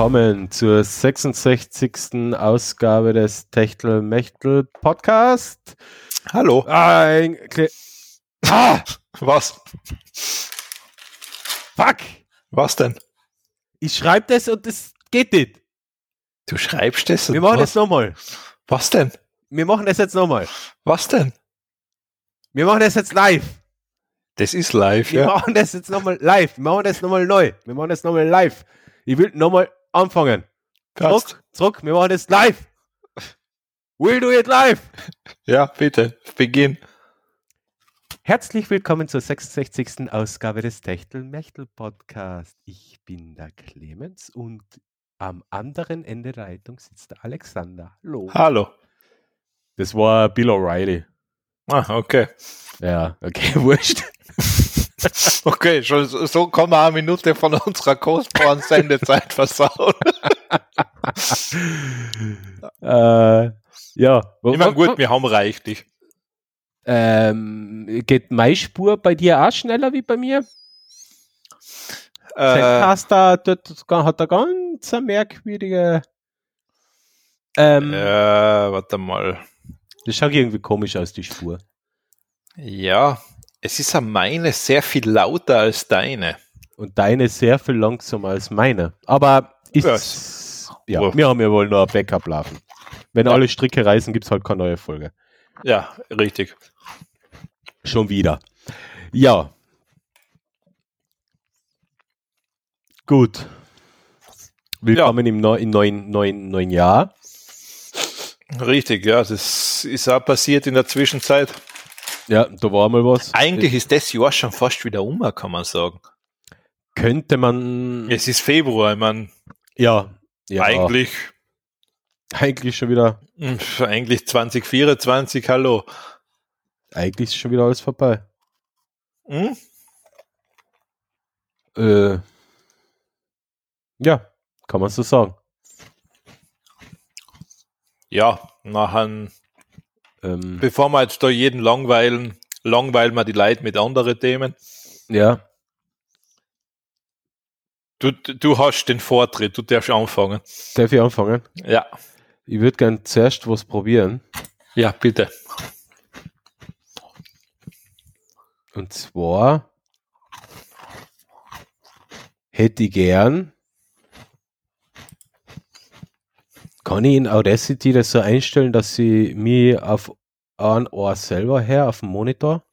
Willkommen zur 66. Ausgabe des Techtel-Mechtel Podcast. Hallo. Ein Kle ah! Was? Fuck! Was denn? Ich schreibe das und das geht nicht. Du schreibst das? Wir machen was? das nochmal. Was denn? Wir machen das jetzt nochmal. Was denn? Wir machen das jetzt live. Das ist live, Wir ja. machen das jetzt nochmal live. Wir machen das nochmal neu. Wir machen das nochmal live. Ich will nochmal anfangen. Zurück, zurück. Wir machen das live. Will do it live. Ja, bitte. Beginn. Herzlich willkommen zur 66. Ausgabe des Techtel-Mechtel Podcast. Ich bin der Clemens und am anderen Ende der Leitung sitzt der Alexander. Hallo. Hallo. Das war Bill O'Reilly. Ah, okay. Ja, okay, wurscht. Okay, schon so, man eine Minute von unserer kostbaren Sendezeit versauen. äh, ja. Ich meine, gut, wir haben reichlich. Ähm, geht meine Spur bei dir auch schneller wie bei mir? Äh, Zencaster dort hat eine ganz merkwürdige. Ähm, äh, warte mal. Das schaut irgendwie komisch aus, die Spur. Ja, es ist an meine sehr viel lauter als deine. Und deine sehr viel langsamer als meine. Aber ist. Was? Ja, wir haben ja wohl noch ein Backup laufen. Wenn Ja. alle Stricke reißen, gibt es halt keine neue Folge. Ja, richtig. Schon wieder. Ja. Gut. Willkommen im, neu, neuen, neuen, neuen Jahr. Richtig, ja, das ist auch passiert in der Zwischenzeit. Ja, da war mal was. Eigentlich ist das Jahr schon fast wieder um, kann man sagen. könnte man. Es ist Februar, ich meine, Ja, ja eigentlich, eigentlich schon wieder. mh, eigentlich 2024, hallo. Eigentlich ist schon wieder alles vorbei. Hm? Äh, ja, kann man so sagen. Ja, nachher, Ähm, bevor wir jetzt da jeden langweilen, langweilen wir die Leute mit anderen Themen. ja, Du, du hast den Vortritt, du darfst anfangen. darf ich anfangen? Ja, Ich würde gern zuerst was probieren. ja, bitte. Und zwar hätte ich gern, kann ich in Audacity das so einstellen, dass sie mir auf ein Ohr selber her, auf dem Monitor.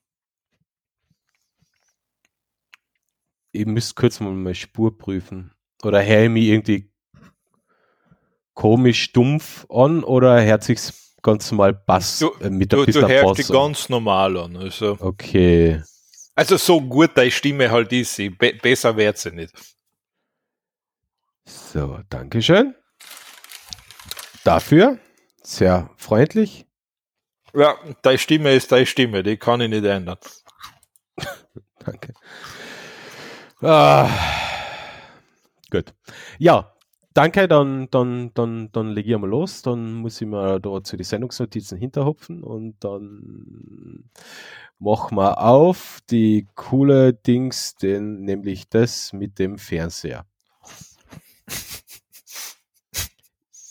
Ich müsste kurz mal meine Spur prüfen. Oder höre ich mich irgendwie komisch dumpf an oder hört sich's ganz normal Bass Du- äh, mit ein Du, bisschen du hörst Bass ganz normal an. Also, Okay. also so gut deine Stimme halt ist, sie, be besser wird sie nicht. So, Dankeschön. Dafür. Sehr freundlich. Ja, deine Stimme ist deine Stimme, die kann ich nicht ändern. Danke. Ah, gut. Ja, danke. Dann, dann, dann, dann lege ich mal los. Dann muss ich mal da zu die Sendungsnotizen hinterhupfen und dann machen wir auf die coole Dings, den, nämlich das mit dem Fernseher.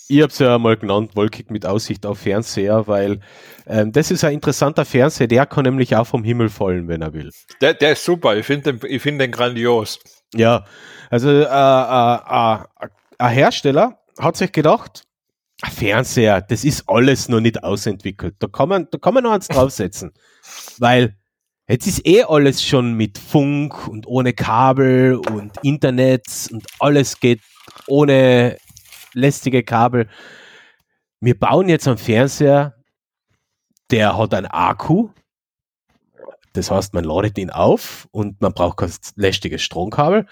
Ich habe es ja mal genannt, wolkig mit Aussicht auf Fernseher, weil ähm, das ist ein interessanter Fernseher, der kann nämlich auch vom Himmel fallen, wenn er will. Der, der ist super, ich finde den, ich find den grandios. Ja, also äh, äh, äh, ein Hersteller hat sich gedacht, Fernseher, das ist alles noch nicht ausentwickelt. Da kann man, da kann man noch eins draufsetzen. Weil jetzt ist eh alles schon mit Funk und ohne Kabel und Internet und alles geht ohne lästige Kabel. Wir bauen jetzt einen Fernseher, der hat einen Akku. Das heißt, man ladet ihn auf und man braucht kein lästiges Stromkabel.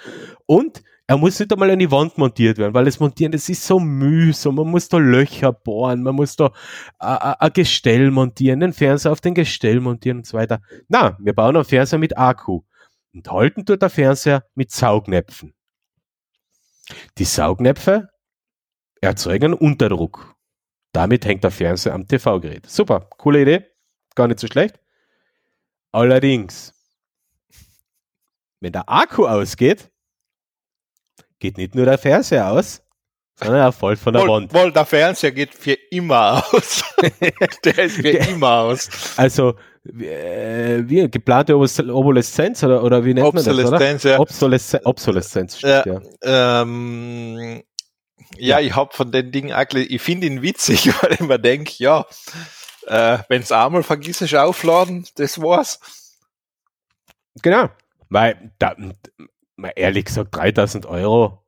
Und er muss nicht einmal an die Wand montiert werden, weil das Montieren, das ist so mühsam. Man muss da Löcher bohren, man muss da äh, ein Gestell montieren, den Fernseher auf den Gestell montieren und so weiter. Na, wir bauen einen Fernseher mit Akku. Und halten tut der Fernseher mit Saugnäpfen. Die Saugnäpfe erzeugen Unterdruck. Damit hängt der Fernseher am TV-Gerät. Super, coole Idee. Gar nicht so schlecht. Allerdings, wenn der Akku ausgeht, geht nicht nur der Fernseher aus, sondern er fällt von der Wohl, Wand. wohl, der Fernseher geht für immer aus. der ist für immer aus. Also, äh, wie, geplante Obs- Obsoleszenz oder, oder wie nennt man das, oder? Obsoleszenz, ja. Obsoleszenz, Obsoleszenz, stimmt, ja. Ähm, ja, ich hab von den Dingen eigentlich, ich finde ihn witzig, weil ich mir denke, ja, äh, wenn's einmal vergisst, ist aufladen, das war's. Genau. Weil, da, mal ehrlich gesagt, 3000 Euro,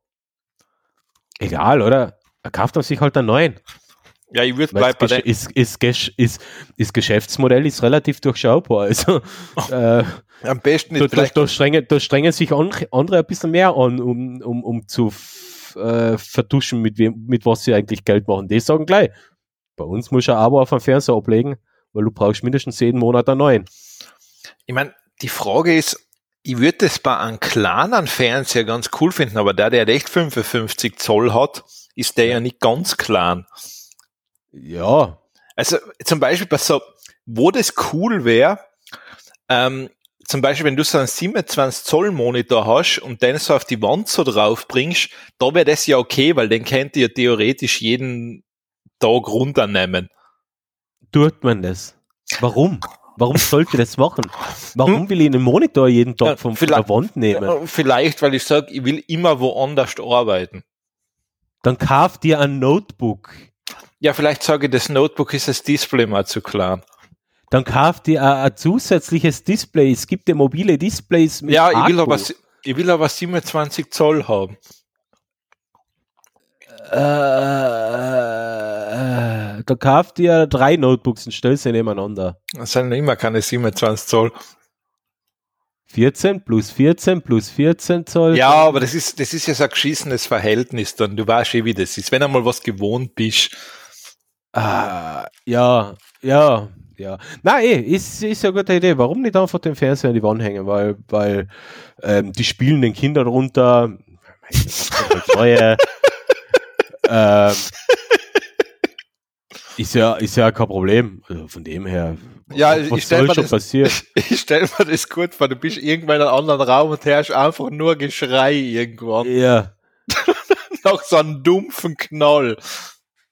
egal, oder? Er kauft er sich halt einen neuen. Ja, ich würde bleiben bei das den, ist, ist, ist, ist, ist Geschäftsmodell ist relativ durchschaubar. Also, äh, am besten da, ist da, vielleicht, da, strengen, da strengen sich andere, ein bisschen mehr an, um, um, um zu äh, vertuschen, mit, wem, mit was sie eigentlich Geld machen. Die sagen gleich, bei uns du ein Abo auf den Fernseher ablegen, weil du brauchst mindestens jeden Monat einen neuen. ich meine, die Frage ist, ich würde das bei einem kleinen Fernseher ganz cool finden, aber der, der echt 55 Zoll hat, ist der ja nicht ganz klein. Ja, Also zum Beispiel bei so, wo das cool wäre, ähm, zum Beispiel, wenn du so einen 27 Zoll Monitor hast und den so auf die Wand so drauf bringst, da wäre das ja okay, weil den könnt ihr theoretisch jeden Tag runternehmen. tut man das. Warum? Warum sollte das machen? Warum will ich einen Monitor jeden Tag Ja, vom, von der Wand nehmen? Vielleicht, weil ich sage, ich will immer woanders arbeiten. Dann kauf dir ein Notebook. Ja, vielleicht sage ich, das Notebook ist das Display mal zu klein. Dann kauf dir ein, ein zusätzliches Display. Es gibt ja mobile Displays mit Ja, ich will, aber, ich will aber 27 Zoll haben. Äh, da kauf dir drei Notebooks und stell sie nebeneinander. Das sind immer keine 27 Zoll. 14 plus 14 plus 14 Zoll. Ja, aber das ist, das ist ja so ein geschissenes Verhältnis dann. Du weißt eh, wie das ist. Wenn einmal was gewohnt bist. Ah, ja, ja, ja. Nein, eh, ist, ist eine gute Idee. Warum nicht einfach den Fernseher an die Wand hängen? Weil, weil ähm, die spielen den Kindern runter. Neue. ähm, ist ja, ist ja kein Problem. Also von dem her. Ja, ich was stell soll mir schon das- passieren? Ich stell mir das gut vor, du bist irgendwann in einem anderen Raum und hörst einfach nur Geschrei irgendwann. Ja. Nach so einem dumpfen Knall.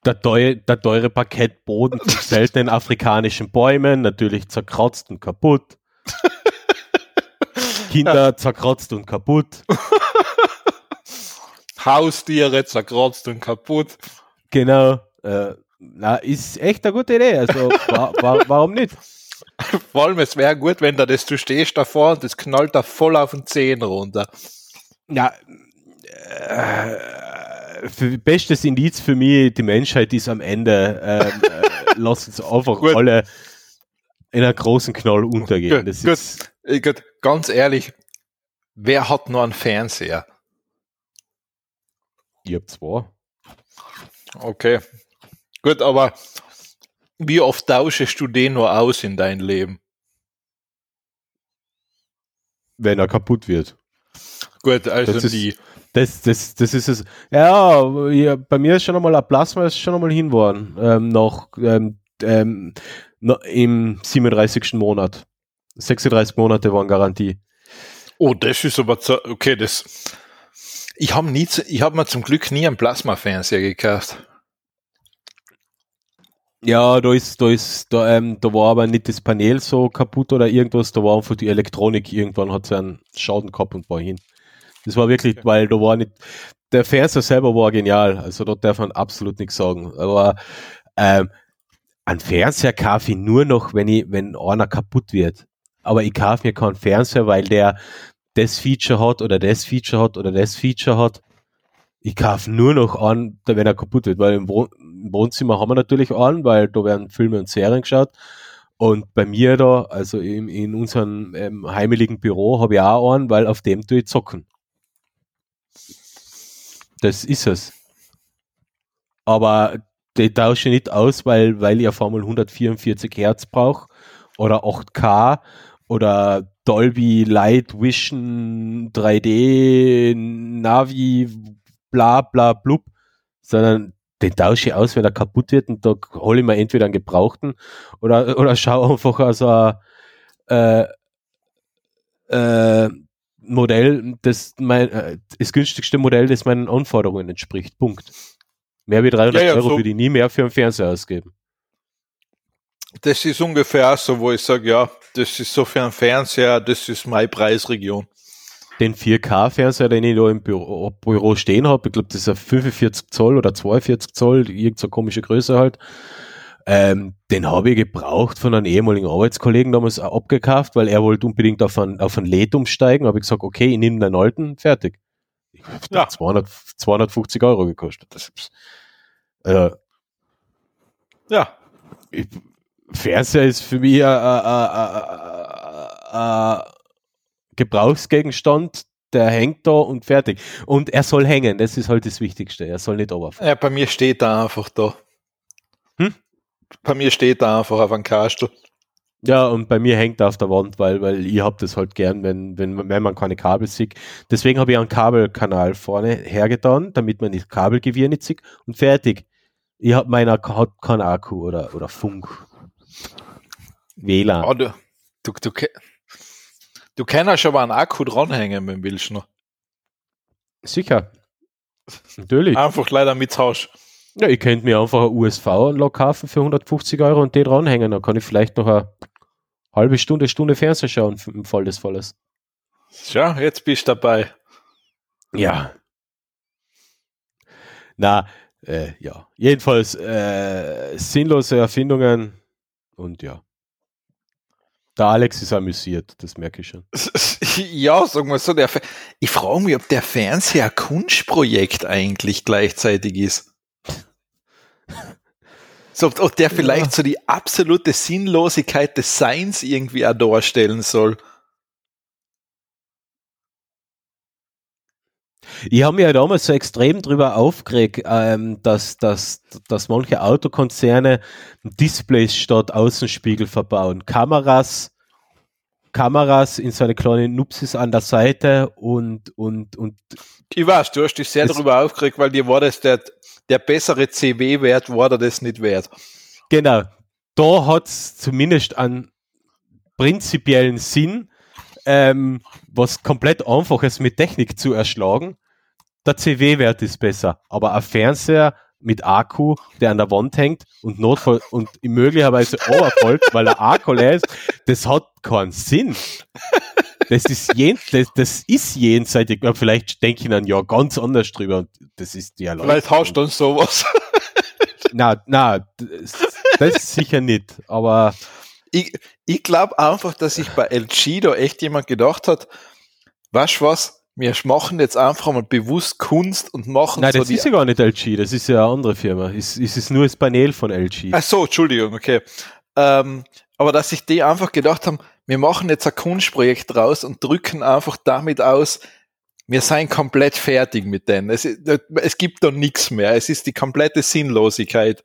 Der teure, der teure Parkettboden von seltenen afrikanischen Bäumen, natürlich zerkratzt und kaputt. Kinder zerkratzt und kaputt. Haustiere zerkratzt und kaputt. Genau. Äh, na, ist echt eine gute Idee. Also, wa wa warum nicht? Vor allem, es wäre gut, wenn da das, du stehst davor und das knallt da voll auf den Zehen runter. Ja, äh, für, bestes Indiz für mich, die Menschheit ist am Ende. Ähm, äh, lass uns einfach Gut. alle in einer großen Knall untergehen. Gut, gut. Ich, gut, ganz ehrlich, wer hat noch einen Fernseher? ich hab zwei. Okay. Gut, aber wie oft tauschest du den nur aus in dein Leben? Wenn er kaputt wird. Gut, also Das die. Das, das, das ist es. Ja, ja, bei mir ist schon einmal ein Plasma ist schon einmal hin worden. Ähm, noch ähm, ähm, im 37. Monat. 36 Monate waren Garantie. Oh, das ist aber zu, okay, das. Ich habe nie, ich habe mir zum Glück nie einen Plasma-Fernseher gekauft. Ja, da ist, da ist, da, ähm, da war aber nicht das Panel so kaputt oder irgendwas, da war einfach die Elektronik irgendwann hat sie einen Schaden gehabt und war hin. Das war wirklich, weil da war nicht, der Fernseher selber war genial, also da darf man absolut nichts sagen. Aber ähm, ein Fernseher kaufe ich nur noch, wenn ich, wenn einer kaputt wird. Aber ich kaufe mir keinen Fernseher, weil der das Feature hat oder das Feature hat oder das Feature hat. Ich kaufe nur noch an, wenn er kaputt wird, weil im, Wohn im Wohnzimmer haben wir natürlich an, weil da werden Filme und Serien geschaut. Und bei mir da, also in, in unserem ähm, heimeligen Büro, habe ich auch einen, weil auf dem tue ich zocken. Das ist es. Aber die tausche ich nicht aus, weil, weil ich auf einmal 144 Hertz brauche oder 8K oder Dolby Light Vision 3D Navi bla bla blub, sondern den tausche ich aus, wenn er kaputt wird und da hole ich mir entweder einen gebrauchten oder, oder schaue einfach also äh, äh, Modell, das mein, äh, das günstigste Modell, das meinen Anforderungen entspricht. Punkt. Mehr wie 300 Ja, ja, Euro so- würde ich nie mehr für einen Fernseher ausgeben. Das ist ungefähr so, wo ich sage, ja, das ist so für einen Fernseher, das ist meine Preisregion. Den 4K-Fernseher, den ich da im Büro, Büro stehen habe, ich glaube, das ist ein 45 Zoll oder 42 Zoll, irgendeine komische Größe halt. Ähm, den habe ich gebraucht von einem ehemaligen Arbeitskollegen damals abgekauft, weil er wollte unbedingt auf einen, auf einen LED umsteigen. Habe ich gesagt, okay, ich nehme den alten, fertig. Ja. hat 200, 250 Euro gekostet. Das äh, Ja, ich, Fernseher ist für mich ein, Gebrauchsgegenstand, der hängt da und fertig. Und er soll hängen, das ist halt das Wichtigste. Er soll nicht runterfallen. ja bei mir steht er einfach da. Bei mir steht er einfach auf einem Kastel. Ja, und bei mir hängt er auf der Wand, weil, weil ich hab das halt gern, wenn, wenn, wenn man keine Kabel sieht. Deswegen habe ich einen Kabelkanal vorne hergetan, damit man das Kabelgewirr nicht sieht und fertig. Ich hab meiner hat keinen Akku oder, oder Funk. WLAN. Ah, du, du, du, du kannst aber einen Akku dranhängen, wenn du willst. Noch. Sicher. Natürlich. Einfach leider mit Haus. Ja, ich könnte mir einfach eine USV-Anlage kaufen für 150 Euro und die dranhängen. Dann kann ich vielleicht noch eine halbe Stunde, Stunde Fernseher schauen im Fall des Falles. Ja, jetzt bist du dabei. Ja. Na, äh, ja. Jedenfalls äh, sinnlose Erfindungen und ja. Der Alex ist amüsiert, das merke ich schon. Ja, sagen wir so, der ich frage mich, ob der Fernseher ein Kunstprojekt eigentlich gleichzeitig ist. So, ob, der vielleicht so die absolute Sinnlosigkeit des Seins irgendwie auch darstellen soll. Ich habe mich ja damals so extrem drüber aufgeregt, ähm, dass, dass, dass manche Autokonzerne Displays statt Außenspiegel verbauen. Kameras, Kameras in so eine kleine Nupsis an der Seite und, und, und Ich weiß, du hast dich sehr darüber aufgeregt, weil dir war das der, der bessere CW-Wert, war dir das nicht wert. Genau. Da hat es zumindest einen prinzipiellen Sinn, ähm, was komplett einfach ist, mit Technik zu erschlagen. Der CW-Wert ist besser, aber ein Fernseher mit Akku, der an der Wand hängt und Notfall und möglicherweise overfällt, weil er Akku leer ist, das hat keinen Sinn. Das ist, jen, das, das ist jenseitig. Ja, Vielleicht denke ich dann ja ganz anders drüber. Und das ist die Vielleicht du dann sowas. Na, na, das, das sicher nicht. Aber ich, ich glaube einfach, dass sich bei LG da echt jemand gedacht hat, weißt du was, wir machen jetzt einfach mal bewusst Kunst und machen Nein, so das ist ja gar nicht LG, das ist ja eine andere Firma. Es, es ist nur das Panel von LG. Ach so, Entschuldigung, okay. Ähm, aber dass sich die einfach gedacht haben, wir machen jetzt ein Kunstprojekt draus und drücken einfach damit aus, wir seien komplett fertig mit denen. Es, es gibt da nichts mehr. Es ist die komplette Sinnlosigkeit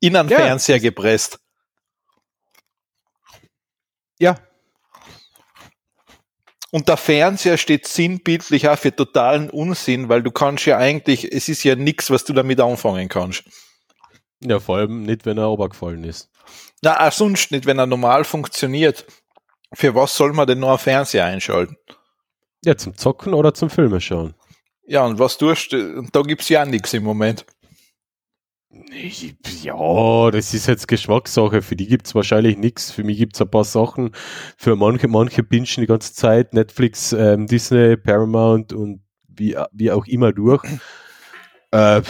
in einen Ja, Fernseher gepresst. Ja, Und der Fernseher steht sinnbildlich auch für totalen Unsinn, weil du kannst ja eigentlich, es ist ja nichts, was du damit anfangen kannst. ja, vor allem nicht, wenn er runtergefallen ist. Na, auch sonst nicht, wenn er normal funktioniert. Für was soll man denn noch einen Fernseher einschalten? Ja, zum Zocken oder zum Filme schauen. Ja, und was tust du? Da gibt's ja nichts im Moment. Ja, das ist jetzt Geschmackssache. Für die gibt's wahrscheinlich nichts. Für mich gibt's ein paar Sachen. Für manche, manche bingen die ganze Zeit Netflix, ähm, Disney, Paramount und wie, wie auch immer durch. Äh,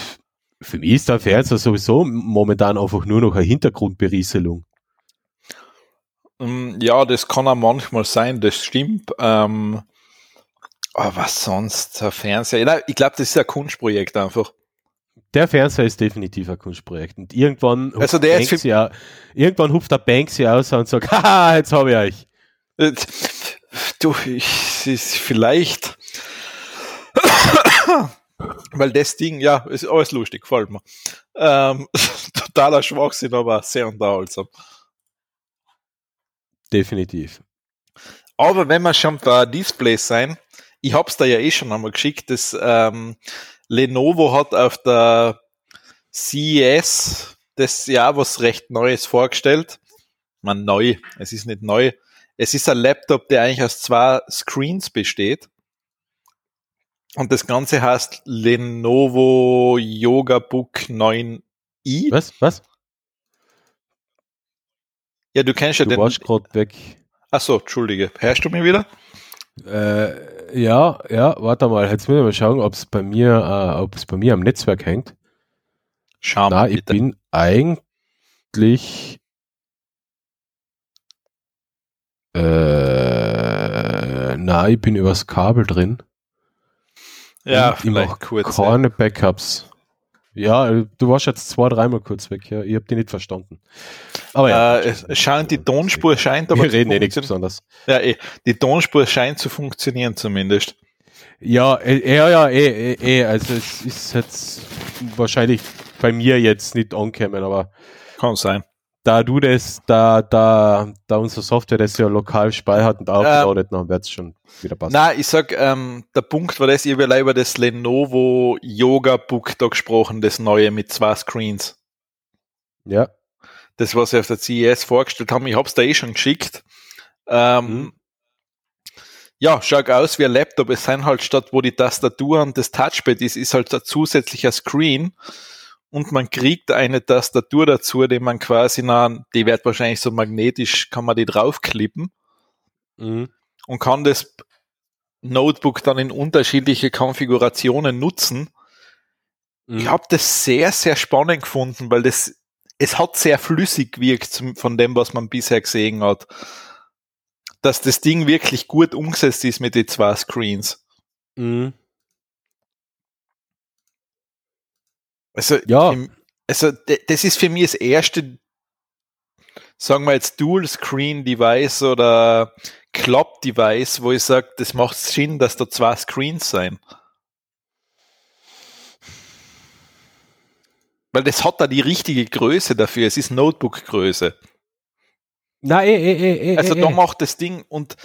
für mich ist der Fernseher sowieso momentan einfach nur noch eine Hintergrundberieselung. Mm, Ja, das kann auch manchmal sein, das stimmt. Ähm, aber was sonst? Der Fernseher. Ich glaube, das ist ein Kunstprojekt einfach. Der Fernseher ist definitiv ein Kunstprojekt. Und irgendwann hupft Also der Banksy, au- irgendwann hupft der Banksy aus und sagt, haha, jetzt habe ich euch. Äh, Du, ich, es ist vielleicht, weil das Ding, ja, ist alles lustig, gefällt mir. Ähm, totaler Schwachsinn, aber sehr unterhaltsam. Definitiv. Aber wenn wir schon bei Displays sein, ich hab's da ja eh schon einmal geschickt, das ähm, Lenovo hat auf der CES das Jahr was recht Neues vorgestellt. Man neu, es ist nicht neu. Es ist ein Laptop, der eigentlich aus zwei Screens besteht. Und das Ganze heißt Lenovo Yoga Book 9i. Was? Was? Ja, du kennst ja Du den. warst gerade weg. Achso, Entschuldige. Hörst du mich wieder? Äh, ja, ja, warte mal. Jetzt müssen wir mal schauen, ob es bei mir, äh, ob es bei mir am Netzwerk hängt. Schau Na, mal, ich bitte. bin eigentlich. Äh, na, ich bin übers Kabel drin. Ja, Und vielleicht kurz. ja. Keine Backups. Ja, du warst jetzt zwei, dreimal kurz weg. Ja. Ich habe die nicht verstanden. Aber ja, Äh, es scheint, die Tonspur scheint aber wir reden eh nichts besonders. Ja, eh, die Tonspur scheint zu funktionieren zumindest. Ja, äh, ja, ja, eh, eh, eh. Also es ist jetzt wahrscheinlich bei mir jetzt nicht angekommen, aber Kann sein. Da du das, da, da, da unsere Software das ja lokal speichert und aufladet, dann wird es schon wieder passen. Na, ich sag, ähm, der Punkt war das, ich habe ja über das Lenovo Yoga Book da gesprochen, das neue mit zwei Screens. Ja, Das, was sie auf der CES vorgestellt haben, ich hab's da eh schon geschickt. Ähm, Mhm. Ja, schaut aus wie ein Laptop. Es sind halt statt, wo die Tastatur und das Touchpad ist, ist halt ein zusätzlicher Screen. Und man kriegt eine Tastatur dazu, die man quasi, na, die wird wahrscheinlich so magnetisch, kann man die draufklippen mhm. und kann das Notebook dann in unterschiedliche Konfigurationen nutzen. Mhm. Ich habe das sehr, sehr spannend gefunden, weil das, es hat sehr flüssig gewirkt von dem, was man bisher gesehen hat. Dass das Ding wirklich gut umgesetzt ist mit den zwei Screens. Mhm. Also, Ja. also das ist für mich das erste, sagen wir jetzt Dual-Screen-Device oder Club-Device, wo ich sage, das macht Sinn, dass da zwei Screens sein. Weil das hat da die richtige Größe dafür. Es ist Notebook-Größe. Nein, eh, eh, eh, eh, Also eh, da eh. macht das Ding und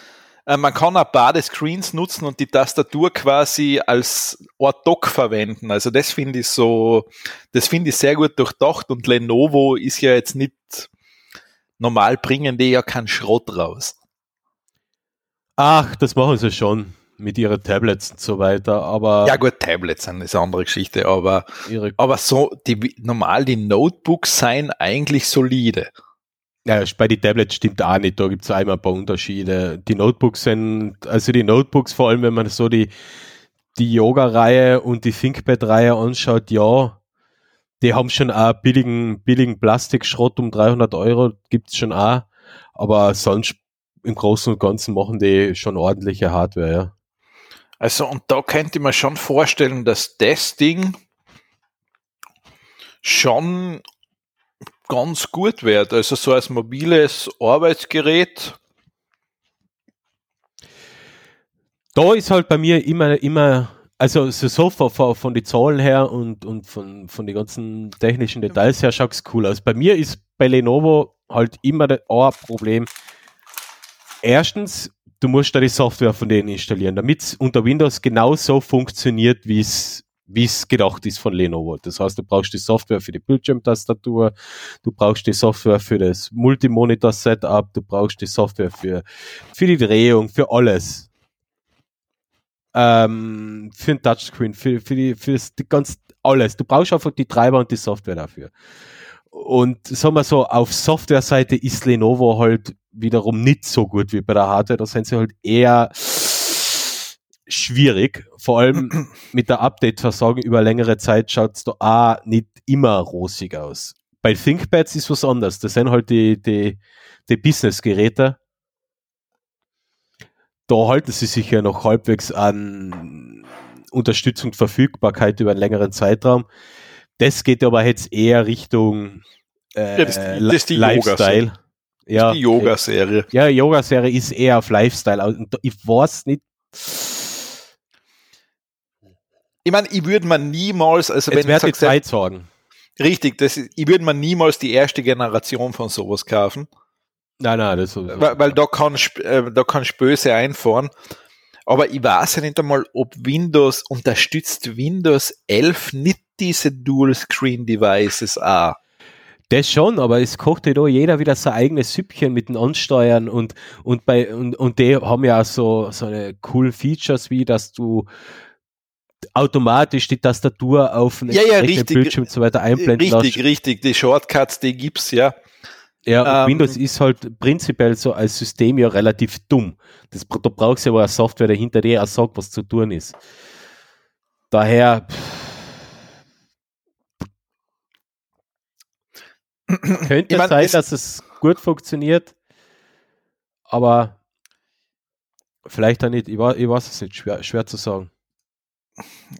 man kann auch beide Screens nutzen und die Tastatur quasi als Art Dock verwenden. Also das finde ich so, das finde ich sehr gut durchdacht und Lenovo ist ja jetzt nicht normal bringen die ja keinen Schrott raus. Ach, das machen sie schon mit ihren Tablets und so weiter, aber Ja gut, Tablets sind eine andere Geschichte, aber ihre aber so die normal die Notebooks seien eigentlich solide. Ja, bei den Tablets stimmt auch nicht, da gibt es einmal ein paar Unterschiede. Die Notebooks sind, also die Notebooks, vor allem wenn man so die, die Yoga-Reihe und die ThinkPad-Reihe anschaut, ja, die haben schon auch billigen, billigen Plastikschrott um 300 Euro, gibt's schon auch, aber sonst im Großen und Ganzen machen die schon ordentliche Hardware, ja. Also, und da könnte mir schon vorstellen, dass das Ding schon ganz gut wird. Also so als mobiles Arbeitsgerät. Da ist halt bei mir immer, immer, also so, von, von, den Zahlen her und, und von, von den ganzen technischen Details her schaut es cool aus. Bei mir ist bei Lenovo halt immer ein Problem. Erstens, du musst da die Software von denen installieren, damit es unter Windows genauso funktioniert, wie es wie es gedacht ist von Lenovo. Das heißt, du brauchst die Software für die Bildschirmtastatur, du brauchst die Software für das Multimonitor-Setup, du brauchst die Software für, für die Drehung, für alles ähm, für ein Touchscreen, für, für, die, für das die ganz alles. Du brauchst einfach die Treiber und die Software dafür. Und sagen wir so, auf Software-Seite ist Lenovo halt wiederum nicht so gut wie bei der Hardware. Da sind sie halt eher schwierig. Vor allem mit der Update-Versorgung über längere Zeit schaut es da auch nicht immer rosig aus. Bei ThinkPads ist was anderes. Das sind halt die, die, die Business-Geräte da halten sie sich ja noch halbwegs an Unterstützung und Verfügbarkeit über einen längeren Zeitraum. Das geht aber jetzt eher Richtung äh, Ja, das ist die- das Lifestyle. Ja, die Yoga-Serie. ja, Yoga-Serie ist eher auf Lifestyle. Und ich weiß nicht, Ich meine, ich würde mir niemals, also jetzt wenn ich wird die Zeit sagen. richtig, das ist, ich würde mir niemals die erste Generation von sowas kaufen. Nein, nein, das ist weil, weil da kann äh, da kann böse einfahren. Aber ich weiß ja nicht einmal, ob Windows unterstützt Windows 11 nicht diese Dual-Screen-Devices auch. Das schon, aber es kocht ja da jeder wieder sein eigenes Süppchen mit den Ansteuern und, und bei, und, und die haben ja auch so, so eine cool Features wie, dass du automatisch die Tastatur auf einen ja, ja, richtig, Bildschirm und so weiter einblenden Richtig, lässt. richtig, die Shortcuts, die gibt's ja. Ja, ähm, Windows ist halt prinzipiell so als System ja relativ dumm. Das, da brauchst du ja aber eine Software dahinter, die auch sagt, was zu tun ist. Daher könnte ich mein, sein, dass es gut funktioniert, aber vielleicht auch nicht. Ich, war, ich weiß es nicht, schwer, schwer zu sagen.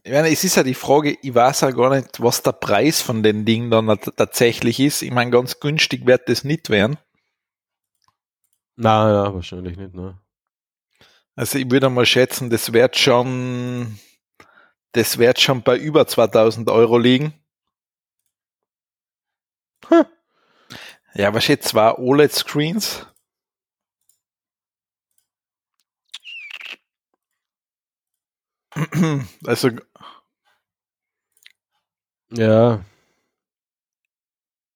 Ich meine, es ist ja die Frage, ich weiß ja gar nicht, was der Preis von den Dingen dann tatsächlich ist. Ich meine, ganz günstig wird das nicht werden. Na, ja, wahrscheinlich nicht, ne? Also ich würde mal schätzen, das wird schon, das wird schon bei über 2000 Euro liegen. Hm. Ja, was jetzt zwei OLED-Screens? Also. Ja.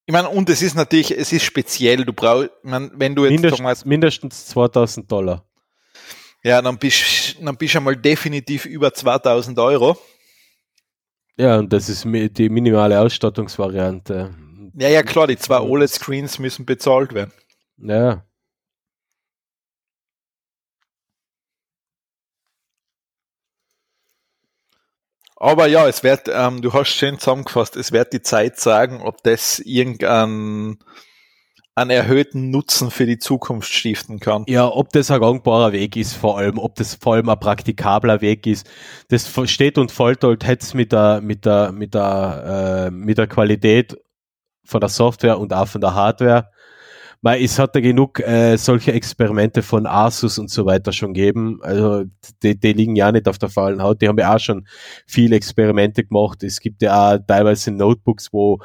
Ich meine, und es ist natürlich, es ist speziell, du brauchst, wenn du jetzt Mindest, mal, mindestens 2000 Dollar. Ja, dann bist, dann bist du einmal definitiv über 2000 Euro. Ja, und das ist die minimale Ausstattungsvariante. Ja, ja, klar, die zwei OLED-Screens müssen bezahlt werden. Ja. Aber ja, es wird, ähm, du hast schön zusammengefasst, es wird die Zeit sagen, ob das irgendeinen einen erhöhten Nutzen für die Zukunft stiften kann. Ja, ob das ein gangbarer Weg ist, vor allem, ob das vor allem ein praktikabler Weg ist. Das steht und fällt halt jetzt mit der, mit der, mit der, äh, mit der Qualität von der Software und auch von der Hardware. Weil es hat ja genug äh, solche Experimente von Asus und so weiter schon gegeben. Also die, die liegen ja nicht auf der faulen Haut. Die haben ja auch schon viele Experimente gemacht. Es gibt ja auch teilweise Notebooks, wo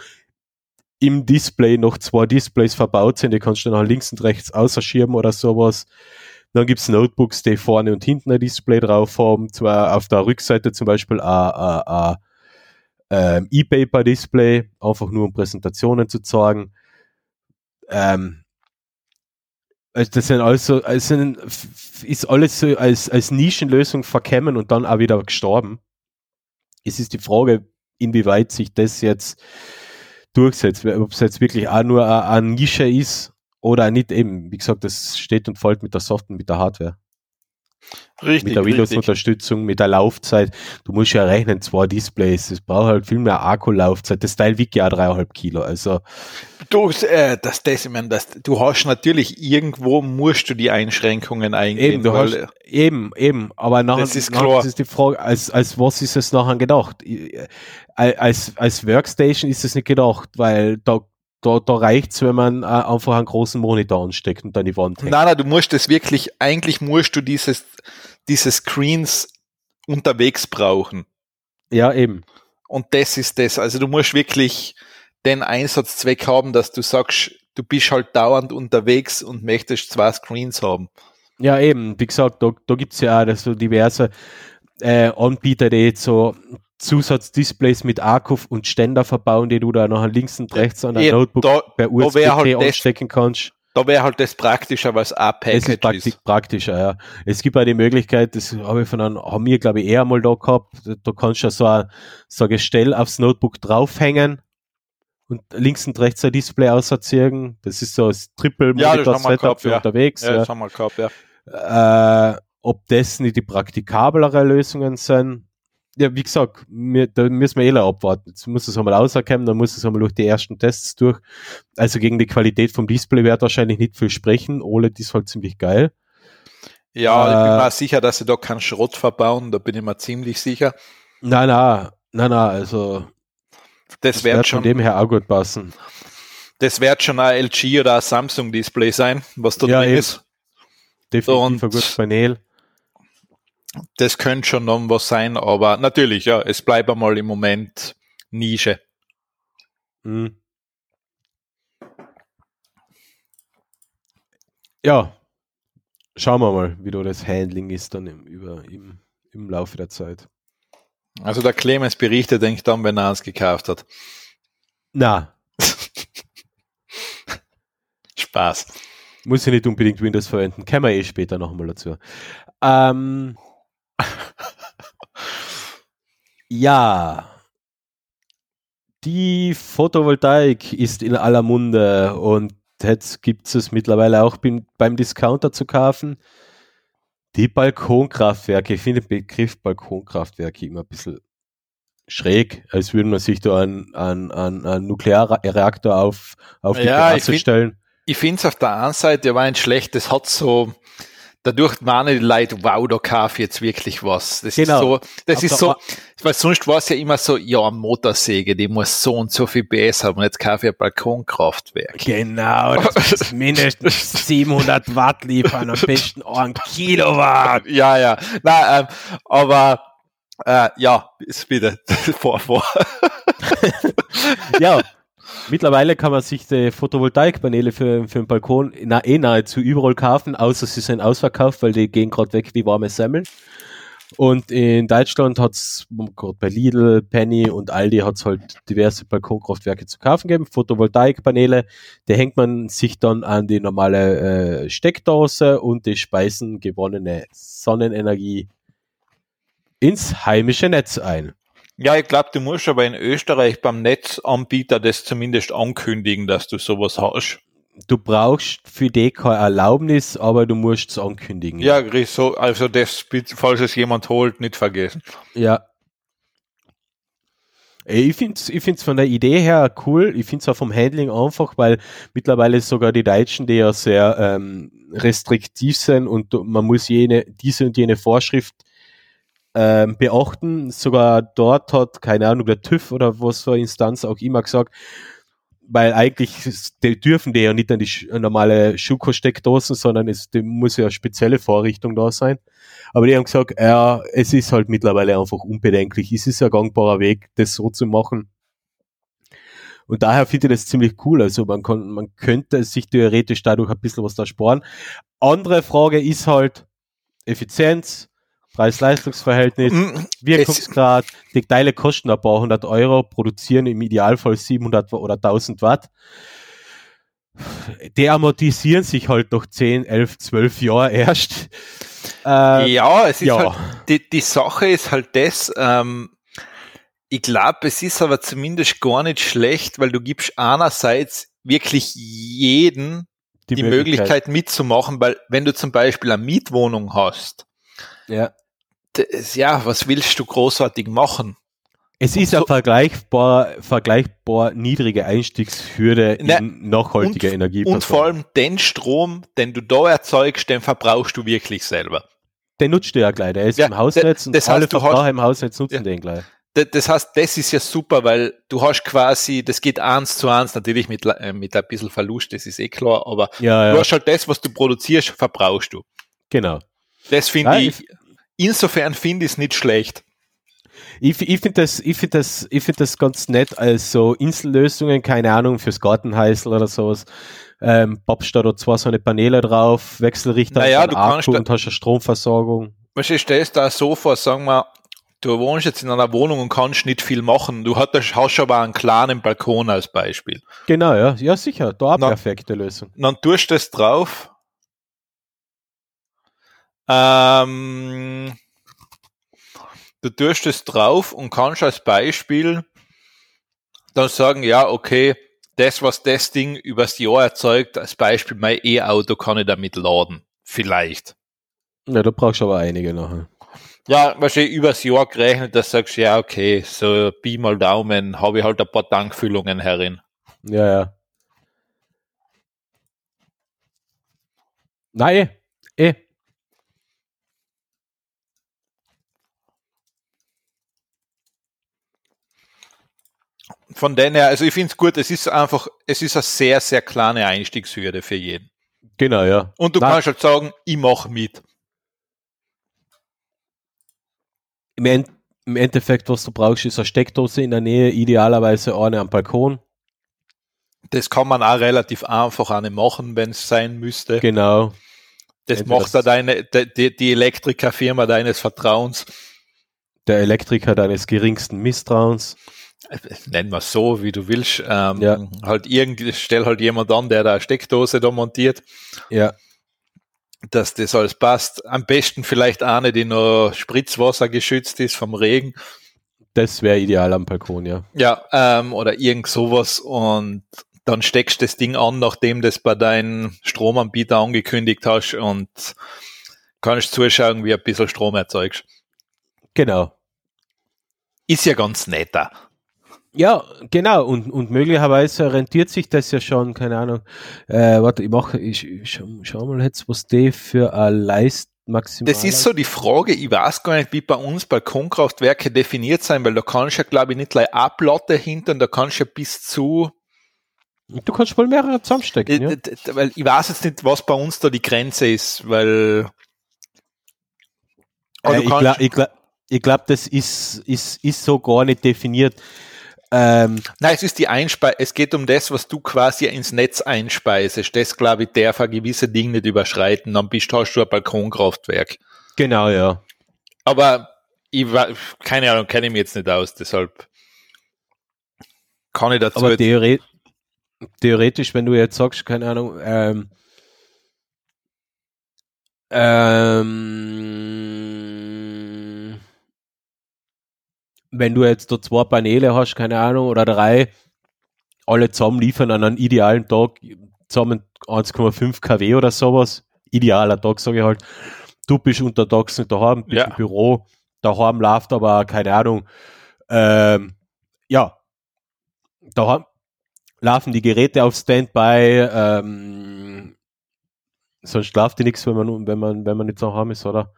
im Display noch zwei Displays verbaut sind. Die kannst du nach links und rechts außerschieben oder sowas. Dann gibt's Notebooks, die vorne und hinten ein Display drauf haben. Zwar auf der Rückseite zum Beispiel ein ähm, E-Paper-Display, einfach nur um Präsentationen zu zeigen. Ähm, also das sind also, also ist alles so als, als Nischenlösung verkämmen und dann auch wieder gestorben. Es ist die Frage, inwieweit sich das jetzt durchsetzt, ob es jetzt wirklich auch nur eine, eine Nische ist oder nicht eben. Wie gesagt, das steht und fällt mit der Software, mit der Hardware. Richtig, mit der Windows-Unterstützung, mit der Laufzeit. Du musst ja rechnen, zwei Displays, es braucht halt viel mehr Akkulaufzeit. Das Teil wiegt ja dreieinhalb Kilo. Also du, äh, das, das, ich meine, das, du hast natürlich irgendwo musst du die Einschränkungen eingehen. Eben, du hast, eben, eben. Aber nachher, das ist, nachher das ist die Frage, als, als was ist es nachher gedacht? Äh, als, als Workstation ist es nicht gedacht, weil da da, da reicht's, wenn man äh, einfach einen großen Monitor ansteckt und dann die Wand hängt. Nein, nein, du musst es wirklich, eigentlich musst du dieses, diese Screens unterwegs brauchen. Ja, eben. Und das ist das. Also du musst wirklich den Einsatzzweck haben, dass du sagst, du bist halt dauernd unterwegs und möchtest zwei Screens haben. Ja, eben. Wie gesagt, da, da gibt's ja auch so diverse äh, Anbieter, die jetzt so Zusatzdisplays mit Akku und Ständer verbauen, die du da noch links und rechts an der Notebook da, per USB halt anstecken kannst. Da wäre halt das praktischer, weil es auch Package ist. Praktisch, ist. praktischer, ja. Es gibt auch die Möglichkeit, das habe ich von einem, haben wir glaube ich eher mal da gehabt, da kannst du so ein, so ein Gestell aufs Notebook draufhängen und links und rechts ein Display auserziehen. Das ist so das Triple Monitor Setup für ja. unterwegs. Ja, ja. Das haben wir gehabt, ja. Äh, ob das nicht die praktikablere Lösungen sind, ja, wie gesagt, wir, da müssen wir eh abwarten. Jetzt muss es einmal rauskommen, dann muss es einmal durch die ersten Tests durch. Also gegen die Qualität vom Display wird wahrscheinlich nicht viel sprechen. OLED ist halt ziemlich geil. Ja, äh, ich bin mir sicher, dass sie da keinen Schrott verbauen, da bin ich mir ziemlich sicher. Nein, nein, nein, nein, also das, das wird schon von dem her auch gut passen. Das wird schon ein LG oder ein Samsung Display sein, was da ja, drin ist. Definitiv Und ein gutes Panel das könnte schon noch was sein, aber natürlich, ja, es bleibt einmal im Moment Nische. Mhm. Ja, schauen wir mal, wie da das Handling ist dann im, über, im, im Laufe der Zeit. Also der Clemens berichtet, denke ich dann, wenn er es gekauft hat. Na. Spaß. Muss ja nicht unbedingt Windows verwenden, kommen wir eh später nochmal dazu. Ähm, Ja. Die Photovoltaik ist in aller Munde und jetzt gibt es mittlerweile auch beim, Discounter zu kaufen. Die Balkonkraftwerke, ich finde den Begriff Balkonkraftwerke immer ein bisschen schräg, als würde man sich da einen, einen, einen Nuklearreaktor auf, auf die ja, Terrasse stellen. Ich finde es auf der einen Seite aber ein schlecht, das hat so, dadurch meinen die Leute, wow, da kaufe ich jetzt wirklich was. Das genau. ist so, das auf ist so, weil sonst war es ja immer so, ja, Motorsäge, die muss so und so viel PS haben und jetzt kaufe ich ein Balkonkraftwerk. Genau, das muss mindestens 700 Watt liefern, am besten auch ein Kilowatt. Ja, ja, Nein, ähm, aber äh, ja, ist wieder vor, vor. ja, mittlerweile kann man sich die Photovoltaikpaneele für, für den Balkon na, eh nahezu überall kaufen, außer sie sind ausverkauft, weil die gehen gerade weg wie warme Semmeln. Und in Deutschland hat es gerade bei Lidl, Penny und Aldi hat es halt diverse Balkonkraftwerke zu kaufen gegeben, Photovoltaikpaneele, die hängt man sich dann an die normale äh, Steckdose und die speisen gewonnene Sonnenenergie ins heimische Netz ein. Ja, ich glaube, du musst aber in Österreich beim Netzanbieter das zumindest ankündigen, dass du sowas hast. Du brauchst für die keine Erlaubnis, aber du musst es ankündigen. Ja, so, also das, falls es jemand holt, nicht vergessen. Ja. Ich finde es ich find's von der Idee her cool. Ich finde es auch vom Handling einfach, weil mittlerweile sogar die Deutschen, die ja sehr ähm, restriktiv sind und man muss jene, diese und jene Vorschrift ähm, beachten. Sogar dort hat, keine Ahnung, der TÜV oder was für Instanz auch immer gesagt, weil eigentlich die dürfen die ja nicht an die normale Schuko-Steckdosen, sondern es muss ja eine spezielle Vorrichtung da sein. Aber die haben gesagt, ja, es ist halt mittlerweile einfach unbedenklich. Es ist ein gangbarer Weg, das so zu machen. Und daher finde ich das ziemlich cool. Also man, kann, man könnte sich theoretisch dadurch ein bisschen was da sparen. Andere Frage ist halt Effizienz, Preis-Leistungs-Verhältnis, mm, Wirkungsgrad, die Teile kosten ein paar hundert Euro, produzieren im Idealfall 700 oder 1000 Watt. Die amortisieren sich halt noch 10, 11, 12 Jahre erst. Äh, ja, es ist ja. halt, die, die Sache ist halt das, ähm, ich glaube, es ist aber zumindest gar nicht schlecht, weil du gibst einerseits wirklich jeden die, die Möglichkeit. Möglichkeit mitzumachen, weil wenn du zum Beispiel eine Mietwohnung hast, ja das, ja, was willst du großartig machen? Es ist eine vergleichbar, vergleichbar niedrige Einstiegshürde ne, in nachhaltiger und, Energie. Und vor allem den Strom, den du da erzeugst, den verbrauchst du wirklich selber. Den nutzt du ja gleich, der ist ja, im Hausnetz und das alle heißt, Verbraucher im Hausnetz nutzen ja, den gleich. Das heißt, das ist ja super, weil du hast quasi, das geht eins zu eins, natürlich mit, äh, mit ein bisschen Verlust, das ist eh klar, aber ja, du hast halt das, was du produzierst, verbrauchst du. Genau. Das finde ich, insofern finde ich es nicht schlecht. Ich, ich finde das, ich finde das, ich finde das ganz nett als so Insellösungen, keine Ahnung, fürs Gartenheißel oder sowas. Ähm, pappst da zwar so eine Paneele drauf, Wechselrichter naja, du Akku kannst und hast eine Stromversorgung. Was ich stellst da so vor, sagen wir, du wohnst jetzt in einer Wohnung und kannst nicht viel machen. Du hast, hast aber einen kleinen Balkon als Beispiel. Genau, ja, ja sicher, da eine perfekte Lösung. Dann tust du das drauf ähm, du tust es drauf und kannst als Beispiel dann sagen, ja, okay, das, was das Ding übers Jahr erzeugt, als Beispiel mein E-Auto kann ich damit laden. Vielleicht. Ja, da brauchst du aber einige nachher. Ja, wahrscheinlich übers Jahr gerechnet, du sagst, ja, okay, so Pi mal Daumen, habe ich halt ein paar Tankfüllungen herin. Ja, ja. Nein, eh. Von denen her, also ich finde es gut, es ist einfach, es ist eine sehr, sehr kleine Einstiegshürde für jeden. Genau, ja. Und du Nein. kannst halt sagen, ich mache mit. Im, End, Im, Endeffekt, was du brauchst, ist eine Steckdose in der Nähe, idealerweise eine am Balkon. Das kann man auch relativ einfach eine machen, wenn es sein müsste. Genau. Das Entweder macht da deine, die, die Elektrikerfirma deines Vertrauens. Der Elektriker deines geringsten Misstrauens nennen wir es so, wie du willst, ähm, ja. halt irgendwie, stell halt jemand an, der da eine Steckdose da montiert. Ja. Dass das alles passt. Am besten vielleicht eine, die noch Spritzwasser geschützt ist vom Regen. Das wäre ideal am Balkon, ja. Ja, ähm, oder irgend sowas und dann steckst du das Ding an, nachdem das bei deinem Stromanbieter angekündigt hast und kannst zuschauen, wie ein bisschen Strom erzeugst. Genau. Ist ja ganz netter. Ja, genau. Und, und möglicherweise rentiert sich das ja schon, keine Ahnung. Äh, warte, ich mache, ich, ich schau, schau, mal jetzt, was die für eine Leist maximal. Das ist so die Frage, ich weiß gar nicht, wie bei uns Balkonkraftwerke definiert sein, weil da kannst du ja, glaube ich, nicht gleich Platte hinten, da kannst du ja bis zu. Du kannst wohl mehrere zusammenstecken, ja? Weil ich weiß jetzt nicht, was bei uns da die Grenze ist, weil. Äh, ich glaube, ich glaub, ich glaub, das ist, ist, ist so gar nicht definiert. Ähm, Nein, es ist die Einspeisung, es geht um das, was du quasi ins Netz einspeisest. Das, glaube ich, darf ein gewisse Ding nicht überschreiten. Dann bist, hast du ein Balkonkraftwerk. Genau, ja. Aber ich war, keine Ahnung, kenne ich mich jetzt nicht aus, deshalb kann ich dazu. Aber theoret theoretisch, wenn du jetzt sagst, keine Ahnung, ähm, ähm, wenn du jetzt da zwei Paneele hast, keine Ahnung, oder drei, alle zusammen liefern an einem idealen Tag zusammen 1,5 kW oder sowas. Idealer Tag, sage ich halt. Du bist untertags nicht daheim, bist ja. im Büro, daheim läuft aber, keine Ahnung, ähm, ja, daheim laufen die Geräte auf Standby, ähm, sonst läuft die nichts, wenn man, wenn man, wenn man nicht daheim ist, oder?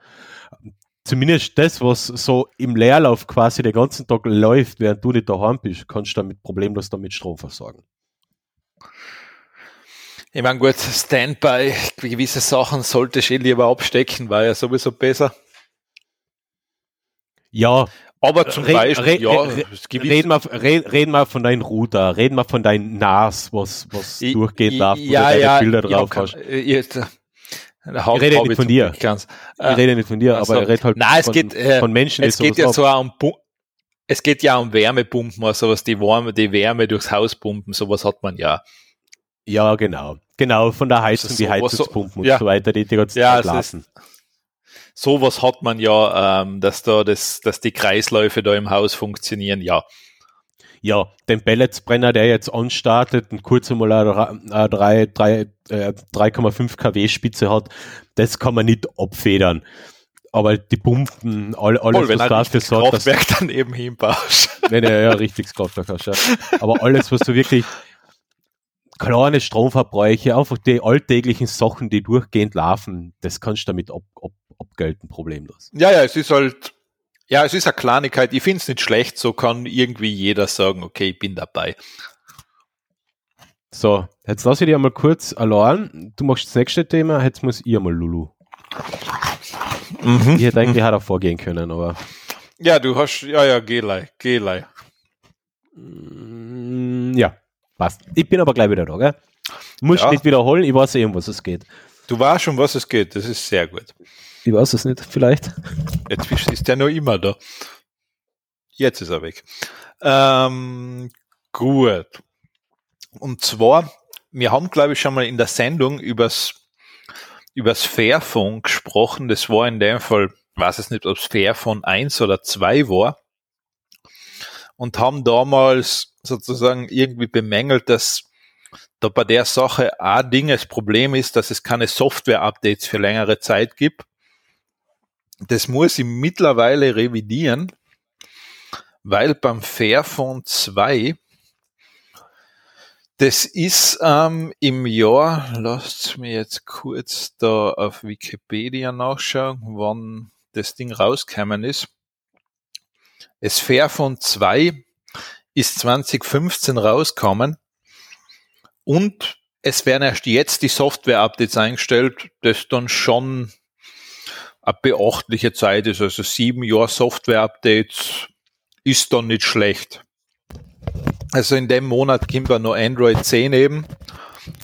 Zumindest das, was so im Leerlauf quasi den ganzen Tag läuft, während du nicht daheim bist, kannst du damit problemlos damit Strom versorgen. Ich meine, gut, Standby, gewisse Sachen sollte ich eh lieber abstecken, war ja sowieso besser. Ja. Aber zum red, Beispiel, red, ja, red, reden, wir, red, reden wir von deinem Router, reden wir von deinem NAS, was, was ich, durchgeht, läuft, wo ja, du deine ja, Bilder drauf ja, hast. Jetzt, ich rede nicht von dir. Ganz. Ich rede nicht von dir, also, aber er redet halt nein, es von, geht, äh, von Menschen. Es geht ja so um es geht ja um Wärmepumpen, also was die Wärme, die Wärme durchs Haus pumpen, sowas hat man ja. Ja, genau. Genau, von der Heizung, also die Heizungspumpen so, ja. und so weiter, die die ganzen ja, lassen. Sowas hat man ja, ähm, dass da das, dass die Kreisläufe da im Haus funktionieren, ja ja, den Pelletsbrenner, der jetzt anstartet und kurz einmal eine 3,5 kW Spitze hat, das kann man nicht abfedern. Aber die Pumpen, all, alles, Voll, was dafür sorgt, dass... Kraftwerk dann eben hinbaust. Wenn ja, ja, richtiges Kraftwerk hast, ja. Aber alles, was du wirklich kleine Stromverbräuche, einfach die alltäglichen Sachen, die durchgehend laufen, das kannst du damit ab, ab, abgelten, problemlos. Ja, ja, es ist halt ja, es ist eine Kleinigkeit. Ich finde es nicht schlecht. So kann irgendwie jeder sagen, okay, ich bin dabei. So, jetzt lasse ich dich einmal kurz allein. Du machst das nächste Thema, jetzt muss ich einmal Lulu. Mhm. Ich hätte eigentlich auch vorgehen können, aber. Ja, du hast, ja, ja, Gelei, Gelei. Mm, ja, passt. Ich bin aber gleich wieder da, gell? Muss ja. nicht wiederholen, ich weiß eh, um was es geht. Du weißt schon, was es geht, das ist sehr gut. Ich weiß es nicht, vielleicht. Jetzt ist der noch immer da. Jetzt ist er weg. Ähm, gut. Und zwar, wir haben, glaube ich, schon mal in der Sendung übers, übers Fairphone gesprochen. Das war in dem Fall, weiß es nicht, ob es Fairphone 1 oder 2 war. Und haben damals sozusagen irgendwie bemängelt, dass da bei der Sache ein Ding das Problem ist, dass es keine Software-Updates für längere Zeit gibt das muss ich mittlerweile revidieren, weil beim Fairphone 2 das ist ähm, im Jahr, lasst mir jetzt kurz da auf Wikipedia nachschauen, wann das Ding rausgekommen ist. Das Fairphone 2 ist 2015 rausgekommen und es werden erst jetzt die Software-Updates eingestellt, das dann schon eine beachtliche Zeit ist. Also sieben Jahre Software-Updates ist dann nicht schlecht. Also in dem Monat kommt dann noch Android 10 eben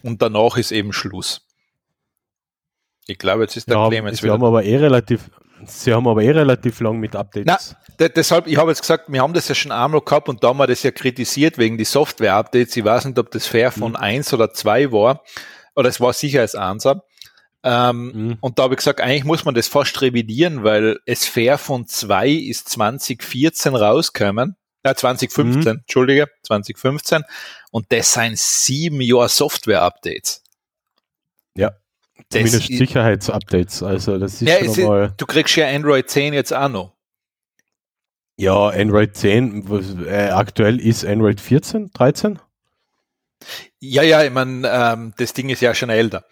und danach ist eben Schluss. Ich glaube, jetzt ist der ja, Clemens Sie wieder. Haben aber eh relativ, Sie haben aber eh relativ lang mit Updates. Na, deshalb, ich habe jetzt gesagt, wir haben das ja schon einmal gehabt und da haben wir das ja kritisiert wegen die Software-Updates. Ich weiß nicht, ob das Fair von mhm. 1 oder 2 war, oder es war sicher als Answer. Ähm, mhm. Und da habe ich gesagt, eigentlich muss man das fast revidieren, weil es Fair von 2 ist 2014 rausgekommen. Äh, 2015, mhm. Entschuldige, 2015. Und das sind sieben Jahre Software-Updates. Ja. Das Zumindest Sicherheitsupdates. Also das ist ja, schon mal Du kriegst ja Android 10 jetzt auch noch. Ja, Android 10, was, äh, aktuell ist Android 14, 13? Ja, ja, ich meine, ähm, das Ding ist ja schon älter.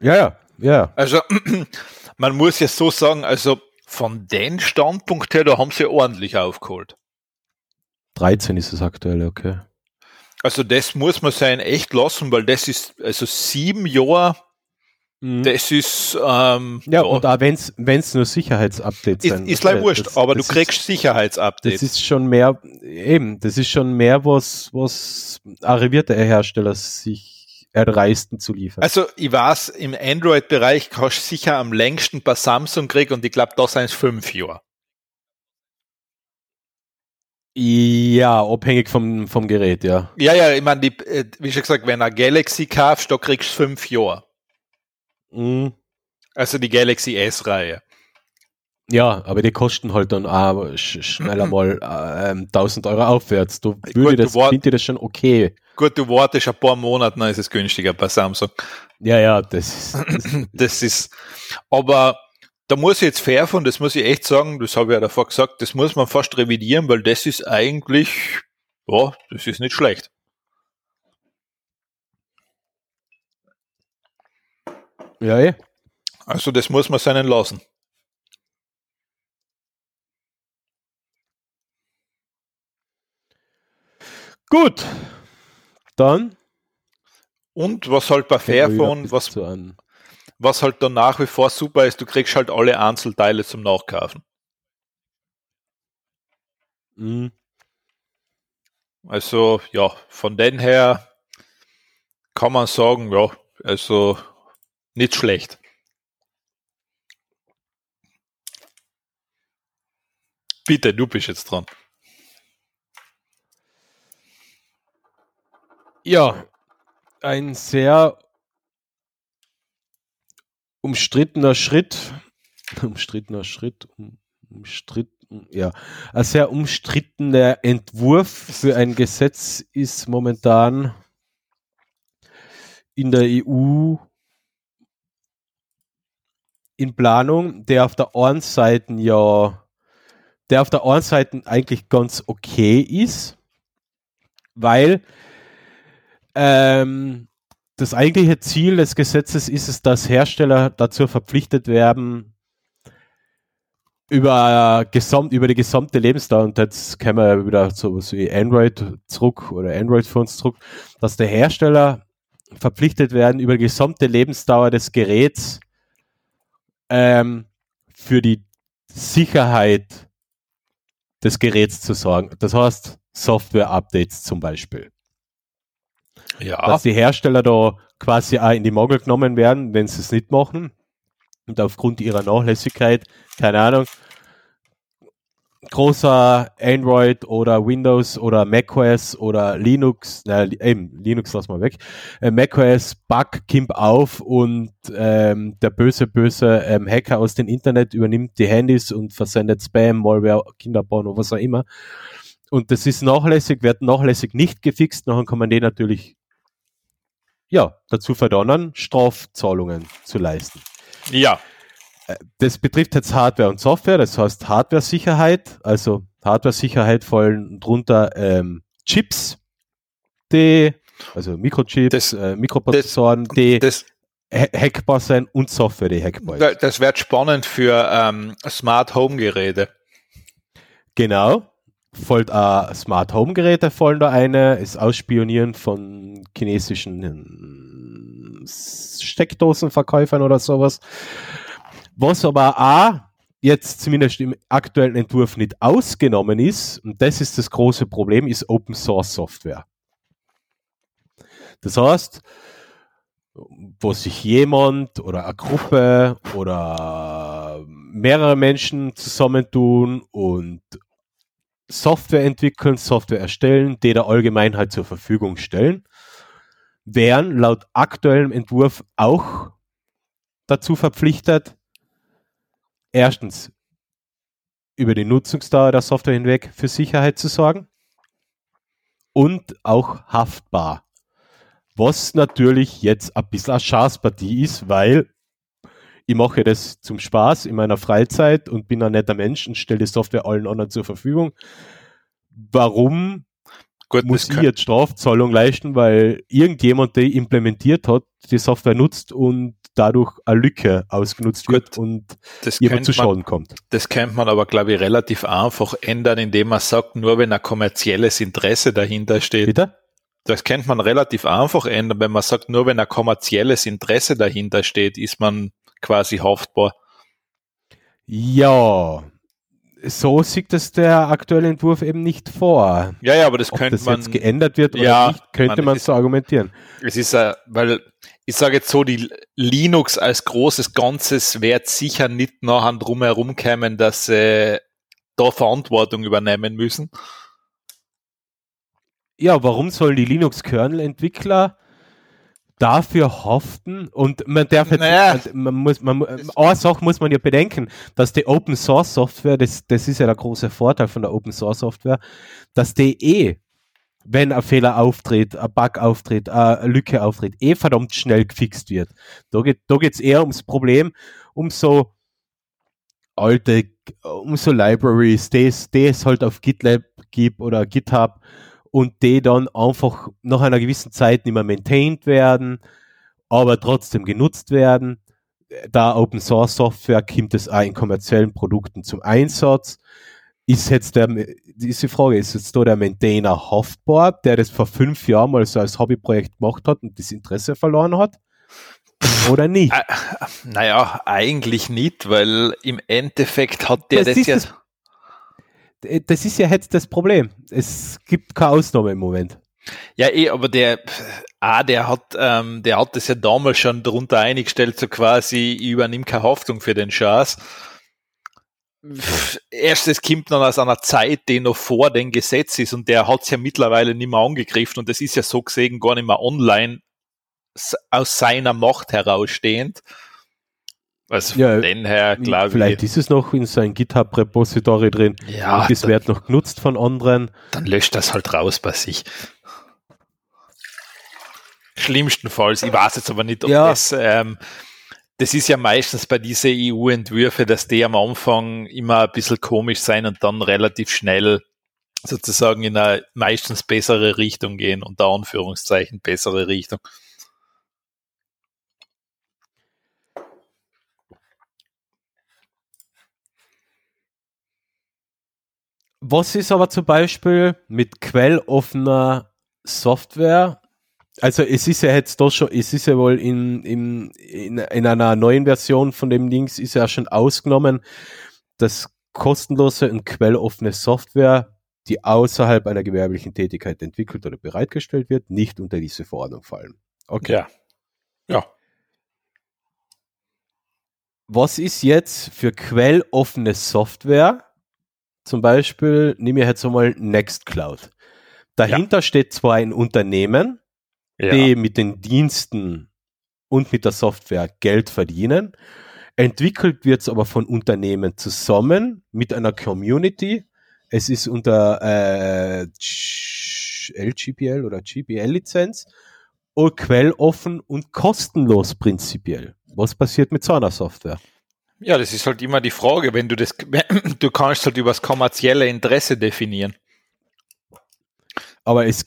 Ja, ja, ja. Also, man muss ja so sagen, also von dem Standpunkt her, da haben sie ordentlich aufgeholt. 13 ist es aktuell, okay. Also das muss man sein echt lassen, weil das ist, also sieben Jahre Mhm. Das ist ähm, ja, ja, und auch wenn es nur Sicherheitsupdates sind. Ist leider wurscht, das, aber das du kriegst ist, Sicherheitsupdates. Das ist schon mehr, eben, das ist schon mehr, was, was arrivierte Hersteller sich erdreisten zu liefern. Also ich weiß, im Android-Bereich kannst du sicher am längsten bei Samsung kriegen und ich glaube, da sind fünf Jahre. Ja, abhängig vom, vom Gerät, ja. Ja, ja, ich meine, äh, wie schon gesagt, wenn du eine Galaxy kaufst, da kriegst du fünf Jahre. Mhm. Also die Galaxy S-Reihe. Ja, aber die kosten halt dann auch schneller mal äh, 1000 Euro aufwärts. Du würde das, finde das schon okay. Gut, du wartest ein paar Monate, dann ist es günstiger bei Samsung. Ja, ja, das, das, das ist, aber da muss ich jetzt fair von, das muss ich echt sagen, das habe ich ja davor gesagt, das muss man fast revidieren, weil das ist eigentlich, ja, das ist nicht schlecht. Ja, eh. Also das muss man seinen lassen. Gut, dann. Und was halt bei Fairphone, was, was halt dann nach wie vor super ist, du kriegst halt alle Einzelteile zum Nachkaufen. Mhm. Also ja, von den her kann man sagen, ja, also nicht schlecht. Bitte, du bist jetzt dran. Ja, ein sehr umstrittener Schritt, umstrittener Schritt, umstritten, ja, ein sehr umstrittener Entwurf für ein Gesetz ist momentan in der EU in Planung, der auf der einen Seite ja, der auf der einen Seite eigentlich ganz okay ist, weil ähm, das eigentliche Ziel des Gesetzes ist es, dass Hersteller dazu verpflichtet werden, über, gesamt, über die gesamte Lebensdauer, und jetzt kommen wir wieder zu wie Android zurück oder Android-Phones zurück, dass der Hersteller verpflichtet werden, über die gesamte Lebensdauer des Geräts ähm, für die Sicherheit des Geräts zu sorgen. Das heißt, Software-Updates zum Beispiel. Ja. Dass die Hersteller da quasi auch in die Mogel genommen werden, wenn sie es nicht machen. Und aufgrund ihrer Nachlässigkeit, keine Ahnung, großer Android oder Windows oder macOS oder Linux, na, eben, Linux lass mal weg, äh, macOS Bug kimmt auf und ähm, der böse, böse ähm, Hacker aus dem Internet übernimmt die Handys und versendet Spam, Malware, Kinderporno, was auch immer. Und das ist nachlässig, wird nachlässig nicht gefixt, nachher kann man den natürlich ja, dazu verdonnern, Strafzahlungen zu leisten. Ja das betrifft jetzt Hardware und Software, das heißt Hardware-Sicherheit, also Hardware-Sicherheit fallen drunter ähm, Chips, die, also Mikrochips, das, äh, Mikroprozessoren, das, die das, hackbar sind und Software, die hackbar ist. Das wird spannend für ähm, Smart Home Geräte. Genau. Folgt auch Smart Home Geräte fallen da eine, ist Ausspionieren von chinesischen hm, Steckdosenverkäufern oder sowas. Was aber auch jetzt zumindest im aktuellen Entwurf nicht ausgenommen ist, und das ist das große Problem, ist Open Source Software. Das heißt, wo sich jemand oder eine Gruppe oder mehrere Menschen zusammentun und Software entwickeln, Software erstellen, die der Allgemeinheit zur Verfügung stellen, wären laut aktuellem Entwurf auch dazu verpflichtet, erstens über die Nutzungsdauer der Software hinweg für Sicherheit zu sorgen und auch haftbar. Was natürlich jetzt ein bisschen eine Schaßpartie ist, weil ich mache das zum Spaß in meiner Freizeit und bin ein netter Mensch und stelle die Software allen anderen zur Verfügung. Warum Gut, muss ich jetzt Strafzahlung leisten, weil irgendjemand, der implementiert hat, die Software nutzt und dadurch eine Lücke ausgenutzt Gut, wird und jemand zu Schaden man, kommt. Das könnte man aber, glaube ich, relativ einfach ändern, indem man sagt, nur wenn ein kommerzielles Interesse dahinter steht. Bitte? Das könnte man relativ einfach ändern, wenn man sagt, nur wenn ein kommerzielles Interesse dahinter steht, ist man quasi haftbar. Ja, so sieht das der aktuelle Entwurf eben nicht vor. Ja, ja, aber das Ob könnte das man jetzt geändert wird oder ja, nicht, könnte man, man ist, so argumentieren. Es ist, äh, weil ich sage jetzt so, die Linux als großes Ganzes wird sicher nicht nachher drum herum kommen, dass sie da Verantwortung übernehmen müssen. Ja, warum sollen die Linux-Kernel-Entwickler dafür haften und man darf jetzt, naja. man muss, man, eine Sache muss man ja bedenken, dass die Open Source Software, das, das ist ja der große Vorteil von der Open Source Software, dass die eh, wenn ein Fehler auftritt, ein Bug auftritt, eine Lücke auftritt, eh verdammt schnell gefixt wird. Da geht da geht's eher ums Problem, um so alte, um so Libraries, die es halt auf GitLab gibt oder GitHub, und die dann einfach nach einer gewissen Zeit nicht mehr maintained werden, aber trotzdem genutzt werden. Da Open Source Software kommt es auch in kommerziellen Produkten zum Einsatz. Ist jetzt der, diese Frage, ist jetzt da der Maintainer haftbar, der das vor fünf Jahren mal so als Hobbyprojekt gemacht hat und das Interesse verloren hat? Oder nicht? Äh, naja, eigentlich nicht, weil im Endeffekt hat der das, das ja. Das, das ist ja jetzt das Problem. Es gibt keine Ausnahme im Moment. Ja, eh, aber der, ah, der hat, ähm, der hat das ja damals schon darunter eingestellt, so quasi, ich übernehme keine Haftung für den Schatz. Erstes kommt dann aus einer Zeit, die noch vor dem Gesetz ist und der hat es ja mittlerweile nicht mehr angegriffen und das ist ja so gesehen gar nicht mehr online aus seiner Macht herausstehend. Also ja, den her, glaube Vielleicht ist es noch in sein GitHub-Repository drin. Ja. Und es wird noch genutzt von anderen. Dann löscht das halt raus bei sich. Schlimmstenfalls, ich weiß jetzt aber nicht, ob ja. das, ähm, das ist ja meistens bei diesen EU-Entwürfe, dass die am Anfang immer ein bisschen komisch sein und dann relativ schnell sozusagen in eine meistens bessere Richtung gehen, unter Anführungszeichen bessere Richtung. Was ist aber zum Beispiel mit quelloffener Software? Also es ist ja jetzt doch schon, es ist ja wohl in, in, in, in einer neuen Version von dem Links ist ja schon ausgenommen, dass kostenlose und quelloffene Software, die außerhalb einer gewerblichen Tätigkeit entwickelt oder bereitgestellt wird, nicht unter diese Verordnung fallen. Okay. Ja. Ja. Was ist jetzt für quelloffene Software zum Beispiel, nehme ich jetzt einmal Nextcloud. Dahinter ja. steht zwar ein Unternehmen, ja. die mit den Diensten und mit der Software Geld verdienen. Entwickelt wird es aber von Unternehmen zusammen mit einer Community. Es ist unter äh, LGPL oder GPL-Lizenz quelloffen und kostenlos prinzipiell. Was passiert mit so einer Software? Ja, das ist halt immer die Frage, wenn du das, du kannst halt über das kommerzielle Interesse definieren. Aber es,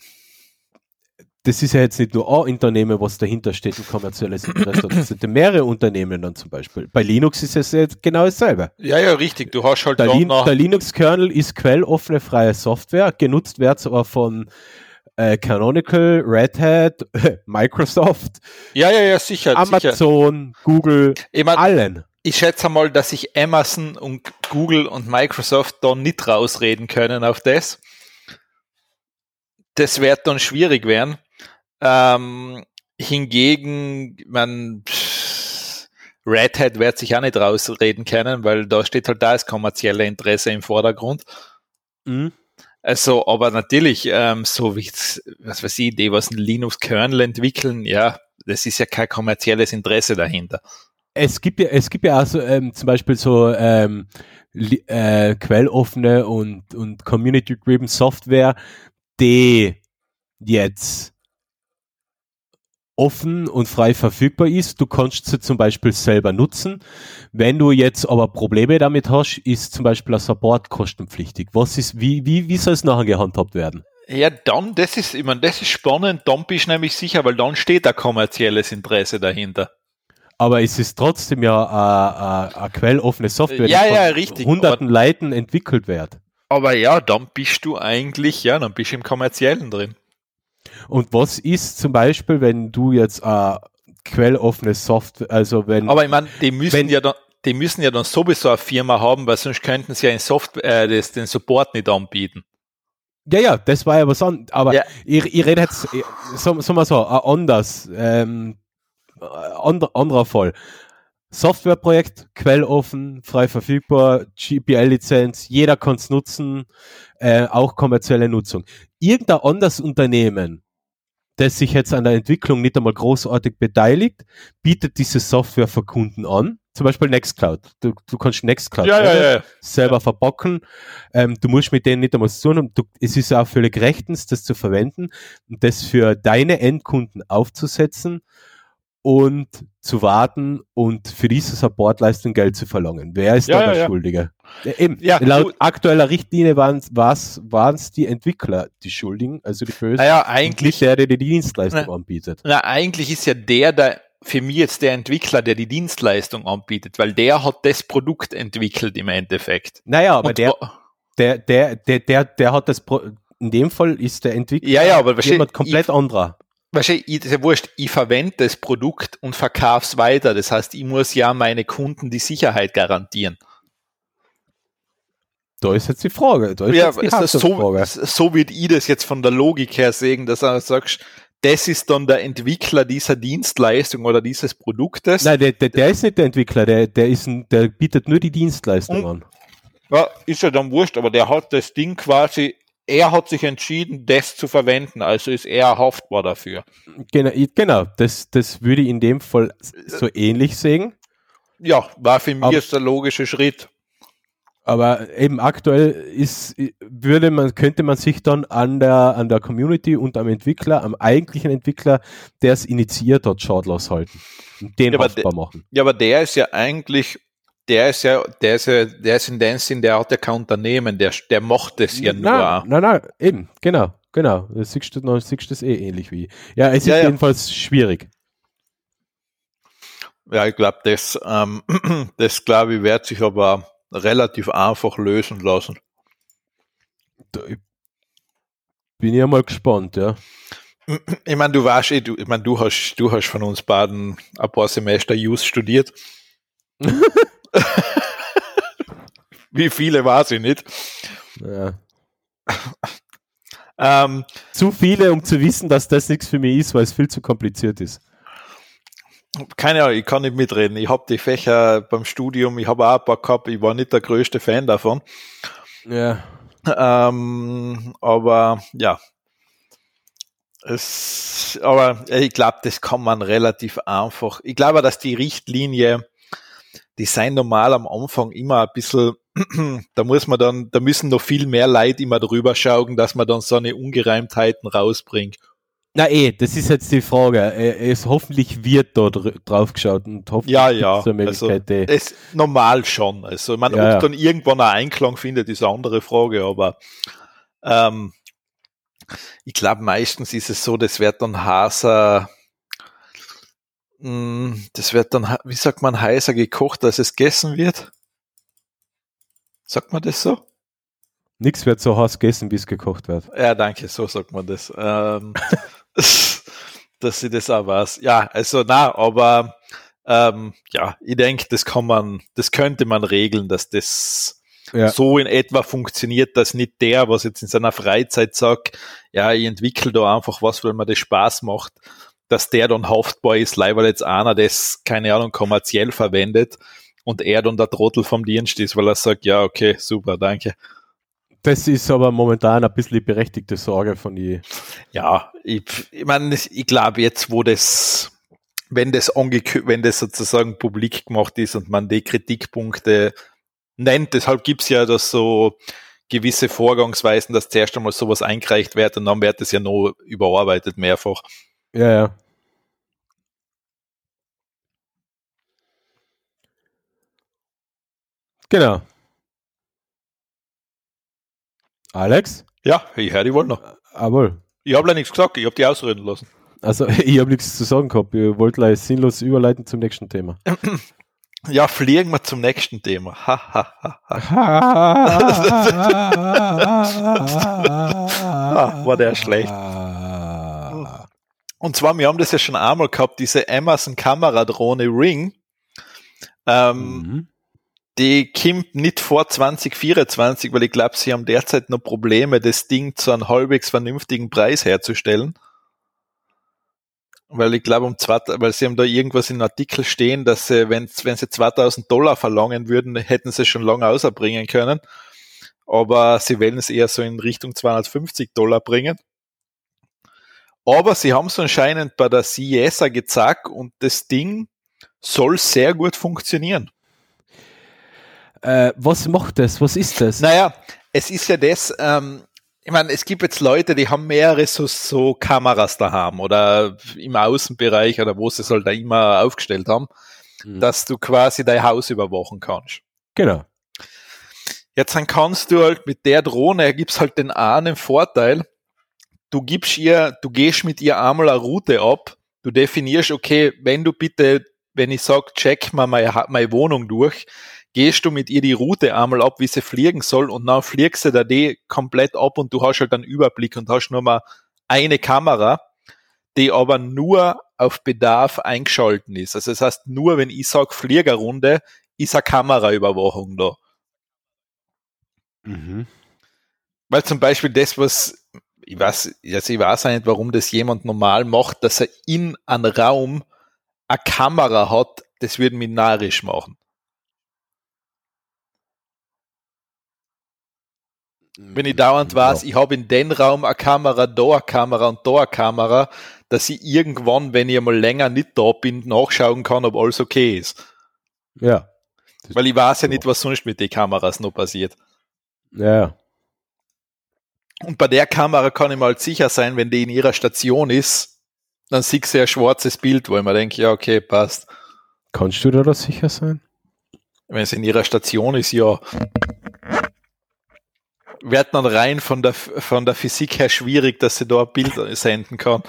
das ist ja jetzt nicht nur ein Unternehmen, was dahinter steht, ein kommerzielles Interesse. Das sind mehrere Unternehmen dann zum Beispiel. Bei Linux ist es jetzt genau dasselbe. Ja, ja, richtig. Du hast halt der, Lin der Linux-Kernel ist quelloffene freie Software, genutzt wird es aber von äh, Canonical, Red Hat, Microsoft. Ja, ja, ja, sicher. Amazon, sicher. Google, ich mein, allen ich schätze mal, dass sich Amazon und Google und Microsoft da nicht rausreden können auf das. Das wird dann schwierig werden. Ähm, hingegen, man, Red Hat wird sich auch nicht rausreden können, weil da steht halt da das kommerzielle Interesse im Vordergrund. Mhm. Also, aber natürlich, ähm, so wie, was weiß ich, die, was ein Linux-Kernel entwickeln, ja, das ist ja kein kommerzielles Interesse dahinter. Es gibt ja, es gibt ja also ähm, zum Beispiel so ähm, äh, quelloffene und, und community-driven Software, die jetzt offen und frei verfügbar ist. Du kannst sie zum Beispiel selber nutzen. Wenn du jetzt aber Probleme damit hast, ist zum Beispiel ein Support kostenpflichtig. Was ist, wie, wie, wie soll es nachher gehandhabt werden? Ja, dann, das ist, ich meine, das ist spannend, dann bist du nämlich sicher, weil dann steht ein kommerzielles Interesse dahinter. Aber es ist trotzdem ja eine quelloffene Software, ja, die ja, richtig, hunderten Leuten entwickelt wird. Aber ja, dann bist du eigentlich, ja, dann bist du im kommerziellen drin. Und was ist zum Beispiel, wenn du jetzt äh, quelloffene Software, also wenn. Aber ich meine, die müssen wenn, ja dann, die müssen ja dann sowieso eine Firma haben, weil sonst könnten sie ja in Software, äh, das, den Support nicht anbieten. Ja, ja, das war ja was anderes. Aber ja. ich, ich rede jetzt, sagen wir so, anders, ähm, andre, anderer Fall. Softwareprojekt, quelloffen, frei verfügbar, GPL-Lizenz, jeder kann es nutzen, äh, auch kommerzielle Nutzung. Irgendein anderes Unternehmen, das sich jetzt an der Entwicklung nicht einmal großartig beteiligt, bietet diese Software für Kunden an. Zum Beispiel Nextcloud. Du, du kannst Nextcloud ja, ja, ja. selber verpacken. Ähm, du musst mit denen nicht einmal so tun. Du, es ist auch völlig rechtens, das zu verwenden und das für deine Endkunden aufzusetzen und zu warten und für diese Supportleistung Geld zu verlangen. Wer ist ja, da der ja, Schuldige? Ja, eben, ja, laut aktueller Richtlinie waren es die Entwickler, die Schuldigen, also die Bösen, naja, eigentlich, der, der die Dienstleistung na, anbietet. Na, eigentlich ist ja der, der für mich jetzt der Entwickler, der die Dienstleistung anbietet, weil der hat das Produkt entwickelt im Endeffekt. Naja, aber der, der, der, der, der, der hat das, Pro in dem Fall ist der Entwickler ja, ja, aber jemand komplett ich, anderer wahrscheinlich, ich, ist ja wurscht, ich verwende das Produkt und verkaufe es weiter. Das heißt, ich muss ja meine Kunden die Sicherheit garantieren. Da ist jetzt die Frage. Da ist ja, jetzt die so, so wird ich das jetzt von der Logik her sehen, dass du sagst, das ist dann der Entwickler dieser Dienstleistung oder dieses Produktes. Nein, der, der, der ist nicht der Entwickler, der, der, ist ein, der bietet nur die Dienstleistung und, an. Ja, ist ja dann wurscht, aber der hat das Ding quasi er hat sich entschieden, das zu verwenden, also ist er haftbar dafür. Genau, genau das, das würde ich in dem Fall so ähnlich sehen. Ja, war für mich aber, der logische Schritt. Aber eben aktuell ist, würde man, könnte man sich dann an der, an der Community und am Entwickler, am eigentlichen Entwickler, der es initiiert hat, schadlos halten. Und den ja, haftbar machen. Ja, aber der ist ja eigentlich der ist ja, der ist ja, der ist in dem Sinn, der hat ja kein Unternehmen, der, der macht das ja nein, nur. Nein, nein, eben, genau, genau. Du siehst du, siehst das eh ähnlich wie. Ja, es ist ja, jedenfalls schwierig. Ja, ich glaube, das, ähm, das glaube ich, wird sich aber relativ einfach lösen lassen. Da, bin ja mal gespannt, ja. Ich meine, du weißt eh, du, ich meine, du hast, du hast von uns beiden ein paar Semester Use studiert. Wie viele war sie nicht? Ja. ähm, zu viele, um zu wissen, dass das nichts für mich ist, weil es viel zu kompliziert ist. Keine Ahnung, ich kann nicht mitreden. Ich habe die Fächer beim Studium, ich habe auch ein paar gehabt, ich war nicht der größte Fan davon. Ja. Ähm, aber ja. Es, aber ich glaube, das kann man relativ einfach. Ich glaube, dass die Richtlinie die seien normal am Anfang immer ein bisschen, da muss man dann, da müssen noch viel mehr Leute immer drüber schauen, dass man dann so eine Ungereimtheiten rausbringt. Na eh, das ist jetzt die Frage. Es hoffentlich wird da drauf geschaut und hoffentlich ja, ja. So also, es normal schon. Also man, ja, ob dann irgendwann ein Einklang findet, ist eine andere Frage, aber ähm, ich glaube meistens ist es so, das wird dann Haser das wird dann, wie sagt man, heißer gekocht, als es gegessen wird. Sagt man das so? Nichts wird so heiß gegessen, bis gekocht wird. Ja, danke, so sagt man das. Ähm, dass sie das auch weiß. Ja, also na, aber ähm, ja, ich denke, das kann man, das könnte man regeln, dass das ja. so in etwa funktioniert, dass nicht der, was jetzt in seiner Freizeit sagt, ja, ich entwickle da einfach was, weil mir das Spaß macht, dass der dann haftbar ist, leider jetzt einer, das, keine Ahnung, kommerziell verwendet und er dann der Trottel vom Dienst ist, weil er sagt, ja, okay, super, danke. Das ist aber momentan ein bisschen die berechtigte Sorge von die. Ja, ich, ich meine, ich glaube jetzt, wo das, wenn das, wenn das sozusagen publik gemacht ist und man die Kritikpunkte nennt. Deshalb gibt's ja das so gewisse Vorgangsweisen, dass zuerst einmal sowas eingereicht wird und dann wird es ja noch überarbeitet mehrfach. Ja, ja. Genau. Alex? Ja, ich höre die wohl noch. Jawohl. Ich habe ja nichts gesagt, ich habe die ausreden lassen. Also, ich habe nichts zu sagen gehabt. Ich wollte gleich sinnlos überleiten zum nächsten Thema. Ja, fliegen wir zum nächsten Thema. Ha, ha, ha, ha. ah, war der schlecht. Und zwar, wir haben das ja schon einmal gehabt, diese Amazon Kameradrohne Ring. Ähm, mhm. Die kommt nicht vor 2024, weil ich glaube, sie haben derzeit noch Probleme, das Ding zu einem halbwegs vernünftigen Preis herzustellen. Weil ich glaube, um weil sie haben da irgendwas in Artikel stehen, dass sie, wenn, wenn sie 2000 Dollar verlangen würden, hätten sie schon lange außerbringen können. Aber sie wollen es eher so in Richtung 250 Dollar bringen. Aber sie haben es anscheinend bei der CES gezeigt und das Ding soll sehr gut funktionieren. Äh, was macht das? Was ist das? Naja, es ist ja das, ähm, ich meine, es gibt jetzt Leute, die haben mehrere so, so Kameras da haben oder im Außenbereich oder wo sie es halt da immer aufgestellt haben, mhm. dass du quasi dein Haus überwachen kannst. Genau. Jetzt dann kannst du halt mit der Drohne gibt's halt den einen Vorteil. Du gibst ihr, du gehst mit ihr einmal eine Route ab. Du definierst, okay, wenn du bitte, wenn ich sag, check mal meine, meine Wohnung durch, gehst du mit ihr die Route einmal ab, wie sie fliegen soll und dann fliegst du da die komplett ab und du hast halt einen Überblick und hast nur mal eine Kamera, die aber nur auf Bedarf eingeschalten ist. Also das heißt, nur wenn ich sage Fliegerrunde, ist eine Kameraüberwachung da. Mhm. Weil zum Beispiel das, was ich weiß, also ich weiß nicht, warum das jemand normal macht, dass er in einem Raum eine Kamera hat, das würde mich narrisch machen. Wenn ich dauernd weiß, ja. ich habe in den Raum eine Kamera, da eine Kamera und da eine Kamera, dass ich irgendwann, wenn ich einmal länger nicht da bin, nachschauen kann, ob alles okay ist. Ja. Weil ich weiß ja nicht, was sonst mit den Kameras noch passiert. Ja. Und bei der Kamera kann ich mal sicher sein, wenn die in ihrer Station ist, dann siehst du ein schwarzes Bild, wo ich mir denke, ja, okay, passt. Kannst du da sicher sein? Wenn es in ihrer Station ist, ja wird dann rein von der, von der Physik her schwierig, dass sie da ein Bild senden kann.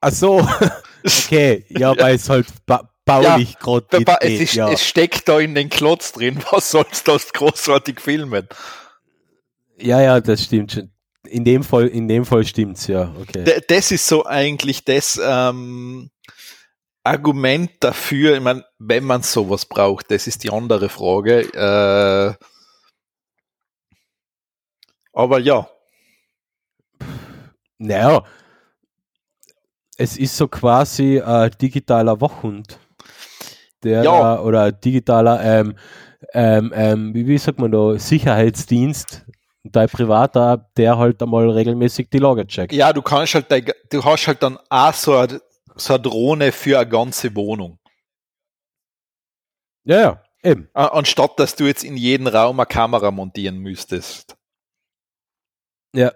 Ach so, okay, ja, ja. weil es halt ba baulich ja, gerade ba es, ja. es steckt da in den Klotz drin, was sollst du das großartig filmen? Ja, ja, das stimmt schon. In dem Fall, in dem Fall stimmt's, ja, okay. D das ist so eigentlich das ähm, Argument dafür, ich meine, wenn man sowas braucht, das ist die andere Frage. Äh, aber ja. Naja, es ist so quasi ein digitaler Wachhund. Der ja. oder digitaler, ähm, ähm, ähm, wie, wie sagt man da, Sicherheitsdienst, dein privater, der halt einmal regelmäßig die Lage checkt. Ja, du kannst halt, du hast halt dann auch so eine, so eine Drohne für eine ganze Wohnung. Ja, ja, eben. Anstatt, dass du jetzt in jeden Raum eine Kamera montieren müsstest. Ja.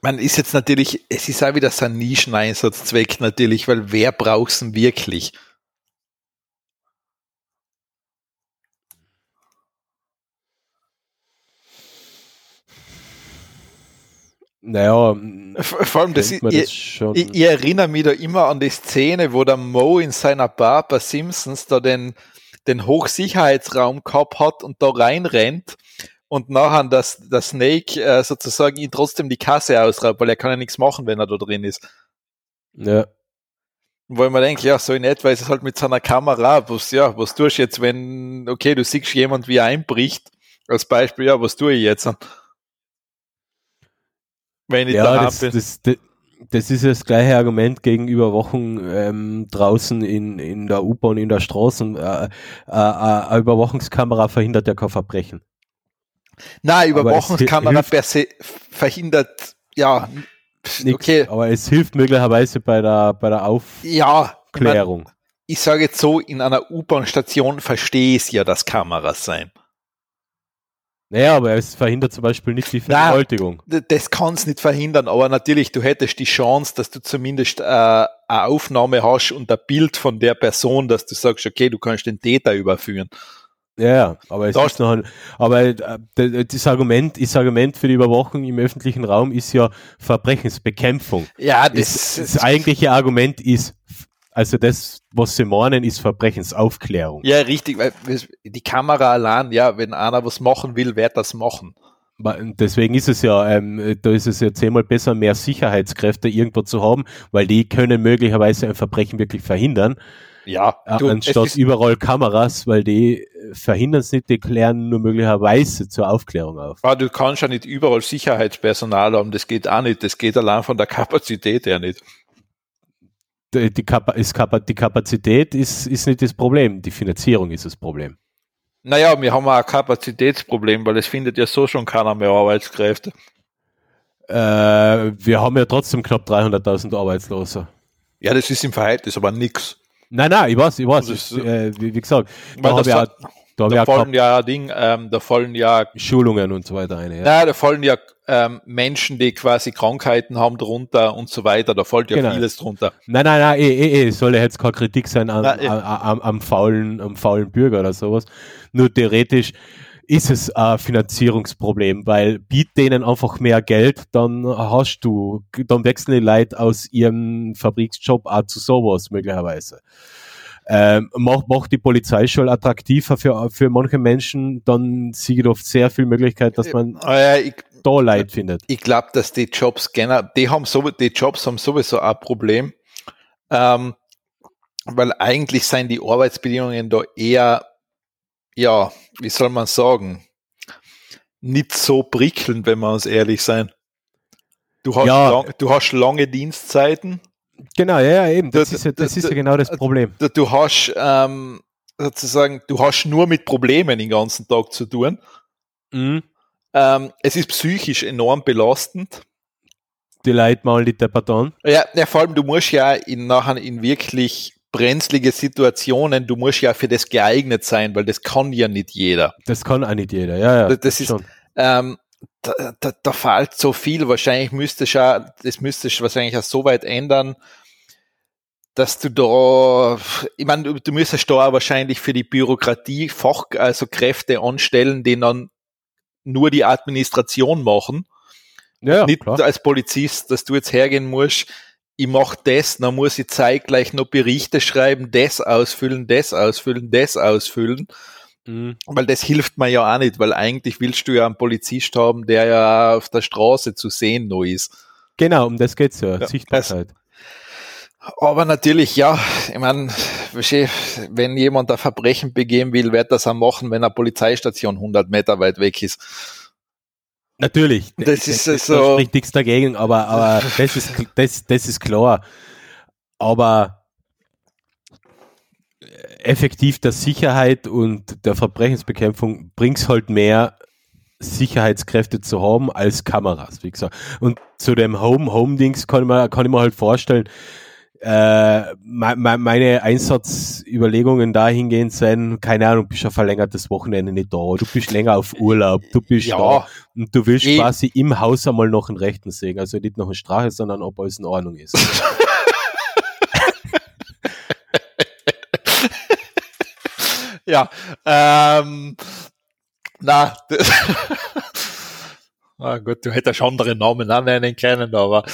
Man ist jetzt natürlich, es ist auch wieder so ein Nischeneinsatzzweck natürlich, weil wer braucht es denn wirklich? Naja, vor allem, das, ist, das ihr, ich, ich, erinnere mich da immer an die Szene, wo der Mo in seiner Bar bei Simpsons da den, den Hochsicherheitsraum gehabt hat und da reinrennt und nachher dass der Snake äh, sozusagen ihn trotzdem die Kasse ausraubt, weil er kann ja nichts machen, wenn er da drin ist. Ja. Wo ich mir denke, ja, so in etwa ist es halt mit seiner Kamera, was, ja, was tust du jetzt, wenn, okay, du siehst jemand, wie er einbricht, als Beispiel, ja, was tue ich jetzt? Wenn ich ja, da das, bin. Das, das, das ist das gleiche Argument gegenüber Wochen ähm, draußen in, in der U-Bahn, in der Straße. Äh, äh, äh, eine Überwachungskamera verhindert ja kein Verbrechen. Na, Überwachungskamera per se verhindert, ja, Nix, okay. Aber es hilft möglicherweise bei der, bei der Aufklärung. Ja, ich, ich sage jetzt so, in einer U-Bahn-Station verstehe ich es ja, dass Kameras sein. Naja, aber es verhindert zum Beispiel nicht die Vergewaltigung. Das kann es nicht verhindern, aber natürlich, du hättest die Chance, dass du zumindest äh, eine Aufnahme hast und ein Bild von der Person, dass du sagst, okay, du kannst den Täter überführen. Ja, aber es das ist noch ein, aber äh, das Argument, das Argument für die Überwachung im öffentlichen Raum ist ja Verbrechensbekämpfung. Ja, das, das, das eigentliche Argument ist also das, was sie meinen, ist Verbrechensaufklärung. Ja, richtig, weil die Kamera allein, ja, wenn einer was machen will, wird das machen. Deswegen ist es ja, ähm, da ist es ja zehnmal besser, mehr Sicherheitskräfte irgendwo zu haben, weil die können möglicherweise ein Verbrechen wirklich verhindern. Ja, du, anstatt überall Kameras, weil die verhindern es nicht, die klären nur möglicherweise zur Aufklärung auf. Aber du kannst ja nicht überall Sicherheitspersonal haben, das geht auch nicht, das geht allein von der Kapazität her nicht die, die, die Kapazität ist, ist nicht das Problem, die Finanzierung ist das Problem. Naja, wir haben auch ein Kapazitätsproblem, weil es findet ja so schon keiner mehr Arbeitskräfte. Äh, wir haben ja trotzdem knapp 300.000 Arbeitslose. Ja, das ist im Verhältnis aber nichts. Nein, nein, ich weiß, ich weiß. Ist, äh, wie, wie, gesagt, da habe ich auch da, da fallen ja Ding, ähm, da fallen ja Schulungen und so weiter ein. Ja, ja da fallen ja ähm, Menschen, die quasi Krankheiten haben drunter und so weiter. Da fällt ja genau. vieles drunter. Nein, nein, nein, eh, eh, eh. soll ja jetzt keine Kritik sein am, nein, am, am, am, faulen, am faulen Bürger oder sowas. Nur theoretisch ist es ein Finanzierungsproblem, weil biet denen einfach mehr Geld, dann hast du, dann wechseln die Leute aus ihrem Fabriksjob auch zu sowas möglicherweise ähm, macht, macht die Polizei schon attraktiver für, für manche Menschen, dann sieht oft sehr viel Möglichkeit, dass man äh, ich, da Leid findet. Ich glaube, dass die Jobs generell, die haben so, die Jobs haben sowieso ein Problem, ähm, weil eigentlich seien die Arbeitsbedingungen da eher, ja, wie soll man sagen, nicht so prickelnd, wenn wir uns ehrlich sein. Du hast, ja. lang, du hast lange Dienstzeiten. Genau, ja, ja eben. Das, da, ist, ja, das da, ist ja genau das Problem. Da, du hast ähm, sozusagen, du hast nur mit Problemen den ganzen Tag zu tun. Mhm. Ähm, es ist psychisch enorm belastend. Die Leute mal die Debatten. Ja, ja, vor allem, du musst ja in, nachher in wirklich brenzlige Situationen, du musst ja für das geeignet sein, weil das kann ja nicht jeder. Das kann auch nicht jeder, ja, ja. Das, das ist, schon. Ähm, da, da, da fällt so viel. Wahrscheinlich müsste schon, das müsste wahrscheinlich auch so weit ändern, dass du da, ich meine, du, du müsstest da wahrscheinlich für die Bürokratie Fach, also Kräfte anstellen, die dann nur die Administration machen. Ja, nicht klar. als Polizist, dass du jetzt hergehen musst, ich mache das, dann muss ich zeitgleich noch Berichte schreiben, das ausfüllen, das ausfüllen, das ausfüllen. Mhm. Weil das hilft mir ja auch nicht, weil eigentlich willst du ja einen Polizist haben, der ja auf der Straße zu sehen noch ist. Genau, um das geht's ja, ja Sichtbarkeit. Aber natürlich, ja, ich meine, wenn jemand ein Verbrechen begehen will, wird das auch machen, wenn eine Polizeistation 100 Meter weit weg ist. Natürlich. Das, das ist das, so. Spricht nichts dagegen, aber, aber das ist, das, das ist klar. Aber effektiv der Sicherheit und der Verbrechensbekämpfung bringt es halt mehr, Sicherheitskräfte zu haben als Kameras, wie gesagt. Und zu dem Home-Home-Dings kann, man, kann ich mir halt vorstellen, äh, meine Einsatzüberlegungen dahingehend sein, keine Ahnung, du bist ein verlängertes Wochenende nicht da, du bist länger auf Urlaub, du bist ja, da und du willst quasi im Haus einmal noch einen Rechten sehen, also nicht noch eine Strache, sondern ob alles in Ordnung ist. ja, ähm, na, ah gut, du hättest andere Namen annehmen können, aber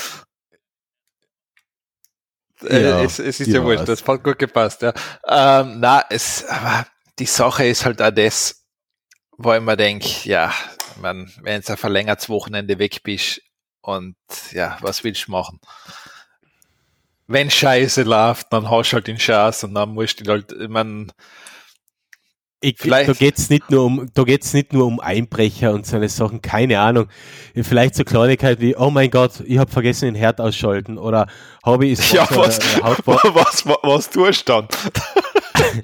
ja, es, es, ist ja wurscht, das hat gut gepasst, ja. Ähm, na, es, aber die Sache ist halt auch das, wo ich mir denke, ja, man, wenn du ein verlängertes Wochenende weg bist und ja, was willst du machen? Wenn Scheiße läuft, dann hast du halt den Schatz und dann musst du halt, ich mein, ich, vielleicht. Da geht's nicht nur um, da geht's nicht nur um Einbrecher und so eine Sachen, keine Ahnung. Vielleicht so Kleinigkeit wie, oh mein Gott, ich habe vergessen den Herd ausschalten oder habe ich ja, was, äh, was, was, was tust du dann?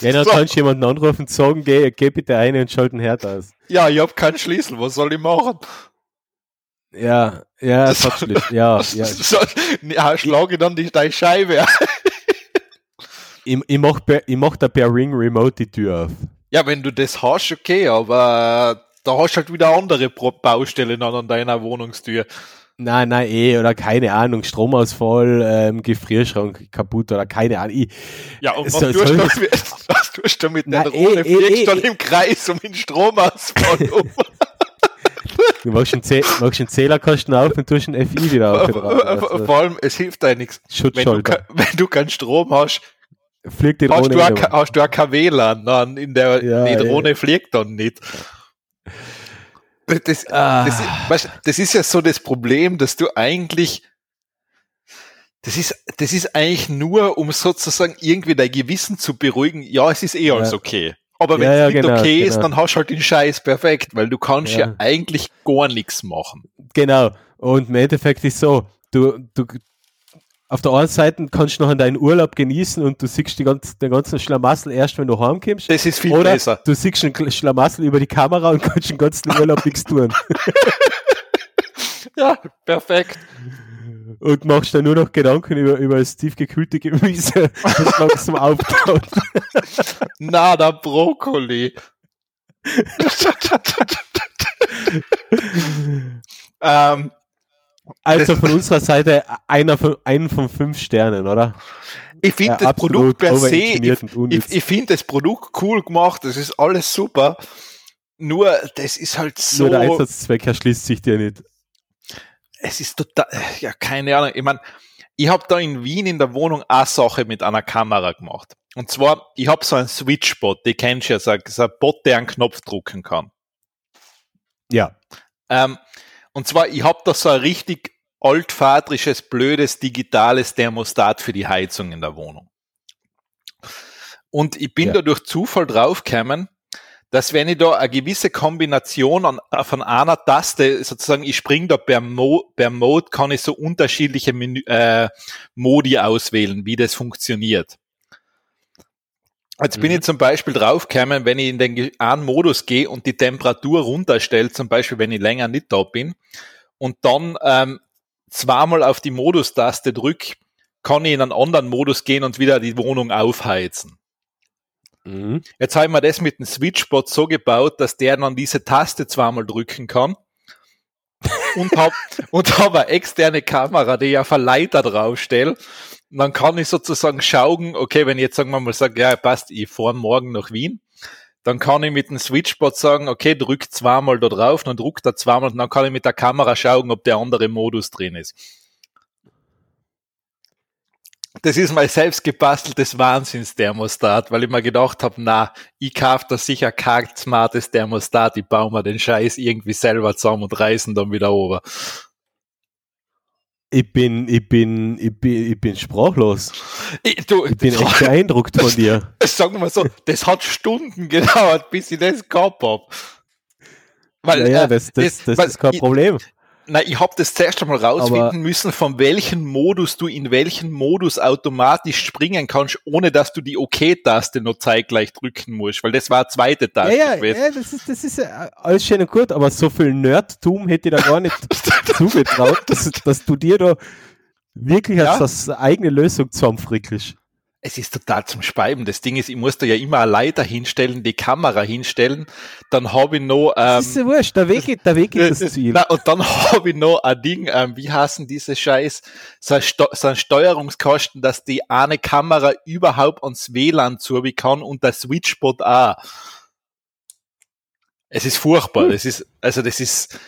ja, dann so. kannst du jemanden anrufen und sagen, geh, geh bitte ein und schalt den Herd aus. Ja, ich habe keinen Schlüssel, was soll ich machen? Ja, Ja, das hat schlimm. Ja, ja. So, ja, schlage dann die deine Scheibe. Ich, ich mach, per, ich mach da per Ring Remote die Tür auf. Ja, wenn du das hast, okay, aber da hast du halt wieder andere Baustellen an, deiner Wohnungstür. Nein, nein, eh, oder keine Ahnung, Stromausfall, ähm, Gefrierschrank kaputt oder keine Ahnung. Ich, Ja, und was So- tust du? Was tust du mit Na, der eh, Drohne? eh, Fliegst eh, dann eh. im Kreis um den Stromausfall um. du machst einen, Zäh machst einen Zählerkasten auf und tust einen FI wieder auf. Vor allem, es hilft dir nichts. Wenn du, wenn du keinen Strom hast, Fliegt die hast Drohne du, auch, hast du auch kein WLAN. Dann in der, Ja, die ja. Drohne fliegt dann nicht. Das, das, Ah. das, weißt, das ist ja so das Problem, dass du eigentlich, das ist, das ist eigentlich nur, um sozusagen irgendwie dein Gewissen zu beruhigen. Ja, es ist eh alles Ja. okay. Aber wenn Ja, es ja, nicht genau, okay ist, genau. dann hast du halt den Scheiß perfekt, weil du kannst ja, Ja. eigentlich gar nichts machen. Genau. Und im Endeffekt ist so, du, du, auf der einen Seite kannst du noch deinen Urlaub genießen und du siehst die ganze, den ganzen Schlamassel erst, wenn du heimkommst. Das ist viel Oder besser. du siehst einen Schlamassel über die Kamera und kannst den ganzen Urlaub nichts tun. Ja, perfekt. Und machst dann nur noch Gedanken über, über das tiefgekühlte Gemüse, das langsam auftaut. Na, der Brokkoli. ähm, Also von unserer Seite einer von, einen von fünf Sternen, oder? ich finde Ja, das Produkt per se, ich, ich, ich finde das Produkt cool gemacht, das ist alles super. Nur, das ist halt so, Nur der Einsatzzweck erschließt sich dir nicht. es ist total, ja, keine Ahnung. Ich meine, ich habe da in Wien in der Wohnung eine Sache mit einer Kamera gemacht. Und zwar, ich habe so einen Switchbot, die kennst du ja, so, so ein Bot, der einen Knopf drucken kann. Ja. Ähm, und zwar, ich habe da so ein richtig altvatrisches, blödes, digitales Thermostat für die Heizung in der Wohnung. Und ich bin Ja. da durch Zufall draufgekommen, dass wenn ich da eine gewisse Kombination an, von einer Taste, sozusagen, ich spring da per, Mo, per Mode, kann ich so unterschiedliche Menü, äh, Modi auswählen, wie das funktioniert. Jetzt bin Mhm. ich zum Beispiel draufgekommen, wenn ich in den einen Modus gehe und die Temperatur runterstelle, zum Beispiel wenn ich länger nicht da bin, und dann ähm, zweimal auf die Modustaste drück, kann ich in einen anderen Modus gehen und wieder die Wohnung aufheizen. Mhm. Jetzt habe ich mir das mit dem Switchbot so gebaut, dass der dann diese Taste zweimal drücken kann. Und habe und hab eine externe Kamera, die ich auf einen Leiter draufstelle. Dann kann ich sozusagen schauen, okay, wenn ich jetzt sagen wir mal sage, ja, passt, ich fahre morgen nach Wien, dann kann ich mit dem Switchbot sagen, okay, drück zweimal da drauf, dann drückt er zweimal und dann kann ich mit der Kamera schauen, ob der andere Modus drin ist. Das ist mein selbst gebasteltes Wahnsinnsthermostat, weil ich mir gedacht habe, na, ich kauf da sicher kein smartes Thermostat, ich baue mir den Scheiß irgendwie selber zusammen und reißen dann wieder over. Ich bin, ich bin, ich bin, ich bin sprachlos. Ich, du, Ich bin das echt beeindruckt von dir. sagen wir so, das hat Stunden gedauert, bis ich das gehabt hab. Weil, Naja, äh, das, das, das weil ist kein ich- Problem. Nein, ich habe das zuerst einmal rausfinden Aber- müssen, von welchem Modus du in welchen Modus automatisch springen kannst, ohne dass du die OK-Taste noch zeitgleich drücken musst, weil das war eine zweite Ja, Taste ja, gewesen. ja, das ist, das ist ja alles schön und gut, aber so viel Nerdtum hätte ich da gar nicht zugetraut, dass, dass du dir da wirklich Ja. als das eigene Lösung zusammenfrickelst. Es ist total zum Speiben. Das Ding ist, ich muss da ja immer eine Leiter hinstellen, die Kamera hinstellen, dann habe ich noch Das ähm, ist ja wurscht, der Weg, ist- der Weg ist das Ziel. Na, und dann habe ich noch ein Ding, ähm, wie heißen diese Scheiß, so ein, so ein Steuerungskosten, dass die eine Kamera überhaupt ans WLAN zubi kann und der Switchbot auch. Es ist furchtbar. Hm. Das ist, also das ist,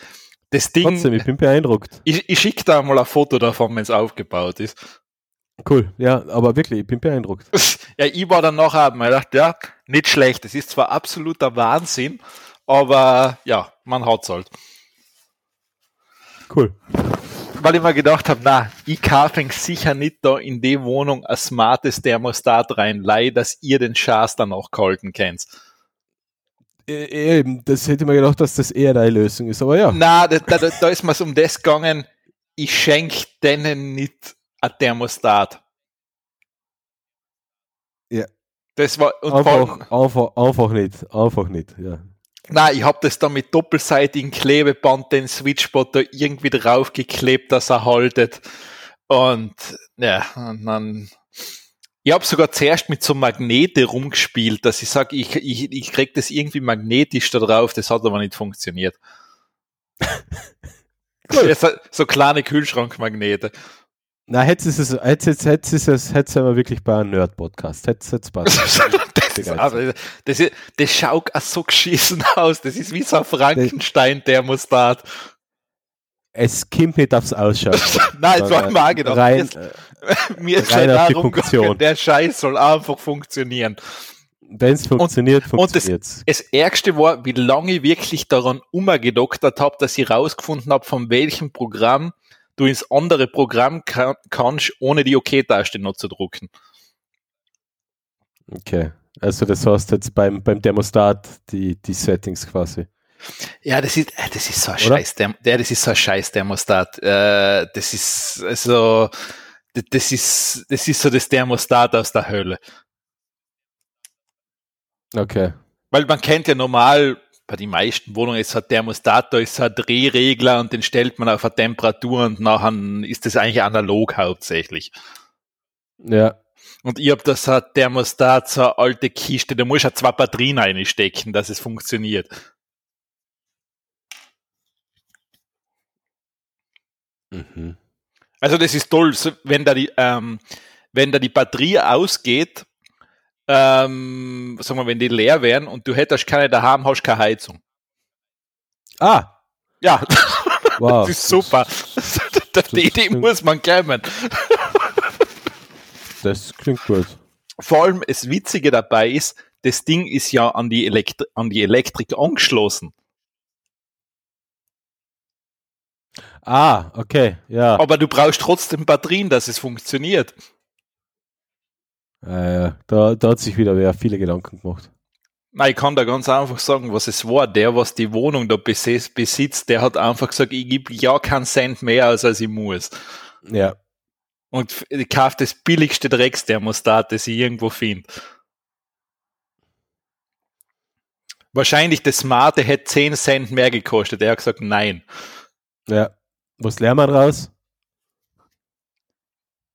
das Ding, Trotzdem, ich bin beeindruckt. ich, ich schicke da mal ein Foto davon, wenn es aufgebaut ist. Cool, ja, aber wirklich, ich bin beeindruckt. Ja, ich war dann nachher, hab mir gedacht, ja, nicht schlecht. Das ist zwar absoluter Wahnsinn, aber ja, man hat's halt. Cool. weil ich mir gedacht habe, na, ich kaufe sicher nicht da in die Wohnung ein smartes Thermostat rein, leih, dass ihr den Schaß dann auch gehalten kennt. Äh, Eben, das hätte ich mir gedacht, dass das eher deine Lösung ist, aber ja. Na, da, da, da ist mir um das gegangen, ich schenk denen nicht ein Thermostat. Ja. Das war, Einfach, einfach, einfach nicht, einfach nicht, ja. Nein, ich habe das da mit doppelseitigem Klebeband den Switchbot da irgendwie draufgeklebt, dass er haltet. Und ja, und dann ich habe sogar zuerst mit so Magnete rumgespielt, dass ich sage, ich, ich, ich krieg das irgendwie magnetisch da drauf, das hat aber nicht funktioniert. cool. so kleine Kühlschrankmagnete. Na, hätte es es, hätte es, hätte es, hätte es aber wirklich bei einem Nerd-Podcast. Hätte es passt. das, ist, aber, das, ist, das schaut auch so geschissen aus. Das ist wie so ein Frankenstein-Thermostat. Es kommt nicht aufs Ausschauen. Nein, das war auch gedacht. Rein, mir ist schon darum gegangen, der Scheiß soll einfach funktionieren. Wenn es funktioniert, funktioniert es. Das, das Ärgste war, wie lange ich wirklich daran umgedoktert habe, dass ich rausgefunden habe, von welchem Programm du ins andere Programm kann, kannst, ohne die OK-Taste noch zu drucken. Okay. Also das heißt jetzt beim, beim Thermostat die, die Settings quasi. Ja, das ist, äh, das ist so ein Oder? Scheiß, der, das ist so ein Scheiß Thermostat. Äh, das ist, also, das ist, das ist so das Thermostat aus der Hölle. Okay. Weil man kennt ja normal, bei den meisten Wohnungen ist ein Thermostat, da ist ein Drehregler und den stellt man auf eine Temperatur und nachher ist das eigentlich analog hauptsächlich. Ja. Und ich habe das ein Thermostat, so eine alte Kiste, da muss ja zwei Batterien reinstecken, dass es funktioniert. Mhm. Also das ist toll, wenn da die, ähm, wenn da die Batterie ausgeht, ähm, sagen wir, wenn die leer wären und du hättest keine daheim, hast keine Heizung. Ah. Ja. Wow. das ist super. Das, die Idee muss man kämen. Das klingt gut. Vor allem das Witzige dabei ist, das Ding ist ja an die, Elektri an die Elektrik angeschlossen. Ah, okay, ja. Aber du brauchst trotzdem Batterien, dass es funktioniert. Äh, da, da hat sich wieder wer viele Gedanken gemacht. Nein, ich kann da ganz einfach sagen, was es war. Der, was die Wohnung da besitzt, der hat einfach gesagt, ich gebe ja keinen Cent mehr, als, als ich muss. Ja. Und ich kaufe das billigste Drecksthermostat, das ich irgendwo finde. Wahrscheinlich das Smarte hätte 10 Cent mehr gekostet. Er hat gesagt, nein. Ja. Was lernen wir daraus?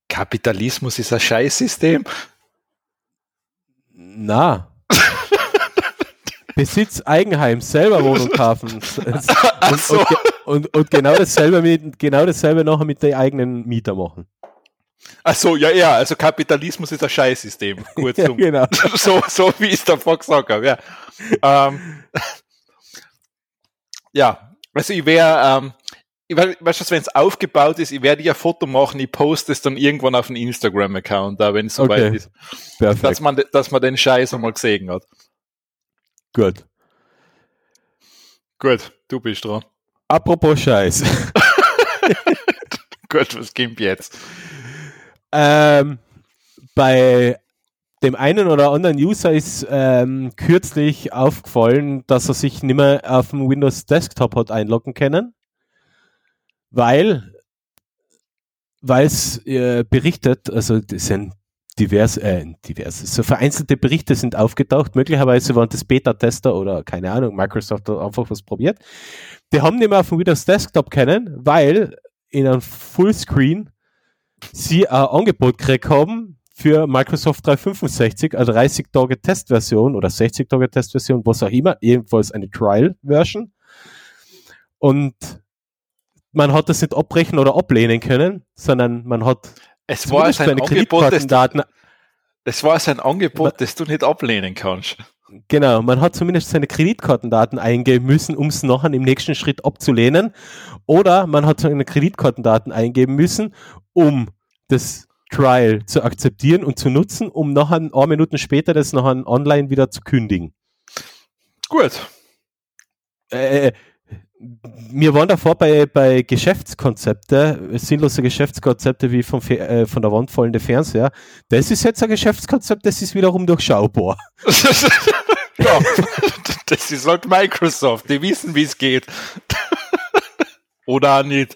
Kapitalismus ist ein Scheißsystem. Na. Besitz Eigenheim, selber Wohnung kaufen. Und, so. und, und, und, genau dasselbe mit, genau dasselbe nachher mit den eigenen Mieter machen. Ach so, ja, ja, also Kapitalismus ist ein Scheißsystem. Gut, ja, genau. so, so wie es der Fox hat, ja. Ähm, ja, also ich wäre, ähm, ich weiß, weißt du, wenn es aufgebaut ist, ich werde ja Foto machen, ich poste es dann irgendwann auf den Instagram-Account, da wenn es soweit okay. ist. Perfekt. Dass man, dass man den Scheiß einmal gesehen hat. Gut. Gut, du bist dran. Apropos Scheiß. Gut, was gibt jetzt? Ähm, bei dem einen oder anderen User ist ähm, kürzlich aufgefallen, dass er sich nicht mehr auf dem Windows Desktop hat einloggen können weil es äh, berichtet, also das sind divers, äh, diverse, so vereinzelte Berichte sind aufgetaucht, möglicherweise waren das Beta-Tester oder keine Ahnung, Microsoft hat einfach was probiert. Die haben nicht mehr auf dem Windows Desktop kennen, weil in einem Fullscreen sie ein Angebot gekriegt haben für Microsoft 365, eine 30 Tage Testversion oder 60 Tage Testversion, was auch immer, jedenfalls eine Trial-Version. Und man hat das nicht abbrechen oder ablehnen können, sondern man hat es war sein Angebot, das du, es war sein Angebot, das du nicht ablehnen kannst. Genau, man hat zumindest seine Kreditkartendaten eingeben müssen, um es nachher im nächsten Schritt abzulehnen. Oder man hat seine Kreditkartendaten eingeben müssen, um das Trial zu akzeptieren und zu nutzen, um nachher ein paar Minuten später das nachher online wieder zu kündigen. Gut. Äh, äh wir waren davor bei, bei Geschäftskonzepte, sinnlose Geschäftskonzepte wie vom, äh, von der Wand fallende Fernseher. Das ist jetzt ein Geschäftskonzept, das ist wiederum durchschaubar. ja, das ist halt Microsoft, die wissen, wie es geht. Oder nicht.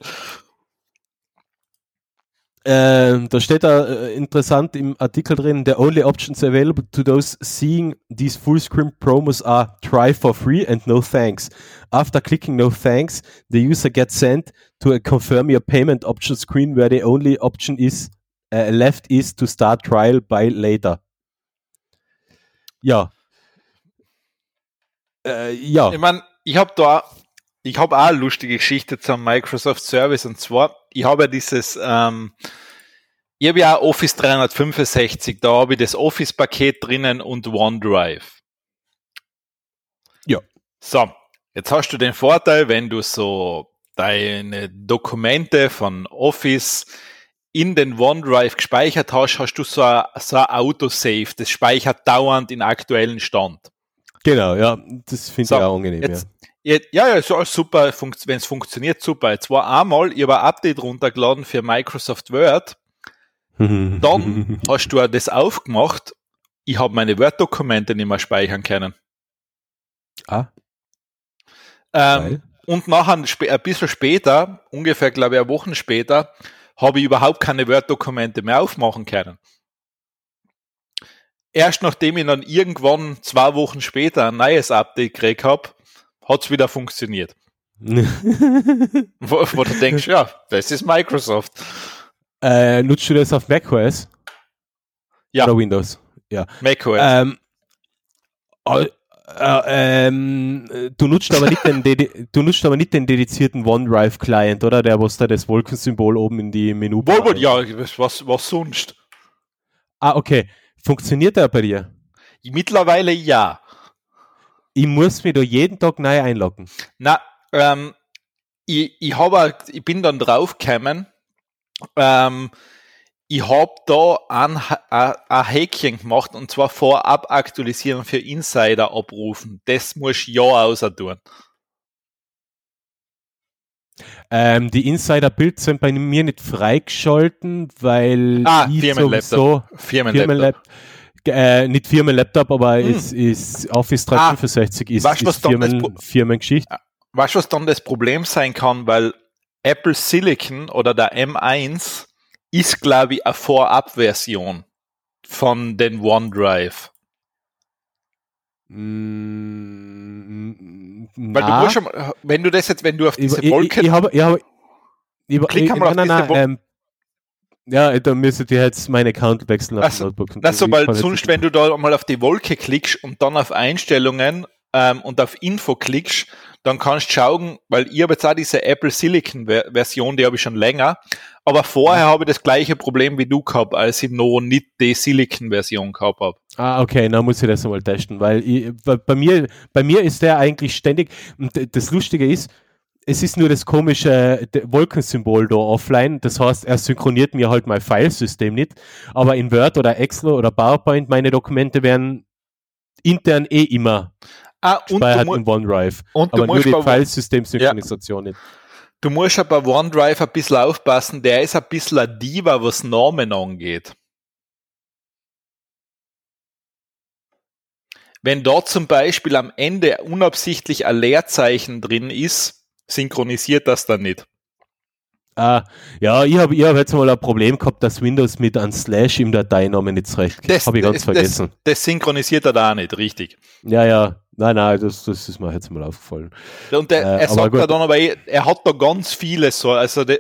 Ähm, da steht da äh, interessant im Artikel drin, the only options available to those seeing these full screen promos are try for free and no thanks. After clicking no thanks, the user gets sent to a confirm your payment option screen where the only option is uh, left is to start trial by later. Ja. Äh, ja. Ich meine, ich habe da, ich habe auch eine lustige Geschichte zum Microsoft Service und zwar, ich habe ja dieses, ähm, ich habe ja Office 365, da habe ich das Office-Paket drinnen und OneDrive. Ja. So, jetzt hast du den Vorteil, wenn du so deine Dokumente von Office in den OneDrive gespeichert hast, hast du so ein, so ein Autosave, das speichert dauernd in aktuellen Stand. Genau, ja, das finde so, ich auch angenehm. Jetzt, ja. Ja, ja, ist alles super, wenn es funktioniert, super. Jetzt war einmal, ich habe ein Update runtergeladen für Microsoft Word, dann hast du das aufgemacht, ich habe meine Word-Dokumente nicht mehr speichern können. Ah. Ähm, und nachher ein bisschen später, ungefähr glaube ich eine Woche später, habe ich überhaupt keine Word-Dokumente mehr aufmachen können. Erst nachdem ich dann irgendwann zwei Wochen später ein neues Update gekriegt habe, hat es wieder funktioniert. wo, wo, du denkst, ja, das ist Microsoft. Äh, nutzt du das auf macOS? Ja. Oder Windows? Ja. macOS. Ähm, äh, ähm, du nutzt aber nicht den, du nutzt aber nicht den dedizierten OneDrive Client, oder? Der, was da das Wolkensymbol oben in die Menü. Wohl, ja, was, was sonst? Ah, okay. Funktioniert der bei dir? Mittlerweile ja. Ich muss mich da jeden Tag neu einloggen. Na, ähm, ich, ich, hab, ich bin dann draufgekommen, ähm, ich habe da ein, ein, ein Häkchen gemacht und zwar vorab aktualisieren für Insider abrufen. Das muss ja außer tun. Ähm, die Insider-Bild sind bei mir nicht freigeschalten, weil ah, ich sowieso Firmenlaptop. Äh, nicht Firmenlaptop, aber hm. ist, ist Office 365 ah, ist, weißt, ist Firmen, Firmengeschichte. Weißt du, was dann das Problem sein kann, weil Apple Silicon oder der M1 ist, glaube ich, eine Vorabversion von den OneDrive. Mm, Weil du schon, wenn du das jetzt, wenn du auf diese ich, Wolke. Ich, ich, habe, ich habe, ich, klick einmal auf nein, diese Wolke. Ähm, ja, da müsstet ihr jetzt meinen Account wechseln auf also, Notebook. Also, weil sonst, wenn du da mal auf die Wolke klickst und dann auf Einstellungen ähm, und auf Info klickst, dann kannst du schauen, weil ich habe jetzt auch diese Apple Silicon Version, die habe ich schon länger, aber vorher habe ich das gleiche Problem wie du gehabt, als ich noch nicht die Silicon Version gehabt habe. Ah, okay, dann muss ich das mal testen, weil ich, bei mir, bei mir ist der eigentlich ständig, und das Lustige ist, es ist nur das komische Wolkensymbol da offline. Das heißt, er synchroniert mir halt mein Filesystem nicht. Aber in Word oder Excel oder PowerPoint, meine Dokumente werden intern eh immer Ah, und speichert in OneDrive. Und aber nur die Filesystem-Synchronisation ja. nicht. Du musst ja bei OneDrive ein bisschen aufpassen, der ist ein bisschen ein Diva, was Namen angeht. Wenn dort zum Beispiel am Ende unabsichtlich ein Leerzeichen drin ist, synchronisiert das dann nicht. Ah, ja, ich habe ich hab jetzt mal ein Problem gehabt, dass Windows mit einem Slash im Dateinamen nicht zurecht. Das habe ich ganz das, vergessen. Das, das synchronisiert er da nicht, richtig. Ja, ja. Nein, nein, das, das ist mir jetzt mal aufgefallen. Und der, äh, er sagt da dann aber, er hat da ganz vieles so, also der,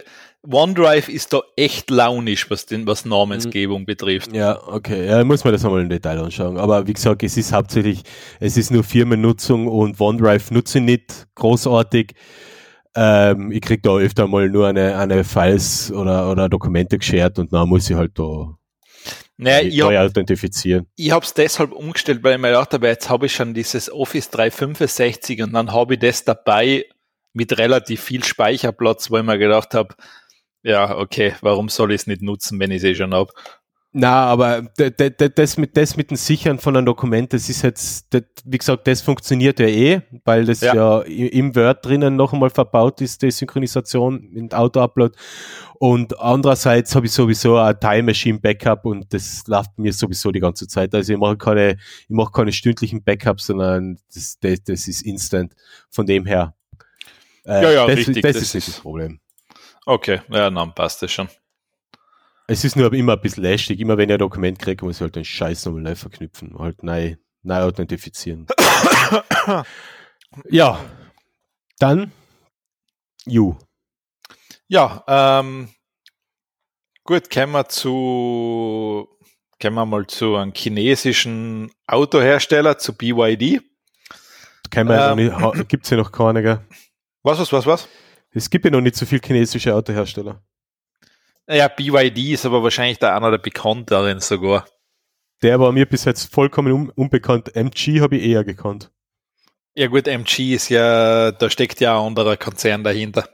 OneDrive ist da echt launisch, was, den, was Namensgebung mhm. betrifft. Ja, okay. Ja, muss man das nochmal im Detail anschauen. Aber wie gesagt, es ist hauptsächlich, es ist nur Firmennutzung und OneDrive nutze ich nicht großartig. Ähm, ich krieg da öfter mal nur eine, eine Files oder, oder Dokumente geshared und dann muss ich halt da naja, ich neu hab, authentifizieren. Ich habe es deshalb umgestellt, weil ich mir gedacht habe, jetzt habe ich schon dieses Office 365 und dann habe ich das dabei mit relativ viel Speicherplatz, wo ich mir gedacht habe, ja, okay, warum soll ich es nicht nutzen, wenn ich es eh schon habe? Na, aber das mit, das mit dem Sichern von einem Dokument, das ist jetzt, das, wie gesagt, das funktioniert ja eh, weil das ja, ja im Word drinnen noch einmal verbaut ist, die Synchronisation in Auto-Upload. Und andererseits habe ich sowieso ein Time Machine Backup und das läuft mir sowieso die ganze Zeit. Also ich mache keine, ich mache keine stündlichen Backups, sondern das, das, das ist instant. Von dem her. Äh, ja, ja, das, richtig. Das, das ist nicht das Problem. Okay, ja, dann passt das schon. Es ist nur immer ein bisschen lästig. Immer wenn ich ein Dokument kriege, muss ich halt den Scheiß nochmal neu verknüpfen. Halt neu, neu authentifizieren. ja. Dann You. Ja, ähm, gut, kommen wir zu, kommen wir mal zu einem chinesischen Autohersteller, zu BYD. Ähm, Gibt es ja noch keine, gell? Was, was, was, was? Es gibt ja noch nicht so viele chinesische Autohersteller. Ja, BYD ist aber wahrscheinlich der einer der bekannteren sogar. Der war mir bis jetzt vollkommen un unbekannt. MG habe ich eher gekannt. Ja gut, MG ist ja, da steckt ja ein anderer Konzern dahinter.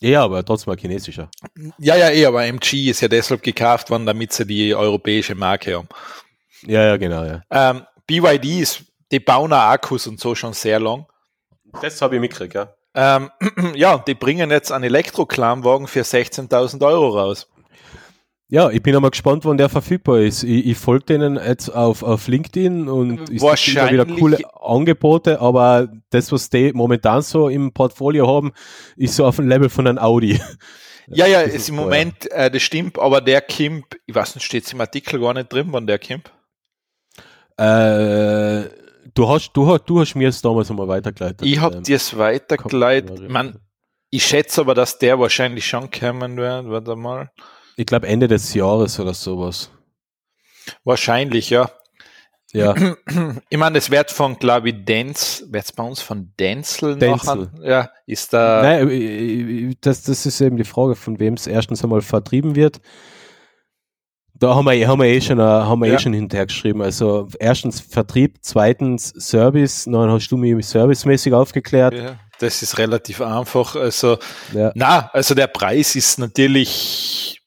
Ja, aber trotzdem ein chinesischer. Ja, ja, eh, aber MG ist ja deshalb gekauft worden, damit sie die europäische Marke haben. Ja, ja, genau, ja. Ähm, BYD ist, die bauen auch Akkus und so schon sehr lang. Das habe ich mitgekriegt, ja. Ähm, ja, die bringen jetzt einen Elektroklamwagen für 16.000 Euro raus. Ja, ich bin einmal gespannt, wann der verfügbar ist. Ich, ich folge denen jetzt auf, auf LinkedIn und ich sehe wieder coole Angebote, aber das, was die momentan so im Portfolio haben, ist so auf dem Level von einem Audi. Ja, ja, ist im Moment, äh, das stimmt, aber der Kimp, ich weiß nicht, steht es im Artikel gar nicht drin, wann der Kimp? Äh, du hast, du hast, du hast mir es damals einmal weitergeleitet. Ich habe dir es weitergeleitet. Man, ich schätze aber, dass der wahrscheinlich schon kommen wird. Warte mal. Ich glaube Ende des Jahres oder sowas. Wahrscheinlich, ja. Ja. Ich meine, es wird von, glaube ich, Dance, wird es bei uns von Denzel, Denzel. Nachher? Ja, ist da. Nein, das, das ist eben die Frage, von wem es erstens einmal vertrieben wird. Da haben wir, haben wir eh schon, äh, haben wir eh ja. eh schon hinterhergeschrieben. Also erstens Vertrieb, zweitens Service, dann hast du mich servicemäßig aufgeklärt. Ja, das ist relativ einfach. Also, ja. na, also der Preis ist natürlich,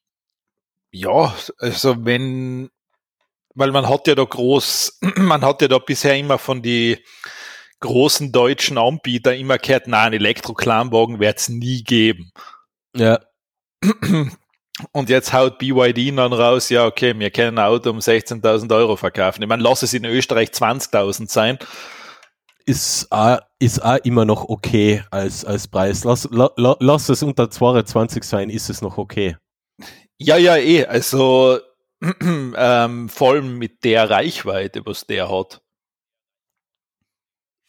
ja, also wenn, weil man hat ja da groß, man hat ja da bisher immer von die großen deutschen Anbieter immer gehört, nein, Elektro-Klamwagen wird es nie geben. Ja. Und jetzt haut BYD dann raus, ja, okay, wir können ein Auto um 16.000 Euro verkaufen. Ich meine, lass es in Österreich 20.000 sein. Ist auch, ist auch immer noch okay als, als Preis. Lass, la, lass es unter 22 sein, ist es noch okay. Ja, ja, eh. Also ähm, vor allem mit der Reichweite, was der hat.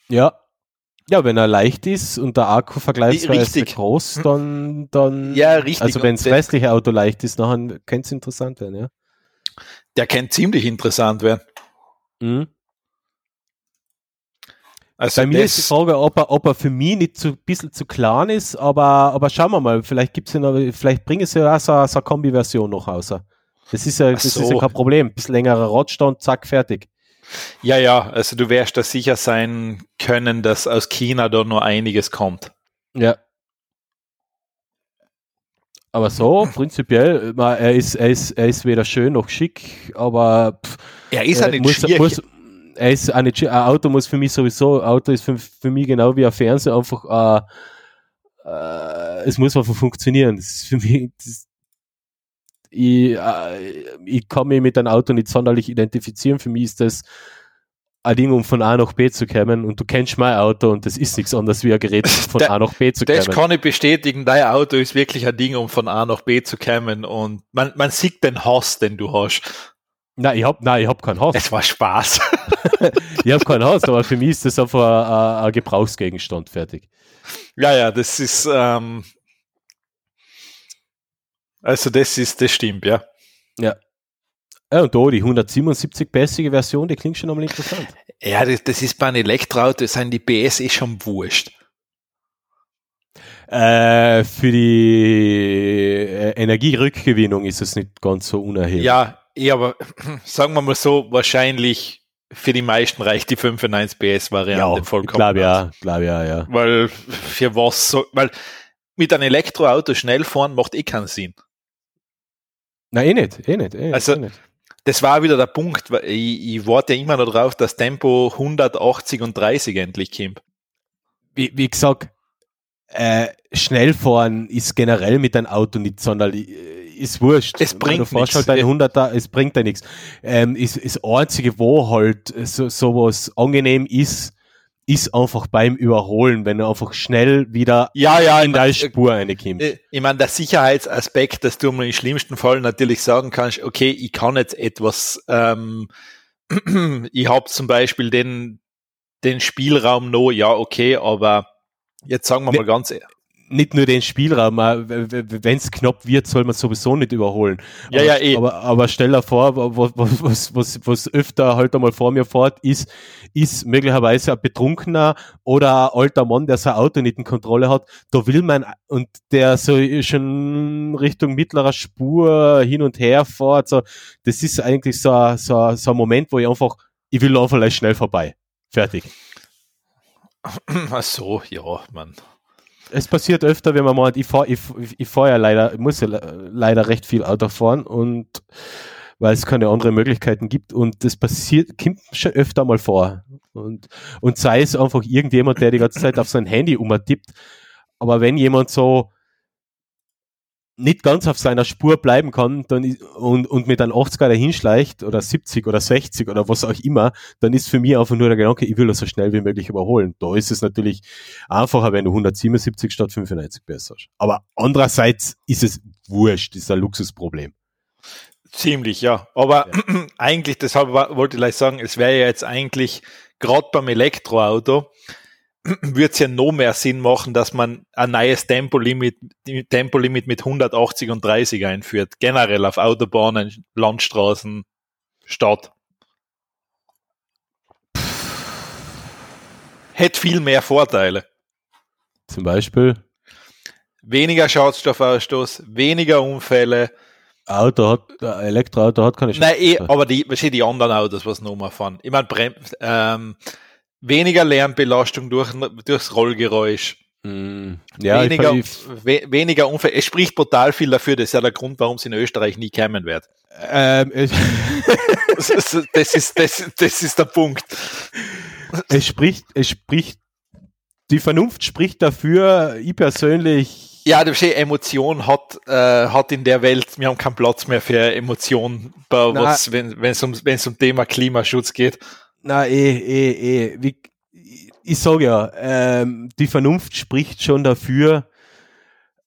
Ja, ja, wenn er leicht ist und der Akku vergleichsweise richtig. groß, dann, dann. Ja, richtig. Also wenn das restliche Auto leicht ist, dann könnte es interessant werden, ja. Der könnte ziemlich interessant werden. Mhm. Also Bei mir ist die Frage, ob er, ob er für mich nicht ein bisschen zu klein ist, aber, aber schauen wir mal, vielleicht gibt's ja noch, vielleicht bringen sie ja auch so, so eine Kombi-Version noch raus. Das ist ja, das so. ist ja kein Problem. Ein bisschen längerer Radstand, zack, fertig. Ja, ja, also du wirst da sicher sein können, dass aus China da noch einiges kommt. Ja. Aber so, prinzipiell, er ist, er ist, er ist weder schön noch schick, aber pff, er ist ja nicht muss, schick. Muss, er ist eine, ein Auto muss für mich sowieso, Auto ist für, für mich genau wie ein Fernseher einfach, äh, äh, es muss einfach funktionieren. Das ist für mich, das, ich, äh, ich kann mich mit einem Auto nicht sonderlich identifizieren. Für mich ist das ein Ding, um von A nach B zu kommen und du kennst mein Auto und das ist nichts anderes wie ein Gerät, von da, A nach B zu kommen. Das kann ich bestätigen, dein Auto ist wirklich ein Ding, um von A nach B zu kommen und man, man sieht den Hass, den du hast. Nein, ich hab, nein, ich hab keinen Hass. Es war Spaß. ich hab keinen Hass, aber für mich ist das einfach ein, ein Gebrauchsgegenstand fertig. Ja, ja, das ist, ähm, also das ist, das stimmt, ja. Ja. Ja, und da die 177-bässige Version, die klingt schon einmal interessant. Ja, das, das ist bei einem Elektroauto, sind die PS eh schon wurscht. Äh, für die äh, Energierückgewinnung ist es nicht ganz so unerheblich. Ja, ja, aber sagen wir mal so, wahrscheinlich für die meisten reicht die 95 PS Variante ja, vollkommen. Glaube ja, glaube ja, ja. Weil für was so, weil mit einem Elektroauto schnell fahren macht eh keinen Sinn. Nein, eh nicht, eh nicht. Eh also, eh nicht. das war wieder der Punkt, weil ich, ich warte immer noch drauf, dass Tempo 180 und 30 endlich kommt. Wie, wie gesagt, äh, Schnellfahren ist generell mit einem Auto nicht sonderlich, äh, ist wurscht. Es bringt nichts. Halt deine 100er, es bringt ja nichts. Ähm, ist, ist einzige, wo halt so, sowas angenehm ist, ist einfach beim Überholen, wenn du einfach schnell wieder ja, ja, in deine Spur reinkommst. Äh, Ich meine, der Sicherheitsaspekt, dass du im schlimmsten Fall natürlich sagen kannst, okay, ich kann jetzt etwas, ähm, ich habe zum Beispiel den, den Spielraum noch, ja, okay, aber jetzt sagen wir mal ganz ehrlich. Nicht nur den Spielraum, wenn es knapp wird, soll man sowieso nicht überholen. Ja, aber, ja, eh. aber, aber stell dir vor, was, was, was, was öfter halt einmal vor mir fährt, ist, ist möglicherweise ein Betrunkener oder ein alter Mann, der sein Auto nicht in Kontrolle hat. Da will man, und der so schon Richtung mittlerer Spur hin und her fährt, so, das ist eigentlich so, ein- so, ein- so ein Moment, wo ich einfach, ich will einfach vielleicht schnell vorbei. Fertig. Ach so, ja, Mann. Es passiert öfter, wenn man meint, ich fahre ich, ich fahr ja leider, ich muss ja le- leider recht viel Auto fahren und weil es keine anderen Möglichkeiten gibt und das passiert, kommt schon öfter mal vor. Und, und sei es einfach irgendjemand, der die ganze Zeit auf sein Handy umtippt, aber wenn jemand so nicht ganz auf seiner Spur bleiben kann dann und, und mit einem 80er dahin schleicht oder 70 oder 60 oder was auch immer, dann ist für mich einfach nur der Gedanke, ich will das so schnell wie möglich überholen. Da ist es natürlich einfacher, wenn du 177 statt 95 PS hast. Aber andererseits ist es wurscht, ist ein Luxusproblem. Ziemlich, ja. Aber eigentlich, deshalb wollte ich gleich sagen, es wäre ja jetzt eigentlich, gerade beim Elektroauto, würde es ja noch mehr Sinn machen, dass man ein neues Tempolimit, Tempolimit mit 180 und 30 einführt. Generell auf Autobahnen, Landstraßen, Stadt. Hätte viel mehr Vorteile. Zum Beispiel, Weniger Schadstoffausstoß, weniger Unfälle. Auto hat, ein Elektroauto hat keine Nein, eh, aber die, die anderen Autos, was noch mal fahren. Ich meine, ähm, weniger Lärmbelastung durch, durchs Rollgeräusch, Mm, ja, weniger, ich, we, weniger Unfälle. Es spricht brutal viel dafür. Das ist ja der Grund, warum es in Österreich nie kommen wird. ähm, Das ist, das ist, das, das ist der Punkt. es spricht, es spricht, die Vernunft spricht dafür, ich persönlich, Ja, du verstehst, Emotion hat, äh, hat in der Welt, wir haben keinen Platz mehr für Emotion, bei Na. was, wenn es um, wenn's um Thema Klimaschutz geht. Na eh, eh, eh, wie, ich, sage ja, ähm, die Vernunft spricht schon dafür,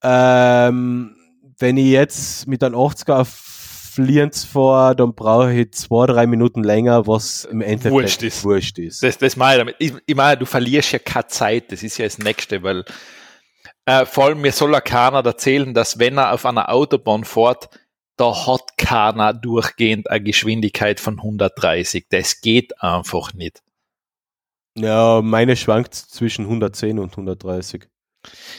ähm, wenn ich jetzt mit einem 80er auf Lienz fahre, dann brauche ich zwei, drei Minuten länger, was im Endeffekt Wurscht ist. Wurscht ist. Das, das meine ich damit. Ich, ich meine, du verlierst ja keine Zeit, das ist ja das Nächste, weil äh, vor allem mir soll ja keiner erzählen, dass wenn er auf einer Autobahn fährt, da hat keiner durchgehend eine Geschwindigkeit von 130. Das geht einfach nicht. Ja, meine schwankt zwischen 110 und 130.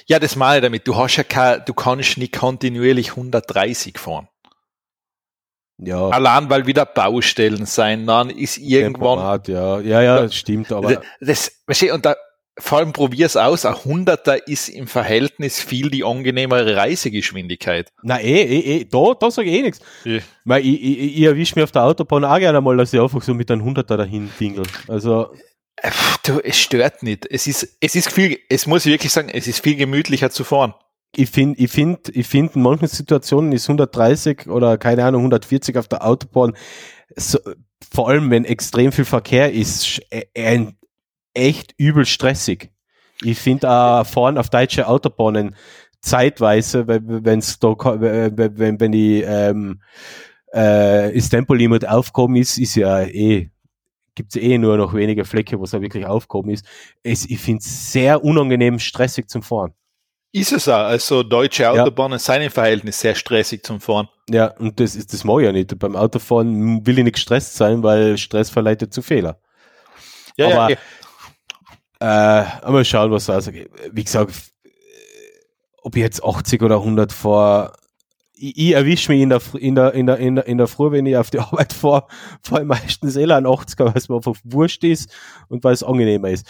Ja, das meine ich damit. Du hast ja kein, du kannst nicht kontinuierlich 130 fahren. Ja, Allein weil wieder Baustellen sein, dann ist irgendwann Tempomat, ja, ja, ja, das stimmt, aber das, du, und da, vor allem probier's aus, ein Hunderter ist im Verhältnis viel die angenehmere Reisegeschwindigkeit. na eh, eh, eh, da, da sage ich eh nichts. Ja. Weil ich, ich, ich erwische mich auf der Autobahn auch gerne mal, dass ich einfach so mit einem 100er dahin dingel. Also, Du, es stört nicht. Es ist, es ist viel, es muss ich wirklich sagen, es ist viel gemütlicher zu fahren. ich finde, ich finde, ich finde, in manchen Situationen ist 130 oder keine Ahnung, 140 auf der Autobahn, so, vor allem wenn extrem viel Verkehr ist, äh, ein, echt übel stressig. Ich finde auch fahren auf deutsche Autobahnen zeitweise, wenn es da, wenn, wenn, die, ähm, äh, das Tempolimit aufgehoben ist, ist ja eh, gibt's eh nur noch wenige Flecke, wo es da wirklich aufgehoben ist. Es, ich finde es sehr unangenehm stressig zum Fahren. Ist es auch. Also deutsche Autobahnen sind im Verhältnis sehr stressig zum Fahren. Ja, und das ist das mag ich ja nicht. Beim Autofahren will ich nicht gestresst sein, weil Stress verleitet zu Fehler. Ja, Aber- ja, Äh, mal schauen, was da sagt. Wie gesagt, ob ich jetzt 80 oder 100 fahre, ich, ich erwische mich in der, in, der, in, der, in, der, in der Früh, wenn ich auf die Arbeit fahre, fahre ich meistens eh ein 80er, weil es mir einfach wurscht ist und weil es angenehmer ist.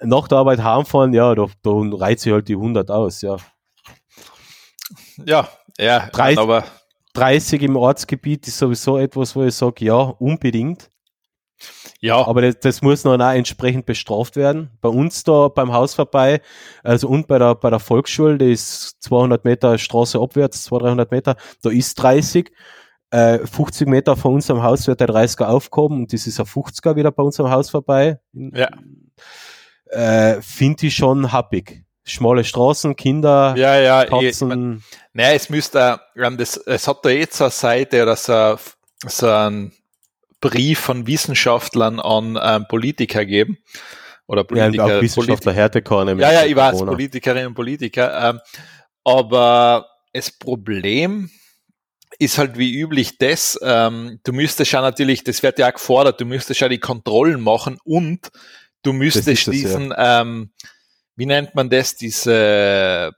Nach der Arbeit heimfahren, ja, da, da reizt sich halt die 100 aus, ja. ja, ja, Drei- aber 30 im Ortsgebiet ist sowieso etwas, wo ich sage, ja, unbedingt. Ja, Aber das, das muss dann auch entsprechend bestraft werden. Bei uns da beim Haus vorbei, also und bei der, bei der Volksschule, die ist 200 Meter Straße abwärts, 200, 300 Meter, da ist 30. Äh, 50 Meter von unserem Haus wird der 30er aufgehoben und das ist ein 50er wieder bei unserem Haus vorbei. Ja. äh, finde ich schon happig. Schmale Straßen, Kinder, Ja, ja, Katzen. man- Nein, es müsste, ähm, das, es hat da jetzt eine Seite oder so, so einen Brief von Wissenschaftlern an ähm, Politiker geben. Oder ja, Politiker. auch Wissenschaftler Härtekorne. ja, ja, ich weiß, Politikerinnen und Politiker. Ähm, aber das Problem ist halt wie üblich das, ähm, du müsstest ja natürlich, das wird ja auch gefordert, du müsstest ja die Kontrollen machen und du müsstest das, ja. diesen, ähm, wie nennt man das, diese,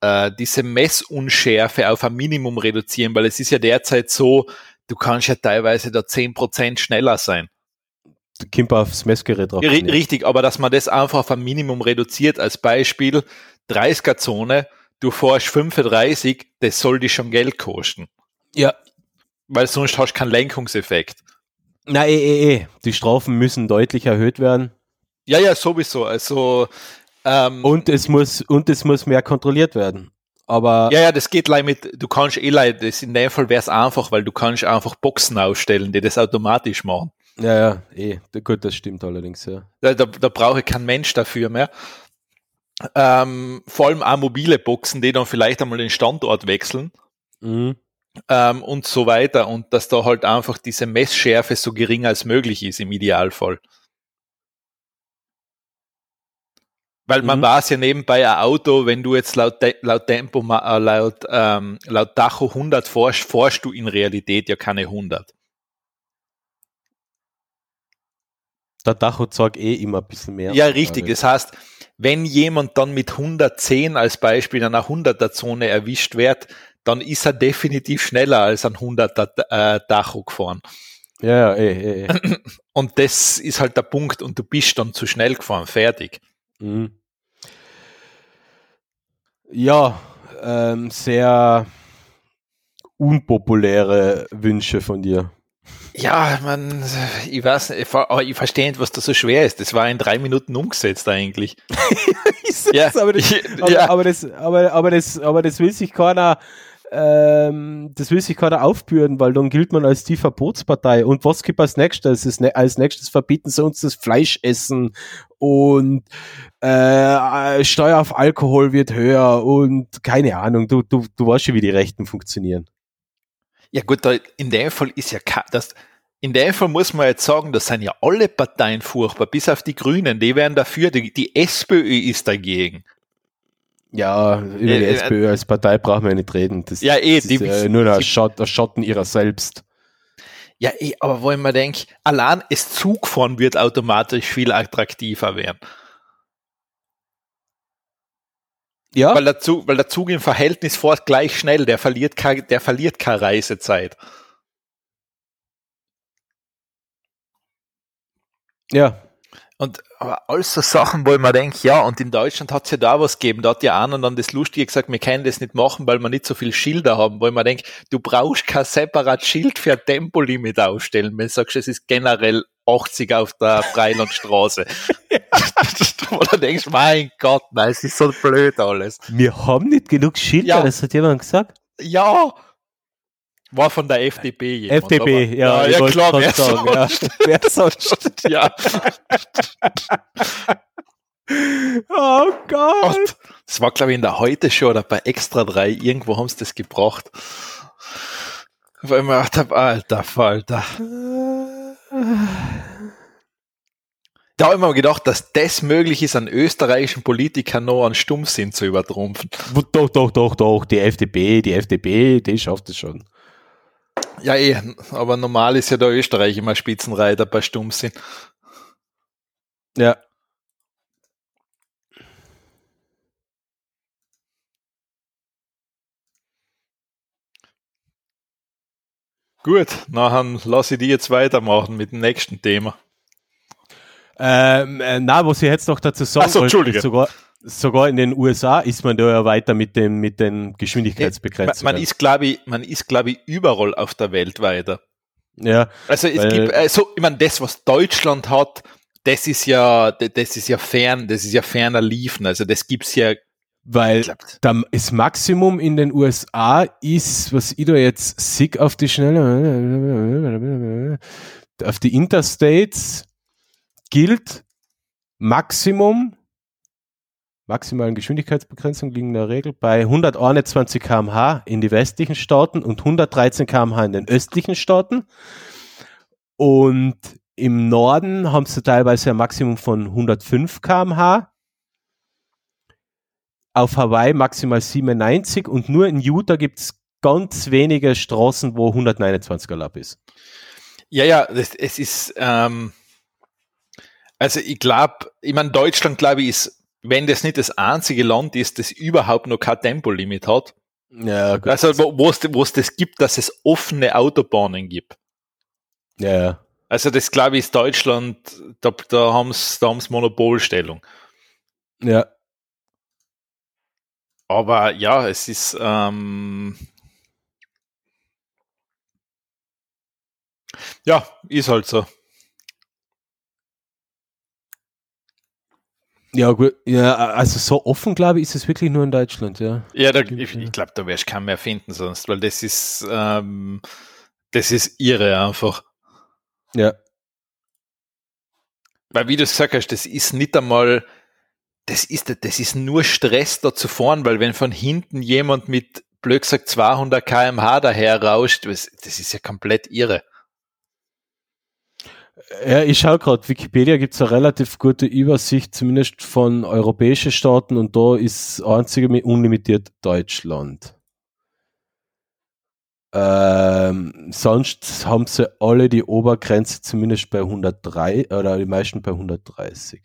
äh, diese Messunschärfe auf ein Minimum reduzieren, weil es ist ja derzeit so, du kannst ja teilweise da 10% schneller sein. Kimper aufs Messgerät drauf. Ri- Richtig, aber dass man das einfach auf ein Minimum reduziert, als Beispiel 30er-Zone, du fährst 35, das soll dich schon Geld kosten. Ja. Weil sonst hast du keinen Lenkungseffekt. Na, eh, eh, eh. Die Strafen müssen deutlich erhöht werden. Ja, ja, sowieso. Also, ähm, Und es muss, und es muss mehr kontrolliert werden. Aber ja, ja, das geht leider mit, du kannst eh leider, das in dem Fall wäre es einfach, weil du kannst einfach Boxen ausstellen, die das automatisch machen. ja, ja, eh. Gut, das stimmt allerdings, ja. Da, da, da brauche ich kein Mensch dafür mehr. Ähm, vor allem auch mobile Boxen, die dann vielleicht einmal den Standort wechseln. Mhm. ähm, und so weiter und dass da halt einfach diese Messschärfe so gering als möglich ist im Idealfall. Weil man Mhm. weiß ja nebenbei ein Auto, wenn du jetzt laut, laut Tempo, äh, laut, ähm, laut Tacho 100 forschst, forschst du in Realität ja keine 100. Der Dacho zeigt eh immer ein bisschen mehr. Ja, richtig. Das heißt, wenn jemand dann mit 110 als Beispiel in einer 100er Zone erwischt wird, dann ist er definitiv schneller als ein 100er äh, Tacho gefahren. Ja, ja, eh, eh, eh. Und das ist halt der Punkt und du bist dann zu schnell gefahren, fertig. Mhm. Ja, ähm, sehr unpopuläre Wünsche von dir. Ja, man, ich weiß nicht, ich aber ich verstehe nicht, was da so schwer ist. Das war in drei Minuten umgesetzt eigentlich. Ja, aber, das, ich- aber, ja. aber, das, aber, aber, das, aber das will sich keiner, ähm, das will sich keiner aufbürden, weil dann gilt man als die Verbotspartei. Und was gibt als nächstes? Es Als nächstes verbieten sie uns das Fleischessen und äh, Steuer auf Alkohol wird höher und keine Ahnung, du, du, du weißt schon, wie die Rechten funktionieren. Ja gut, in dem Fall ist ja das, in dem Fall muss man jetzt sagen, das sind ja alle Parteien furchtbar, bis auf die Grünen, die wären dafür, die, die SPÖ ist dagegen. Ja, über die Äh, äh, SPÖ als Partei brauchen wir nicht reden. Das, Ja, eh, das die- ist äh, nur ein, die- Schott, ein Schotten ihrer selbst. Ja, eh, aber wo ich mir denke, allein das Zugfahren wird automatisch viel attraktiver werden. Ja, Weil der, Zug, weil der Zug im Verhältnis fährt gleich schnell, der verliert, kein, der verliert keine Reisezeit. ja, Und aber alles so Sachen, wo ich mir denke, ja, und in Deutschland hat es ja da was gegeben, da hat ja einer dann das Lustige gesagt, wir können das nicht machen, weil wir nicht so viel Schilder haben, wo ich mir denke, du brauchst kein separat Schild für ein Tempolimit aufstellen, wenn du sagst, es ist generell 80 auf der Freilandstraße. wo du denkst, mein Gott, nein, es ist so blöd alles. wir haben nicht genug Schilder, Ja. das hat jemand gesagt. Ja, war von der FDP jemand. FDP, aber- ja, ja, ja klar, wer sagen, ja. sonst? Wer sonst? ja. Oh Gott. Gott. Das war, glaube ich, in der Heute Show oder bei Extra 3. Irgendwo haben sie das gebracht. Weil ich mir gedacht habe, alter Falter. Da habe ich mir gedacht, dass das möglich ist, an österreichischen Politikern noch einen Stummsinn zu übertrumpfen. Doch, doch, doch, doch, die FDP, die FDP, die schafft es schon. Ja, eh, aber normal ist ja der Österreich immer Spitzenreiter bei Stummsinn. Ja. Gut, nachher lasse ich die jetzt weitermachen mit dem nächsten Thema. Ähm, äh, na, was ich jetzt noch dazu sagen Ach so, wollte, Entschuldige. sogar, sogar in den USA ist man da ja weiter mit dem, mit den Man, Geschwindigkeitsbegrenzungen. man ist, glaube ich, man ist, glaube ich, überall auf der Welt weiter. ja, Also es gibt, also ich meine, das, was Deutschland hat, das ist ja, das ist ja fern, das ist ja ferner liefen. Also das gibt's ja, weil das Maximum in den USA ist, was ich da jetzt sick auf die Schnelle, auf die Interstates gilt Maximum, maximalen Geschwindigkeitsbegrenzung liegen in der Regel bei 121 km/h in die westlichen Staaten und 113 km/h in den östlichen Staaten. Und im Norden haben sie teilweise ein Maximum von 105 km/h. Auf Hawaii maximal 97 und nur in Utah gibt es ganz wenige Straßen, wo 129 erlaubt ist. Ja, ja, das, es ist, ähm, also ich glaube, ich meine, Deutschland, glaube ich, ist, wenn das nicht das einzige Land ist, das überhaupt noch kein Tempolimit hat. Ja, gut. Also wo es wo es das gibt, dass es offene Autobahnen gibt. Ja, Also das glaube ich ist Deutschland, da, da haben sie da haben's Monopolstellung. ja. Aber ja, es ist ähm, ja, ist halt so. Ja, gut. Ja, also so offen, glaube ich, ist es wirklich nur in Deutschland, ja. Ja, da, Stimmt, ich, ja. ich glaube, da wirst du keinen mehr finden sonst, weil das ist ähm, das ist irre einfach. Ja. Weil wie du es gesagt hast, das ist nicht einmal, das ist, das ist nur Stress da zu fahren, weil wenn von hinten jemand mit, blöd gesagt, 200 kmh daher rauscht, das, das ist ja komplett irre. Ja, ich schaue gerade, Wikipedia gibt es eine relativ gute Übersicht, zumindest von europäischen Staaten und da ist das einzige mit unlimitiert Deutschland. Ähm, sonst haben sie alle die Obergrenze zumindest bei 103 oder die meisten bei 130.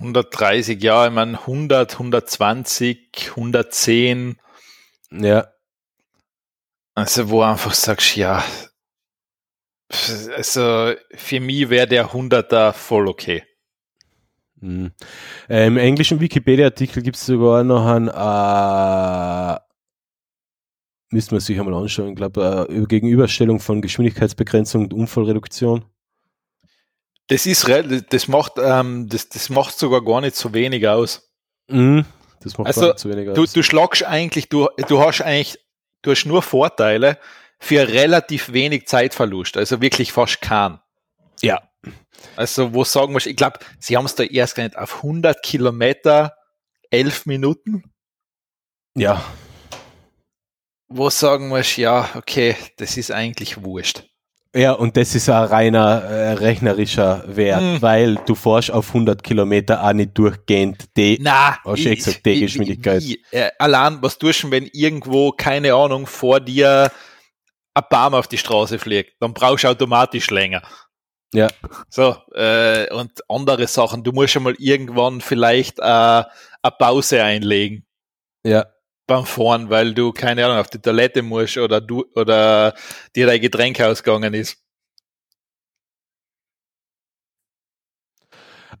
130, ja, ich meine 100, 120, 110, Ja, also wo einfach sagst, ja, also für mich wäre der 100er voll okay. Mhm. Äh, Im englischen Wikipedia-Artikel gibt es sogar noch ein, äh, müsste man sich einmal anschauen, ich glaube, äh, Gegenüberstellung von Geschwindigkeitsbegrenzung und Unfallreduktion. Das ist, das macht, ähm, das, das macht sogar gar nicht so wenig aus. Mhm. Das macht Also, gar nicht zu wenig Du, aus. du schlagst eigentlich, du, du hast eigentlich, du hast nur Vorteile für relativ wenig Zeitverlust, also wirklich fast keinen. ja. Also, wo sagen wir, ich glaube, sie haben es da erst gar nicht auf 100 Kilometer, 11 Minuten, Ja. wo sagen wir, ja, okay, das ist eigentlich wurscht. Ja, und das ist ein reiner äh, rechnerischer Wert, Mhm. weil du fährst auf 100 Kilometer auch nicht durchgehend die. Na, Hast du eh gesagt, die Geschwindigkeit. Wie, äh, allein, was tust du, wenn irgendwo, keine Ahnung, vor dir ein Baum auf die Straße fliegt? Dann brauchst du automatisch länger. Ja. So, äh, und andere Sachen. Du musst schon mal irgendwann vielleicht äh, eine Pause einlegen Ja. beim Fahren, weil du, keine Ahnung, auf die Toilette musst oder du oder dir dein Getränk ausgegangen ist.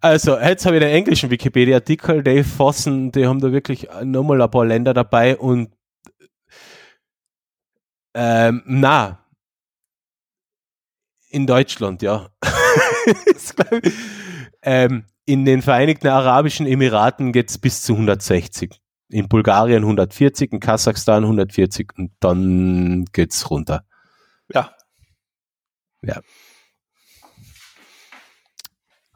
Also, jetzt habe ich den englischen Wikipedia-Artikel, die fassen, die haben da wirklich nochmal ein paar Länder dabei und ähm, na, in Deutschland, ja. Ähm, in den Vereinigten Arabischen Emiraten geht es bis zu 160. In Bulgarien 140, in Kasachstan 140 und dann geht's runter. Ja.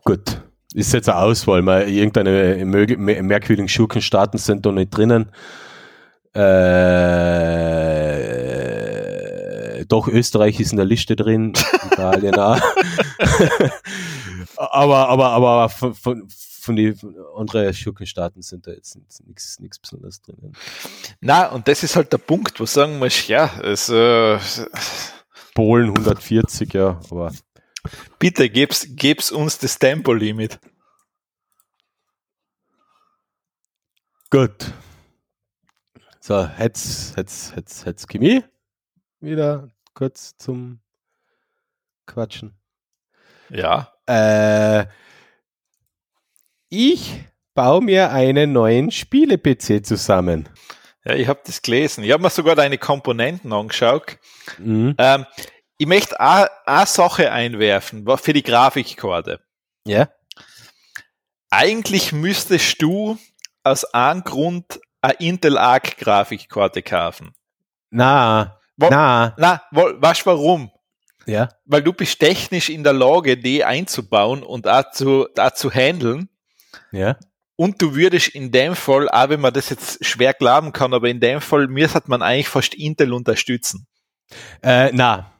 Gut. Ist jetzt eine Auswahl, weil irgendeine merkwürdigen Schurkenstaaten sind da nicht drinnen. Äh, doch, Österreich ist in der Liste drin, Italien auch. aber, aber, aber von, von, von den anderen Schurkenstaaten sind da jetzt nichts nichts Besonderes drinnen. Na, und das ist halt der Punkt, wo sagen musst, ja, es, äh, Polen 140, ja, aber bitte geb's, geb's uns das Tempolimit. gut. So, jetzt, jetzt, jetzt, jetzt Chemie. Wieder kurz zum Quatschen. Ja. Äh, ich baue mir einen neuen Spiele-PC zusammen. Ja, ich habe das gelesen. Ich habe mir sogar deine Komponenten angeschaut. Mhm. Ähm, ich möchte eine Sache einwerfen für die Grafikkarte. Ja. Eigentlich müsstest du aus einem Grund eine Intel Arc Grafikkarte kaufen. Na, Wo- na, Na, wo- weißt warum? Ja. weil du bist technisch in der Lage, die einzubauen und auch zu, auch zu handeln. Ja. Und du würdest in dem Fall, auch wenn man das jetzt schwer glauben kann, aber in dem Fall, mir hat man eigentlich fast Intel unterstützen. Äh, na,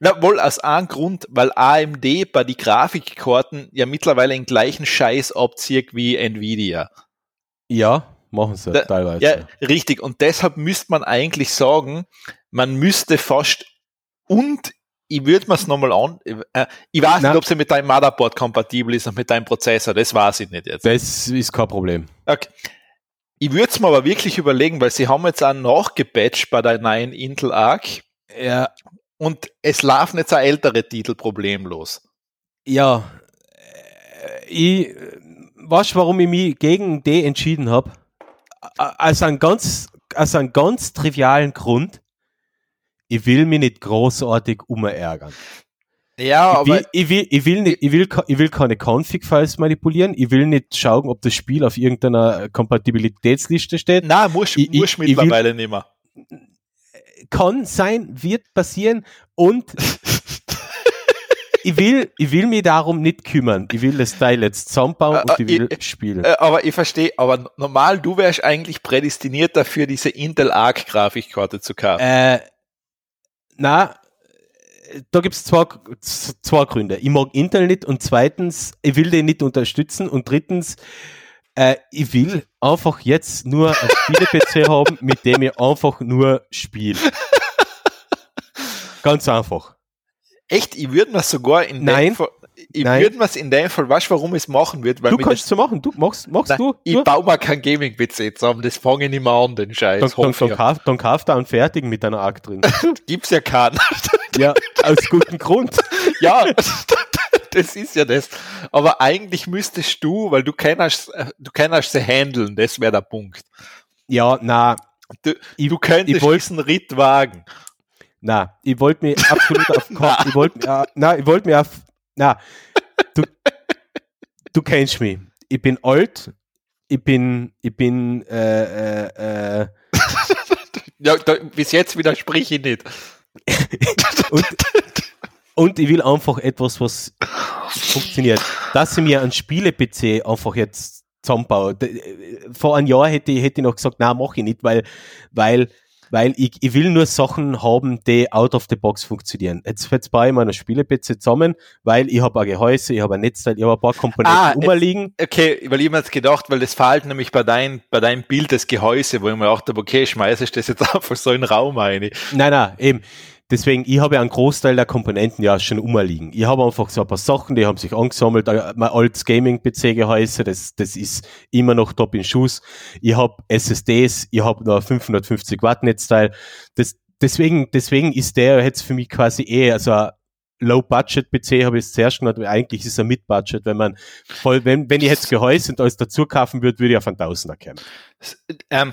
Na, wohl aus einem Grund, weil AMD bei die Grafikkarten ja mittlerweile den gleichen Scheiß abzieht wie Nvidia. ja, machen sie Da- teilweise. Ja, richtig. Und deshalb müsste man eigentlich sagen, man müsste fast und ich würde mir es nochmal an, äh, ich weiß Na. nicht, ob sie mit deinem Motherboard kompatibel ist und mit deinem Prozessor, das weiß ich nicht jetzt. Das ist kein Problem. Okay. Ich würde es mir aber wirklich überlegen, weil sie haben jetzt auch nachgepatcht bei der neuen Intel Arc Ja, und es laufen jetzt auch ältere Titel problemlos. ja. Äh, Ich äh, weißt warum ich mich gegen die entschieden habe? Aus einem ganz, aus einem ganz trivialen Grund. Ich will mich nicht großartig umärgern. Ja, ich, will, ich, will, ich, will nicht, ich, will, ich will keine Config-Files manipulieren. Ich will nicht schauen, ob das Spiel auf irgendeiner Kompatibilitätsliste steht. na, muss, Ich- ich- muss ich will- mittlerweile nicht mehr. kann sein, wird passieren und ich will, ich will mich darum nicht kümmern. Ich will das Teil jetzt zusammenbauen und ich will äh, spielen. Aber ich verstehe, aber normal, du wärst eigentlich prädestiniert dafür, diese Intel Arc Grafikkarte zu kaufen. Äh, na, da gibt's zwei, z- zwei Gründe. Ich mag Intel nicht und zweitens, ich will den nicht unterstützen und drittens, äh, ich will einfach jetzt nur ein Spiele-PC haben, mit dem ich einfach nur spiele. Ganz einfach. Echt, ich würde mir sogar in Nein. dem Fall, ich würde mir in dem Fall, weißt du, warum ich es machen würde? Weil Du kannst es so machen. Du machst, machst Nein, du. ich du. baue mal kein Gaming-PC zusammen, das fange ich nicht mehr an, den Scheiß. Dann, dann, dann, kauf, dann kauf da einen fertigen mit einer Arc drin. Gibt's ja keinen. ja, aus gutem Grund. ja, das ist ja das. Aber eigentlich müsstest du, weil du kennst, äh, du kennst sie handeln, das wäre der Punkt. Ja, na, Du, Ich- du könntest ich wollt- diesen Ritt wagen. Na, ich wollte mir absolut auf, Na. ich wollte, äh, na, ich wollte mir auf, na, du, du kennst mich. Ich bin alt, ich bin, ich bin, äh, äh, äh, Ja, da, bis jetzt widersprich ich nicht. und, und ich will einfach etwas, was funktioniert. Dass ich mir einen Spiele-PC einfach jetzt zusammenbaue. D- Vor einem Jahr hätte ich, hätte ich noch gesagt, na, mache ich nicht, weil, weil, weil ich, ich will nur Sachen haben, die out of the box funktionieren. Jetzt, jetzt baue ich mir einen Spiele-PC zusammen, weil ich habe ein Gehäuse, ich habe ein Netzteil, ich habe ein paar Komponenten Ah, umliegen. Okay, weil ich mir jetzt gedacht, weil das fehlt nämlich bei dein, bei deinem Bild des Gehäuse, wo ich mir gedacht habe, okay, schmeiße ich das jetzt einfach so in den Raum ein. Nein, nein, eben. Deswegen, ich habe ja einen Großteil der Komponenten ja schon umliegen. Ich habe einfach so ein paar Sachen, die haben sich angesammelt. Äh, Mein altes Gaming-PC-Gehäuse, das, das ist immer noch top in Schuss. Ich habe SSDs, ich habe noch ein 550 Watt Netzteil. Das, deswegen, deswegen ist der jetzt für mich quasi eher also ein Low-Budget-PC habe ich es zuerst genannt, eigentlich ist er Mid-Budget. Wenn man voll, wenn, wenn ich jetzt Gehäuse und alles dazu kaufen würde, würde ich auf einen Tausender kommen. Ähm,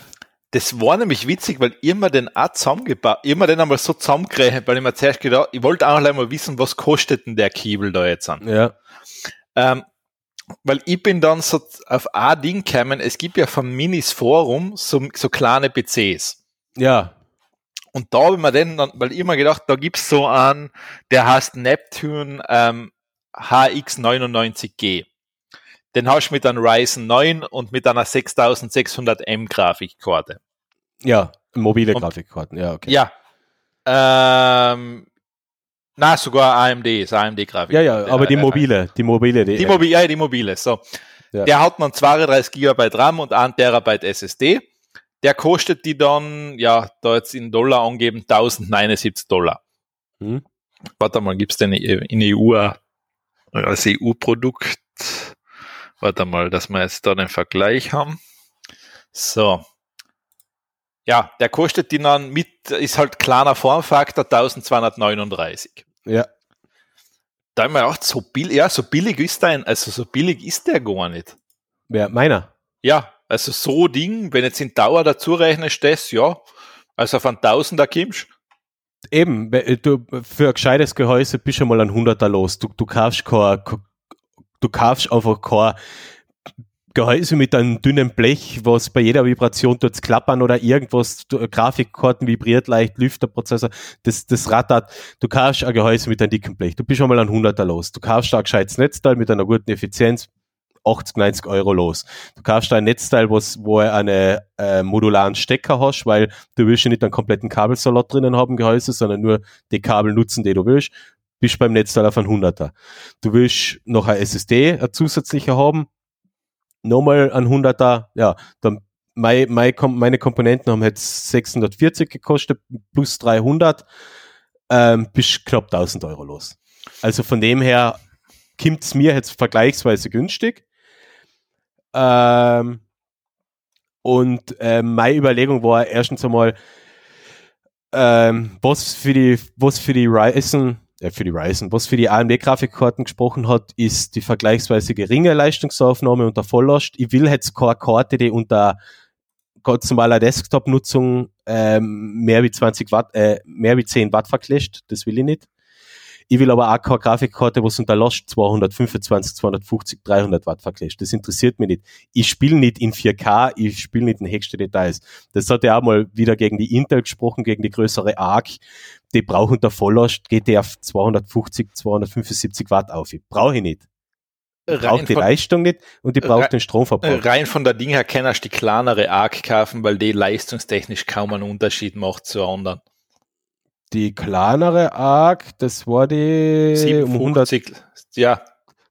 das war nämlich witzig, weil ich mir den auch zusammengebaut, ich mir den einmal so zusammengerechnet, weil ich mir zuerst gedacht, ich wollte auch gleich mal wissen, was kostet denn der Kiebel da jetzt an. Ja. Ähm, weil ich bin dann so auf ein Ding gekommen, es gibt ja vom Minis Forum so, so kleine PCs. Ja. Und da habe ich mir den dann, weil ich mir gedacht, da gibt's so einen, der heißt Neptune ähm, HX99G. Den hast du mit einem Ryzen 9 und mit einer 6600M Grafikkarte. Ja. Mobile Und- Grafikkarten. Ja, okay. Ja. Ähm, na, sogar AMD, ist AMD-Grafik. Ja, ja, aber die mobile, die mobile, die, Die mobile, ja, die mobile, so. Ja. Der hat dann 32 Gigabyte RAM und 1 Terabyte SSD. Der kostet die dann, ja, da jetzt in Dollar angeben, 1079 Dollar. Hm? Warte mal, gibt's denn in EU als EU-Produkt? Warte mal, dass wir jetzt da den Vergleich haben. So. Ja, der kostet die dann mit, ist halt kleiner Formfaktor 1239. Ja. Da haben wir auch so billig, ja, so billig ist der, also so billig ist der gar nicht. Wer? Meiner. Ja, also so Ding, wenn jetzt in Dauer dazu rechnest, das, ja, also auf einen Tausender kommst. Eben, we- du, für ein gescheites Gehäuse bist du mal ein Hunderter los. Du, du kaufst kein, ke- du kaufst einfach kein Gehäuse mit einem dünnen Blech, was bei jeder Vibration tut's klappern oder irgendwas, du, Grafikkarten vibriert leicht, Lüfterprozessor, das, das rattert. Du kaufst ein Gehäuse mit einem dicken Blech. Du bist schon mal ein Hunderter los. Du kaufst ein gescheites Netzteil mit einer guten Effizienz, 80, 90 Euro los. Du kaufst ein Netzteil, was, wo er eine äh, modularen Stecker hast, weil du willst ja nicht einen kompletten Kabelsalat drinnen haben, Gehäuse, sondern nur die Kabel nutzen, die du willst. Bist beim Netzteil auf ein Hunderter. Du willst noch ein SSD, ein zusätzlicher haben, nochmal ein Hunderter, ja, dann meine, meine Komponenten haben jetzt 640 gekostet, plus 300, ähm, bis knapp 1000 Euro los. Also von dem her kommt es mir jetzt vergleichsweise günstig. Ähm, und äh, meine Überlegung war erstens einmal, ähm, was für die, was für die Ryzen, äh, für die Ryzen, was für die AMD-Grafikkarten gesprochen hat, ist die vergleichsweise geringe Leistungsaufnahme unter Volllast. Ich will jetzt keine Karte, die unter ganz normaler Desktop-Nutzung ähm, mehr wie 20 Watt, äh, mehr wie 10 Watt verkläscht. Das will ich nicht. Ich will aber auch keine Grafikkarte, was unter Last 225, 250, 300 Watt verkläscht. Das interessiert mich nicht. Ich spiele nicht in 4K, ich spiele nicht in höchste Details. Das hat ja auch mal wieder gegen die Intel gesprochen, gegen die größere ARC. Die brauchen unter Volllast, geht der auf 250, 275 Watt auf. Ich brauche ich nicht. Ich brauche die Leistung nicht und ich brauche den Stromverbrauch. Rein von der Ding her kannst du die kleinere ARC kaufen, weil die leistungstechnisch kaum einen Unterschied macht zu anderen. Die kleinere Arc, das war die 57, um ja.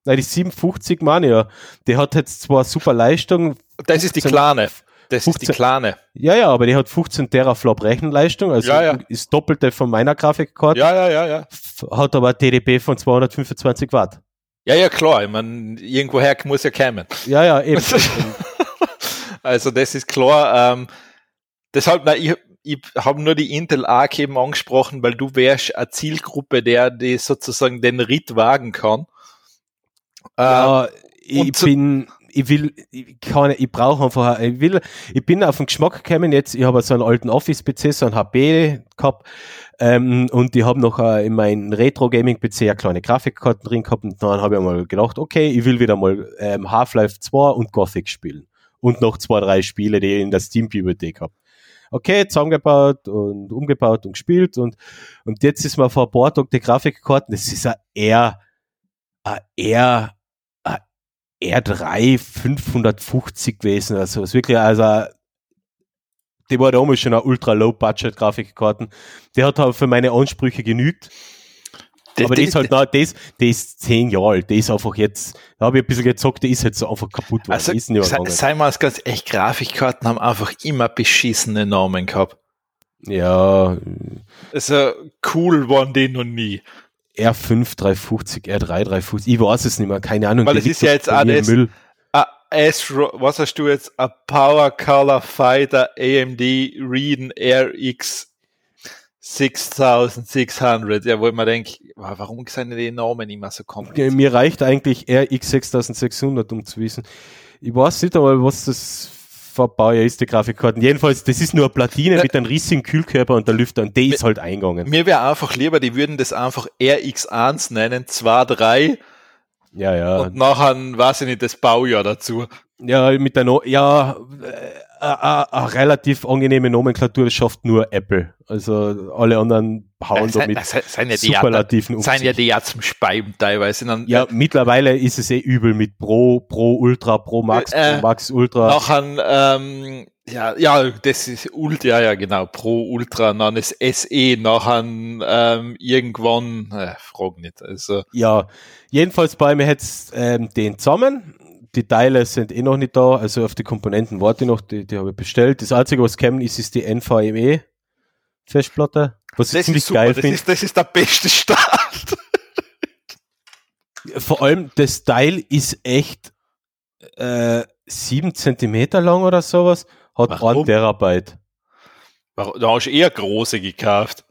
Nein, die 57 meine ja. Die hat jetzt zwar super Leistung. Das ist die kleine. Das 15, ist die kleine. Ja, ja, aber die hat 15 Teraflop Rechenleistung, also ja, ja. ist doppelte von meiner Grafikkarte. Ja, ja, ja, ja. Hat aber TDP von 225 Watt. Ja, ja, klar. Ich meine, irgendwoher muss ja kommen. Ja, ja, eben. also das ist klar. Ähm, deshalb, na, ich, ich habe nur die Intel Arc eben angesprochen, weil du wärst eine Zielgruppe, der die sozusagen den Ritt wagen kann. Ja, ähm, ich bin, ich will, ich kann, ich brauche einfach, ich will, ich bin auf den Geschmack gekommen jetzt, ich habe so einen alten Office-PC, so einen HP gehabt, ähm, und ich habe noch äh, in meinem Retro-Gaming-PC eine kleine Grafikkarten drin gehabt, und dann habe ich mal gedacht, okay, ich will wieder mal ähm, Half-Life 2 und Gothic spielen. Und noch zwei, drei Spiele, die ich in der Steam-Bibliothek habe okay, zusammengebaut und umgebaut und gespielt und, und jetzt ist mal vor paar Tagen die Grafikkarten, das ist ein R, ein R, ein R3 550 gewesen, also ist wirklich, also die war damals schon eine ultra low budget Grafikkarten. Die hat halt für meine Ansprüche genügt. Das, aber das, ist halt noch, das, das ist zehn Jahre alt, das ist einfach jetzt, da habe ich ein bisschen gezockt, der ist jetzt einfach kaputt worden. Also, ist nicht sei, sei mal ganz echt, Grafikkarten haben einfach immer beschissene Namen gehabt. Ja. Also, cool waren die noch nie. R5 350, R3 350, ich weiß es nicht mehr, keine Ahnung. Weil es ist ja jetzt alles, Müll. Astro, was hast du jetzt? A Power Color Fighter AMD Radeon RX 6600, ja, wo ich mir denke, warum sind die Namen immer so kompliziert? Mir reicht eigentlich RX 6600, um zu wissen. Ich weiß nicht einmal, was das für Baujahr ist, die Grafikkarten. Jedenfalls, das ist nur eine Platine ja. mit einem riesigen Kühlkörper und der Lüfter und der ist halt eingegangen. Mir wäre einfach lieber, die würden das einfach RX1 nennen, 2, 3. Ja, ja. Und nachher, weiß ich nicht, das Baujahr dazu. Ja, mit der, no ja, eine relativ angenehme Nomenklatur, das schafft nur Apple. Also alle anderen hauen ja, damit sind ja Superlativen um Seien ja die ja zum Speiben teilweise. Dann, ja, äh, mittlerweile ist es eh übel mit Pro, Pro Ultra, Pro Max, äh, Pro Max Ultra. Nachher, ähm, ja, ja, das ist Ultra, ja, ja, genau, Pro Ultra, dann ist SE, nachher ähm, irgendwann, äh, frag nicht. Also. Ja, jedenfalls bei mir jetzt ähm, den zusammen die Teile sind eh noch nicht da, also auf die Komponenten warte ich noch, die, die habe ich bestellt. Das Einzige, was kommen ist, ist die NVMe Festplatte, was ich ziemlich geil finde. Das, das ist der beste Start. Vor allem, das Teil ist echt äh, 7 Zentimeter lang oder sowas, hat Warum? 1 Terabyte. Da hast du eher große gekauft.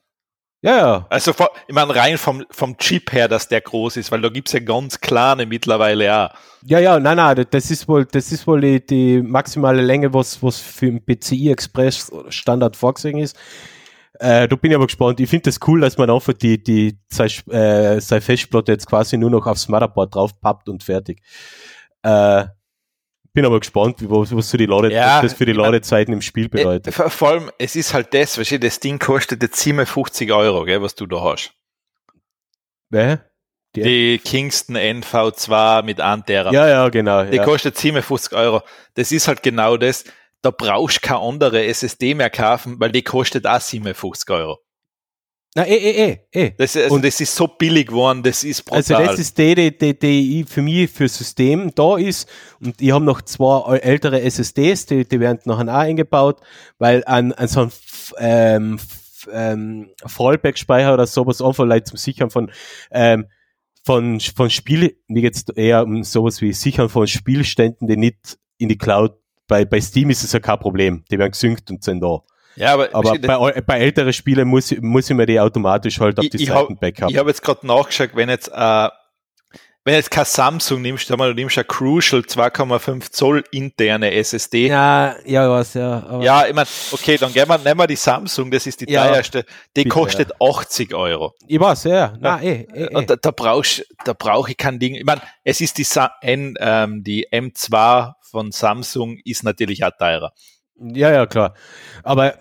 Ja, ja. Also, ich meine, rein vom, vom Chip her, dass der groß ist, weil da gibt's ja ganz kleine mittlerweile auch. Ja, ja, nein, nein, das ist wohl, das ist wohl die, die maximale Länge, was, was für den PCI Express Standard vorgesehen ist. Äh, da bin ich aber gespannt. Ich finde das cool, dass man einfach die, die sei, äh, Festplatte jetzt quasi nur noch aufs Motherboard draufpappt und fertig. Äh, bin aber gespannt, was, was, so die Lade, Ja, das für die Ladezeiten im Spiel Äh, bedeutet. vor, vor allem, es ist halt das, weißt du, das Ding kostet jetzt 57 Euro, gell, was du da hast. Wer? Die- Die Kingston NV2 mit 1 Tera. Ja, ja, genau. Die Ja. kostet 57 Euro. Das ist halt genau das. Da brauchst du keine andere SSD mehr kaufen, weil die kostet auch 57 Euro. Na, eh, eh, eh, eh. Das, also Und- das ist so billig geworden, das ist brutal. Also das ist die, die, die, die für mich für System da ist und ich habe noch zwei ältere SSDs, die, die werden nachher auch eingebaut, weil an, an so einem F- ähm, ähm, Fallback-Speicher oder sowas einfach Leute zum Sichern von ähm, von, von Spiel, mir geht's eher um sowas wie Sichern von Spielständen, die nicht in die Cloud, bei, bei Steam ist es ja kein Problem, die werden gesynkt und sind da. ja, aber, Aber bei, bei älteren Spielen muss, ich- muss ich mir die automatisch halt auf die ich Seiten backup. ich habe jetzt gerade nachgeschaut, wenn jetzt äh, wenn jetzt kein Samsung nimmst, mal, du nimmst ein Crucial 2,5 Zoll interne SSD. Ja, ja, was, ja. Ja, ich meine, okay, dann gehen wir, nehmen wir die Samsung, das ist die Ja, teuerste, die bitte, kostet 80 Euro. Ich weiß, ja. Na, eh, eh, eh. Und da, da brauchst, da brauche ich kein Ding. Ich meine, es ist die, Sa N, ähm, die M2 von Samsung ist natürlich auch teurer. Ja, ja, klar. Aber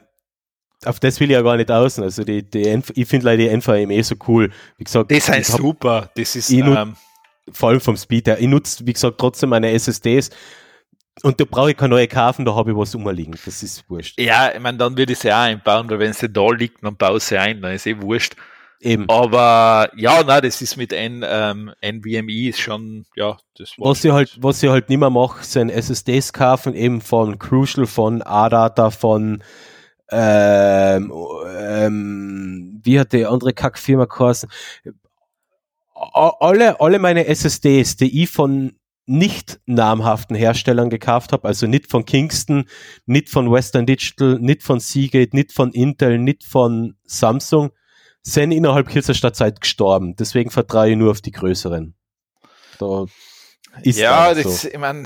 auf das will ich ja gar nicht außen. Also die, die ich finde leider die NVMe so cool. Wie gesagt, Das hab- super. Das ist, Ich ähm, vor allem vom Speed her. Ich nutze, wie gesagt, trotzdem meine SSDs und da brauche ich keine neue kaufen, da habe ich was umliegen. Das ist wurscht. ja, ich meine, dann würde ich sie auch einbauen, weil wenn sie da liegt, dann baue ich sie ein, dann ist eh wurscht. Eben. Aber ja, na, das ist mit N, ähm, NVMe ist schon, ja, das war Was ich halt, was ich halt nicht mehr mache, sind SSDs kaufen, eben von Crucial, von ADATA, von ähm, ähm, wie hat die andere Kackfirma geheißen? Alle, alle meine SSDs, die ich von nicht namhaften Herstellern gekauft habe, also nicht von Kingston, nicht von Western Digital, nicht von Seagate, nicht von Intel, nicht von Samsung, sind innerhalb kürzester Zeit gestorben. Deswegen vertraue ich nur auf die größeren. Da ist ja, das, so. ich meine,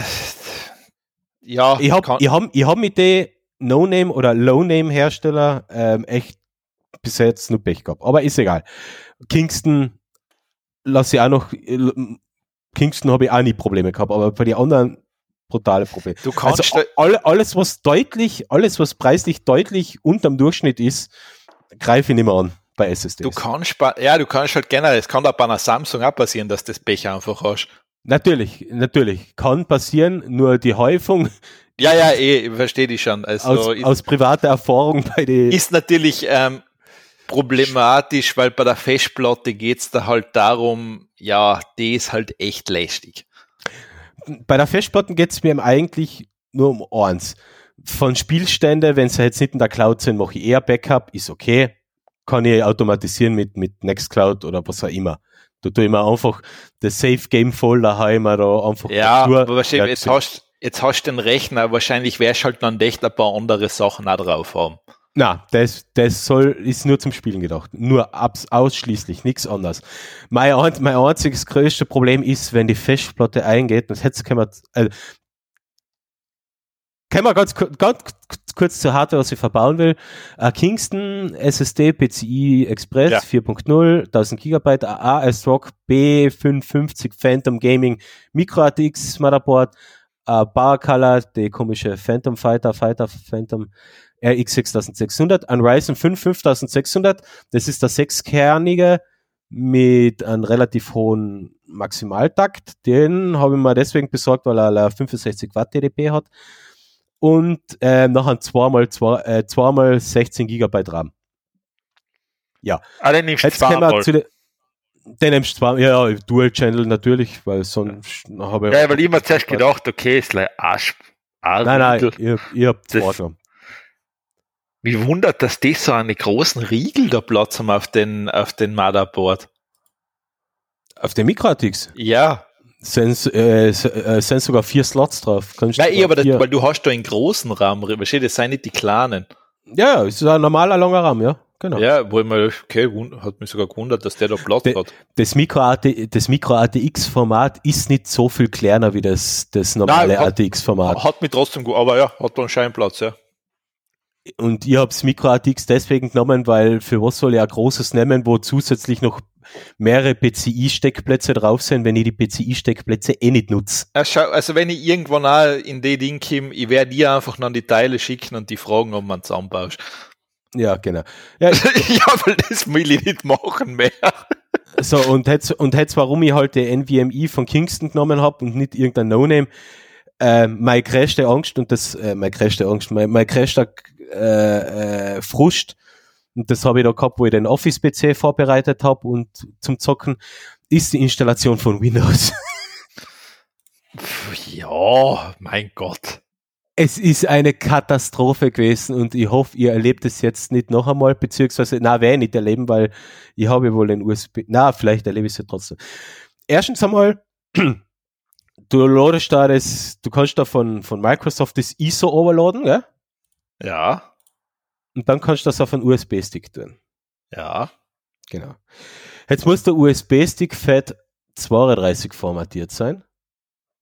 ja, Ich habe ich hab, ich hab mit den No-Name oder Low-Name-Hersteller ähm, echt bis jetzt nur Pech gehabt. Aber ist egal. Kingston lasse ich auch noch, Kingston habe ich auch nie Probleme gehabt, aber bei den anderen brutale Probleme. du kannst, Also all, alles, was deutlich, alles, was preislich deutlich unterm Durchschnitt ist, greife ich nicht mehr an bei SSDs. du kannst, ja, du kannst halt generell, es kann auch bei einer Samsung auch passieren, dass das Pech einfach hast. natürlich, natürlich. Kann passieren, nur die Häufung Ja, ja, eh, ich verstehe dich schon. Also aus, ist, aus privater Erfahrung bei den ist natürlich ähm, problematisch, weil bei der Festplatte geht's da halt darum, ja, die ist halt echt lästig. bei der Festplatte geht es mir eigentlich nur um eins. Von Spielstände, wenn sie jetzt nicht in der Cloud sind, mache ich eher Backup, ist okay. Kann ich automatisieren mit, mit Nextcloud oder was auch immer. Da tue ich mir einfach das Safe Game Folder heim da einfach Ja, nur aber wahrscheinlich, jetzt hast, jetzt hast du den Rechner, wahrscheinlich wärst du halt dann echt ein paar andere Sachen auch drauf haben. Na, das, das soll, ist nur zum Spielen gedacht. Nur abs, ausschließlich, nichts anderes. Mein, ein- mein einziges größtes Problem ist, wenn die Festplatte eingeht, das hätte können wir, äh, können wir ganz, ganz kurz zur Hardware, was ich verbauen will. Äh, Kingston SSD PCI Express Ja. 4.0, 1000 GB, AS ROG B550 Phantom Gaming Micro ATX Motherboard, äh, Bar Color, die komische Phantom Fighter, Fighter Phantom RX 6600, ein Ryzen 5 5600, das ist der sechskernige mit einem relativ hohen Maximaltakt. Den habe ich mir deswegen besorgt, weil er eine 65 Watt TDP hat. Und äh, noch ein 2x2, äh, 2x 16 GB RAM. Ah, den nimmst du Jetzt kommen wir zweimal. zu den. Den nimmst du ja, ja, Dual Channel natürlich, weil sonst habe ich. Ja, weil ich mir zuerst gedacht, okay, ist like Arsch. nein, nein, Riegel. ich, ich hab zwei Das-. Mich wundert, dass die so einen großen Riegel da Platz haben auf den, auf den Motherboard. Auf den Mikro-ATX Ja, sind, äh, äh, sind sogar vier Slots drauf. Kannst Nein, aber das, weil du hast da einen großen Raum, verstehst du, das sind nicht die kleinen. Ja, ja, es ist ein normaler langer RAM, ja. Genau. Ja, wo ich mal, okay, hat mich sogar gewundert, dass der da Platz Der- hat. Das Micro-ATX-Format ist nicht so viel kleiner wie das, das normale ATX-Format. Hat mich trotzdem gut, aber ja, hat da einen Scheinplatz, ja. und ich habe das MicroATX deswegen genommen, weil für was soll ich ein großes nehmen, wo zusätzlich noch mehrere PCI-Steckplätze drauf sind, wenn ich die PCI-Steckplätze eh nicht nutze. Also wenn ich irgendwann auch in die Ding komme, ich werde dir einfach noch die Teile schicken und die fragen, ob man zusammenbaust. Ja, genau. Ja, ja, weil das will ich nicht machen mehr. So, und jetzt, und jetzt, warum ich halt die NVMe von Kingston genommen habe und nicht irgendein No-Name, äh, meine größte Angst und das, äh, meine größte Angst, mein, mein größter äh, äh, Frust, und das habe ich da gehabt, wo ich den Office-PC vorbereitet habe und zum Zocken, ist die Installation von Windows. Ja, mein Gott. Es ist eine Katastrophe gewesen und ich hoffe, ihr erlebt es jetzt nicht noch einmal, beziehungsweise, na, werde ich nicht erleben, weil ich habe wohl den USB, na, vielleicht erlebe ich es ja trotzdem. Erstens einmal, du loadest da das, du kannst da von, von Microsoft das ISO overladen, ja? Ja. Und dann kannst du das auf einen USB-Stick tun. Ja. Genau. Jetzt muss der USB-Stick FAT32 formatiert sein.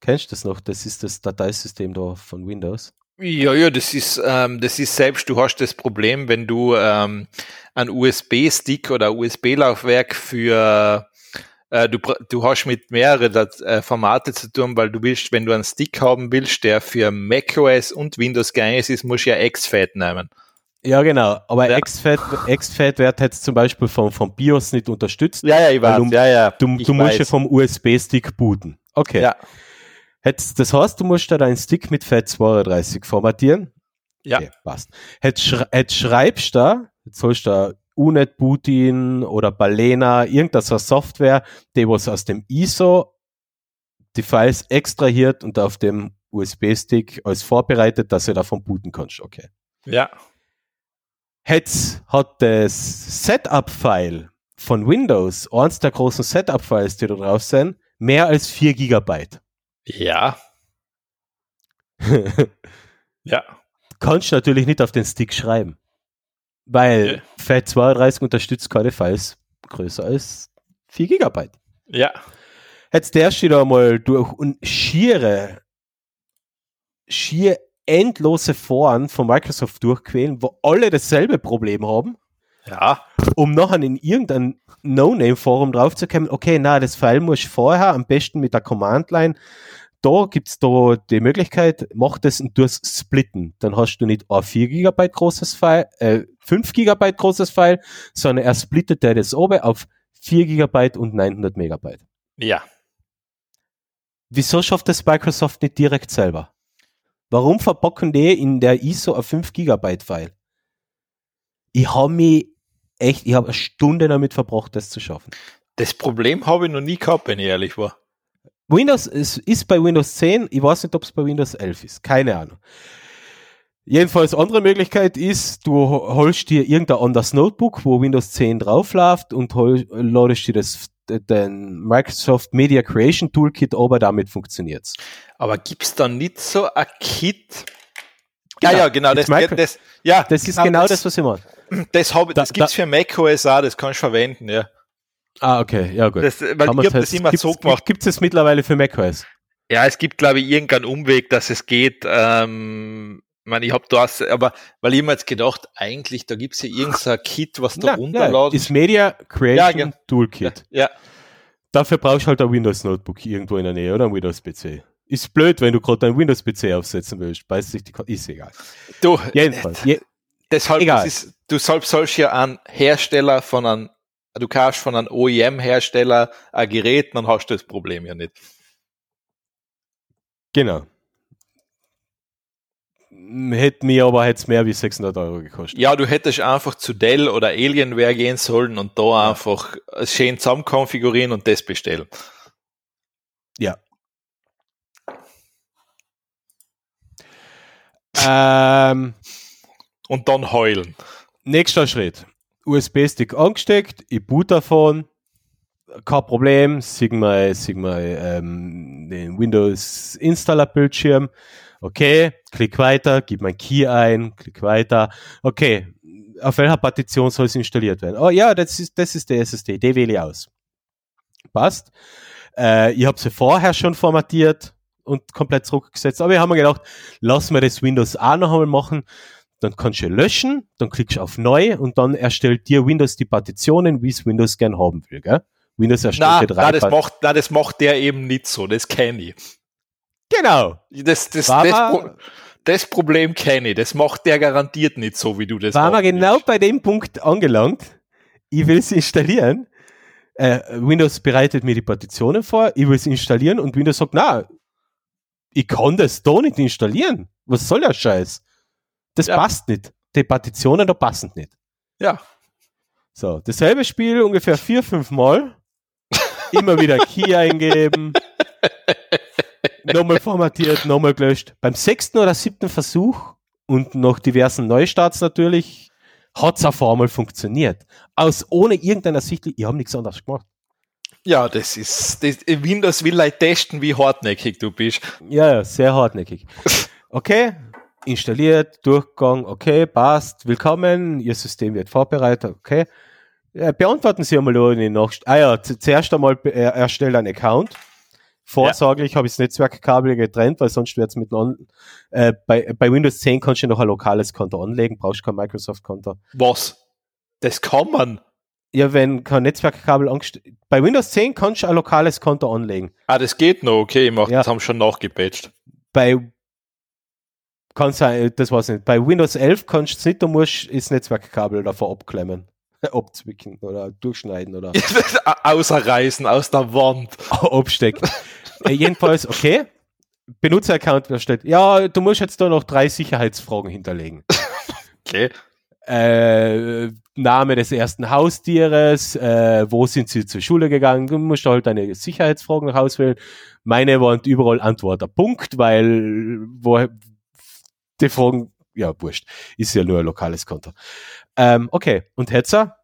Kennst du das noch? Das ist das Dateisystem da von Windows. Ja, ja, das ist, ähm, das ist selbst, du hast das Problem, wenn du ähm, ein USB-Stick oder USB-Laufwerk für äh, du, du hast mit mehreren äh, Formate zu tun, weil du willst, wenn du einen Stick haben willst, der für macOS und Windows geeignet ist, musst du ja XFAT nehmen. Ja, genau. Aber ja. XFAT, XFAT wird jetzt zum Beispiel vom, vom BIOS nicht unterstützt. Ja, ja, ich weiß. Du, ja, ja. Du, du musst ja vom USB-Stick booten. Okay. Ja. Jetzt, das heißt, du musst da deinen Stick mit FAT32 formatieren. Ja. Okay, passt. Schrei jetzt schreibst da, jetzt sollst du da Unet Bootin oder Balena, irgendwas was Software, die was aus dem ISO die Files extrahiert und auf dem USB-Stick als vorbereitet, dass du davon booten kannst. Okay. Ja. Jetzt hat das Setup-File von Windows, eins der großen Setup-Files, die da drauf sind, mehr als 4 Gigabyte. Ja. ja. Kannst du natürlich nicht auf den Stick schreiben. Weil ja. FAT32 unterstützt keine Files größer als 4 Gigabyte. Ja. Jetzt der steht da mal durch und schiere, schier endlose Foren von Microsoft durchquälen, wo alle dasselbe Problem haben. Ja. Um nachher in irgendein No-Name-Forum draufzukommen, okay, na, das File muss vorher, am besten mit der Command-Line, da gibt's da die Möglichkeit, mach das und du splitten. Dann hast du nicht ein 4 GB großes File, äh, 5 GB großes File, sondern er splittet der das oben auf 4 GB und 900 Megabyte. Ja. Wieso schafft das Microsoft nicht direkt selber? Warum verbocken die in der ISO ein 5 Gigabyte File? Ich habe mich echt, ich habe eine Stunde damit verbracht, das zu schaffen. Das Problem habe ich noch nie gehabt, wenn ich ehrlich war. Windows es ist bei Windows 10, ich weiß nicht, ob es bei Windows 11 ist, keine Ahnung. Jedenfalls andere Möglichkeit ist, du holst dir irgendein anderes Notebook, wo Windows 10 drauf läuft und hol, ladest dir das den Microsoft Media Creation Toolkit, aber damit funktioniert's. Aber gibt's da nicht so ein Kit? Genau, ja, ja, genau, das, das, ja, das ist genau, genau das, das, was ich meine. Das, hab, das da, gibt's da, für macOS auch, das kannst du verwenden, ja. Ah, okay, ja gut. Das, weil ich habe das immer so gemacht. Gibt es mittlerweile für macOS? Ja, es gibt, glaube ich, irgendeinen Umweg, dass es geht. Ähm, ich meine, ich habe das, aber weil ich mir jetzt gedacht, eigentlich, da gibt es ja irgendein Kit, was da runterladen. Ist Media Creation ja, Toolkit. Ja, ja. Dafür brauchst du halt ein Windows Notebook irgendwo in der Nähe oder ein Windows PC. Ist blöd, wenn du gerade dein Windows PC aufsetzen willst. Beißt sich die ist egal. Du, jedenfalls. Je, deshalb egal. Ist, du sollst, sollst ja einen Hersteller von einem, du kaufst von einem OEM-Hersteller ein Gerät, dann hast du das Problem ja nicht. Genau hätte mir aber jetzt mehr wie 600 Euro gekostet. Ja, du hättest einfach zu Dell oder Alienware gehen sollen und da ja. einfach schön zusammen konfigurieren und das bestellen. Ja. ähm, und dann heulen. Nächster Schritt. USB-Stick angesteckt, ich boot davon, kein Problem, sieg mal, sieg mal ähm, den Windows-Installer-Bildschirm Okay, klick weiter, gib mein Key ein, klick weiter. Okay, auf welcher Partition soll es installiert werden? Oh ja, das ist, das ist der SSD, die wähle ich aus. Passt. Äh, ich habe sie vorher schon formatiert und komplett zurückgesetzt, aber wir haben gedacht, lassen wir das Windows auch noch einmal machen. Dann kannst du löschen, dann klickst du auf Neu und dann erstellt dir Windows die Partitionen, wie es Windows gern haben will. Gell? Windows erstellt Na, drei na, das Part- macht, na, das macht der eben nicht so, das kenne ich. Genau. Das, das, das, Pro das Problem kenne ich, das macht der garantiert nicht so, wie du das Waren wir genau bei dem Punkt angelangt. Ich will es installieren. Äh, Windows bereitet mir die Partitionen vor, ich will es installieren und Windows sagt, na, ich kann das da nicht installieren. Was soll der Scheiß? Das Ja. passt nicht. Die Partitionen da passen nicht. Ja, So, dasselbe Spiel ungefähr vier, fünf Mal. Immer wieder Key eingeben. nochmal formatiert, nochmal gelöscht. Beim sechsten oder siebten Versuch und nach diversen Neustarts natürlich, hat es auf einmal funktioniert. Aus ohne irgendeiner Sicht, ich habe nichts anderes gemacht. ja, das ist, das, Windows will like testen, wie hartnäckig du bist. Ja, ja, sehr hartnäckig. Okay, installiert, Durchgang, okay, passt, willkommen, Ihr System wird vorbereitet, okay. Äh, beantworten Sie einmal die Nachst Ah ja, zu- zuerst einmal äh, erstellt einen Account. Vorsorglich habe ich das Netzwerkkabel getrennt, weil sonst wird es miteinander. Äh, bei, bei Windows 10 kannst du noch ein lokales Konto anlegen, brauchst kein Microsoft-Konto. Was? Das kann man. Ja, wenn kein Netzwerkkabel angestellt Bei Windows 10 kannst du ein lokales Konto anlegen. Ah, das geht noch, okay, ich mach, Ja. das haben schon nachgepatcht. bei kann sein, das weiß ich nicht. Bei Windows 11 kannst du es nicht, du musst das Netzwerkkabel davor abklemmen, abzwicken oder durchschneiden oder Außerreißen aus der Wand. abstecken. äh, jedenfalls, okay. Benutzeraccount erstellt. Ja, du musst jetzt da noch drei Sicherheitsfragen hinterlegen. Okay. Äh, Name des ersten Haustieres, äh, wo sind sie zur Schule gegangen, du musst halt deine Sicherheitsfragen noch auswählen. Meine waren überall Antwort, Punkt, weil wo, die Fragen, ja, wurscht, ist ja nur ein lokales Konto. Ähm, okay, und Hetzer?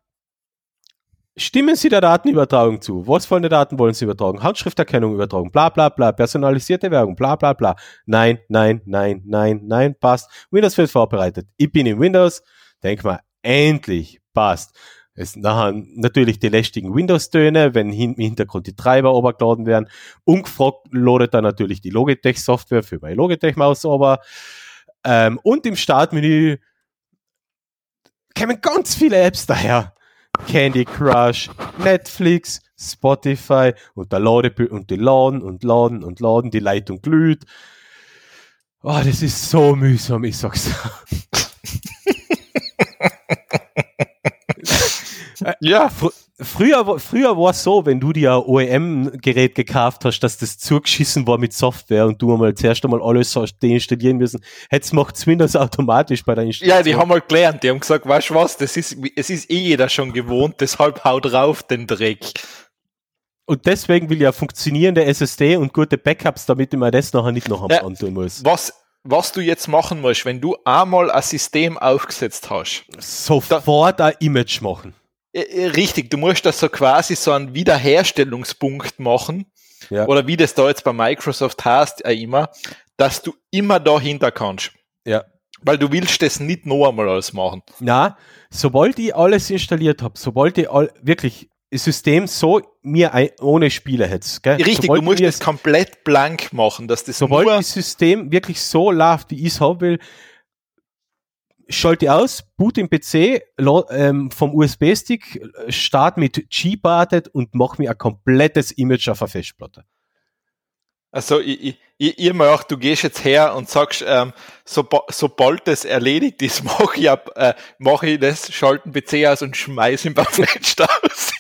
Stimmen Sie der Datenübertragung zu? Was für eine Daten wollen Sie übertragen? Handschrifterkennung übertragen, bla bla bla, personalisierte Werbung, bla bla bla. Nein, nein, nein, nein, nein, passt. Windows wird vorbereitet. Ich bin in Windows, denk mal, endlich, passt. Es nachher natürlich die lästigen Windows-Töne, wenn im Hintergrund die Treiber obergeladen werden. Ungefragt loadet dann natürlich die Logitech-Software für meine Logitech-Maus ober. Ähm, und im Startmenü kämen ganz viele Apps daher. Candy Crush, Netflix, Spotify und der Lade und die laden und laden und laden, die Leitung glüht. Oh, das ist so mühsam, ich sag's. Ja, Fr früher, früher war es so, wenn du dir ein OEM-Gerät gekauft hast, dass das zugeschissen war mit Software und du einmal zuerst einmal alles deinstallieren müssen. Jetzt macht Windows automatisch bei der Installation. ja, die haben mal gelernt, die haben gesagt, weißt du was, das ist, es ist eh jeder schon gewohnt, deshalb haut drauf den Dreck. Und deswegen will ich ja funktionierende SSD und gute Backups, damit ich mir das nachher nicht noch Ja. antun muss. Was, was du jetzt machen musst, wenn du einmal ein System aufgesetzt hast, Sofort ein Image machen. Äh, äh, Richtig, du musst das so quasi so einen Wiederherstellungspunkt machen, Ja. oder wie das da jetzt bei Microsoft heißt, auch immer, dass du immer dahinter kannst. Ja. Weil du willst das nicht noch einmal alles machen. Na, sobald ich alles installiert habe, sobald ich all, wirklich das System so mir ein, ohne Spiele hätte? Richtig, sobald du musst das komplett blank machen, dass das Sobald das System wirklich so läuft, wie ich es haben will, schalte aus, boot im PC ähm, vom USB-Stick, äh, start mit G-Bartet und mach mir ein komplettes Image auf der Festplatte. also ich, ich, ich, ich mach, du gehst jetzt her und sagst, ähm, so, sobald das erledigt ist, mache ich, ab, äh, mach ich das, schalte den PC aus und schmeiß ihn beim Fenster aus.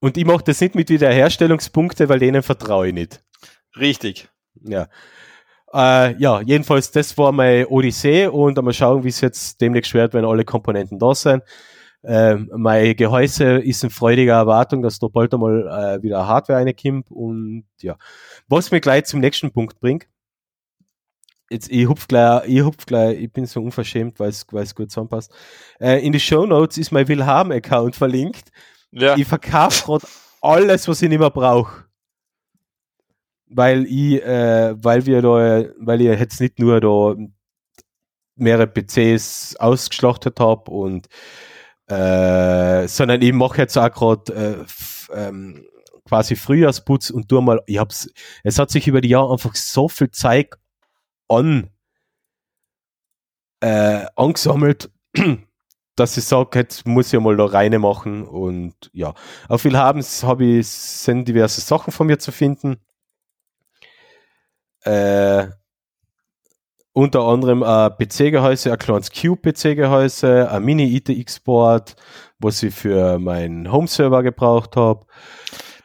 Und ich mache das nicht mit Wiederherstellungspunkte, weil denen vertraue ich nicht. Richtig. Ja. Äh, ja, jedenfalls, das war meine Odyssee und mal schauen, wie es jetzt demnächst wird, wenn alle Komponenten da sind. Ähm, mein Gehäuse ist in freudiger Erwartung, dass da bald einmal äh, wieder Hardware reinkommt und ja. Was mich gleich zum nächsten Punkt bringt. Jetzt, ich hupf gleich, ich hupf gleich, ich bin so unverschämt, weil es weil es gut zusammenpasst. Äh, in die Show Notes ist mein Willhaben-Account verlinkt. Ja. Ich verkaufe gerade alles, was ich nicht mehr brauche. Weil ich, äh, weil wir da, weil ich jetzt nicht nur da mehrere PCs ausgeschlachtet habe und äh, sondern ich mache jetzt auch gerade äh, ähm, quasi Frühjahrsputz und tu mal, ich hab's, es hat sich über die Jahre einfach so viel Zeit an äh, angesammelt, dass ich sage, jetzt muss ich mal da rein machen und ja. Auf viel haben habe ich, sind diverse Sachen von mir zu finden. Äh, unter anderem ein PC-Gehäuse, ein kleines Cube-PC-Gehäuse, ein Mini-ITX-Board, was ich für meinen Home-Server gebraucht habe.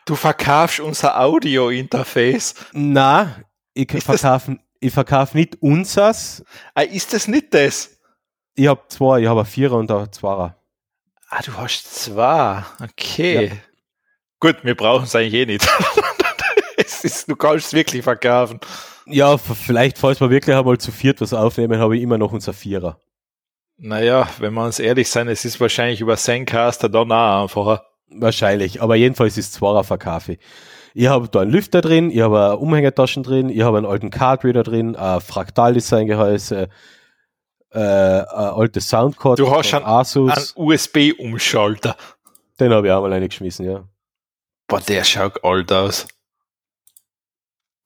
Du verkaufst unser Audio-Interface. Na, ich verkaufe verkauf nicht unsers. Ah, ist das nicht das? Ich habe zwei, ich habe ein Vierer und ein Zweier. Ah, du hast zwei. Okay. Ja. Gut, wir brauchen es eigentlich eh nicht. es ist, du kannst es wirklich verkaufen. Ja, vielleicht, falls wir wirklich einmal zu viert was aufnehmen, habe ich immer noch unser Vierer. Naja, wenn wir uns ehrlich sein, es ist wahrscheinlich über Zencaster dann auch einfacher. Wahrscheinlich, aber jedenfalls ist es Zweier verkaufe. Ich habe da einen Lüfter drin, ich habe Umhängetaschen drin, ich habe einen alten Cardreader drin, ein Fraktaldesign-Gehäuse, äh, ein altes Soundcard. Du hast einen, einen USB-Umschalter. Den habe ich auch mal reingeschmissen, ja. Boah, der schaut alt aus.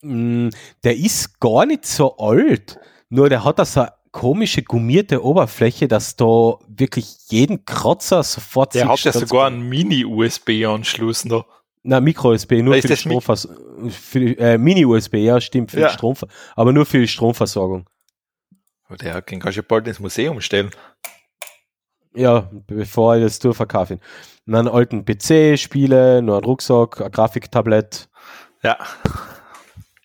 Mm, der ist gar nicht so alt, nur der hat da so eine komische gummierte Oberfläche, dass da wirklich jeden Kratzer sofort Der hat ja sogar einen Mini-USB-Anschluss noch. Na, Micro-USB, nur für die Stromversorgung. Äh, Mini-USB, ja, stimmt, für ja. Strom, aber nur für die Stromversorgung. Der den kannst du bald ins Museum stellen. Ja, bevor ich das durchverkaufe. einen alten PC, Spiele, nur ein Rucksack, ein Grafiktablett. Ja.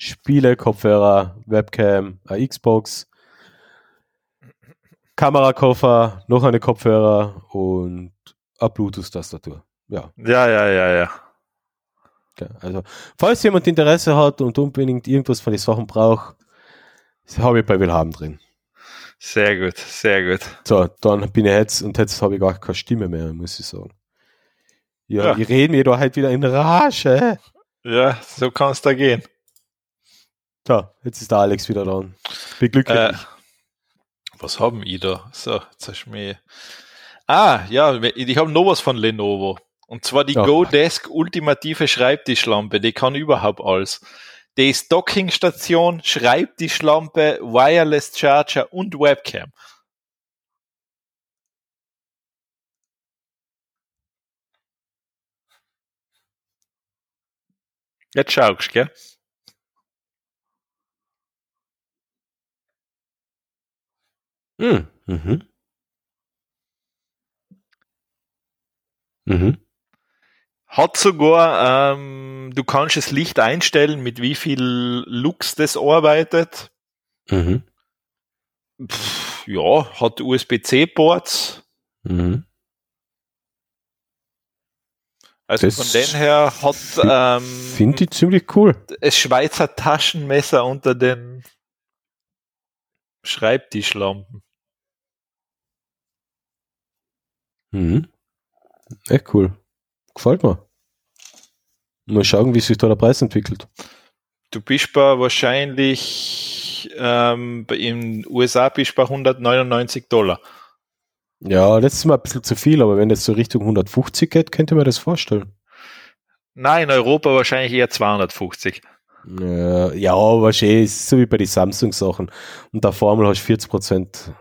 Spiele, Kopfhörer, Webcam, eine Xbox, Kamerakoffer, noch eine Kopfhörer und eine Bluetooth-Tastatur. Ja. Ja, ja, ja, ja. Okay, also, falls jemand Interesse hat und unbedingt irgendwas von den Sachen braucht, habe ich bei Willhaben drin. Sehr gut, sehr gut. So, dann bin ich jetzt und jetzt habe ich gar keine Stimme mehr, muss ich sagen. Ja, ja. ich rede mir da halt wieder in Rage. Ja, so kann es da gehen. So, jetzt ist der Alex wieder dran. Bin glücklich. Äh, was haben ich da? So, jetzt hast du mich. Ah, ja, ich habe noch was von Lenovo. Und zwar die ja. GoDesk ultimative Schreibtischlampe. Die kann überhaupt alles. Die ist Dockingstation, Schreibtischlampe, Wireless Charger und Webcam. Jetzt schaust du, gell? Mhm. Mhm. Mhm. Hat sogar, ähm, du kannst das Licht einstellen, mit wie viel Lux das arbeitet. Mhm. Pff, ja, hat USB-C-Ports. Mhm. Also das von dem her hat ähm, finde ich ziemlich cool. Es Schweizer Taschenmesser unter den Schreibtischlampen. Mhm. Echt cool. Gefällt mir. Mal schauen, wie sich da der Preis entwickelt. Du bist bei wahrscheinlich ähm, in USA bist bei 199 Dollar. Ja, das ist mal ein bisschen zu viel, aber wenn das so Richtung 150 geht, könnte man das vorstellen. Nein, in Europa wahrscheinlich eher 250. Ja, ja wahrscheinlich ist so wie bei den Samsung-Sachen. Und der Formel hast du 40 Prozent.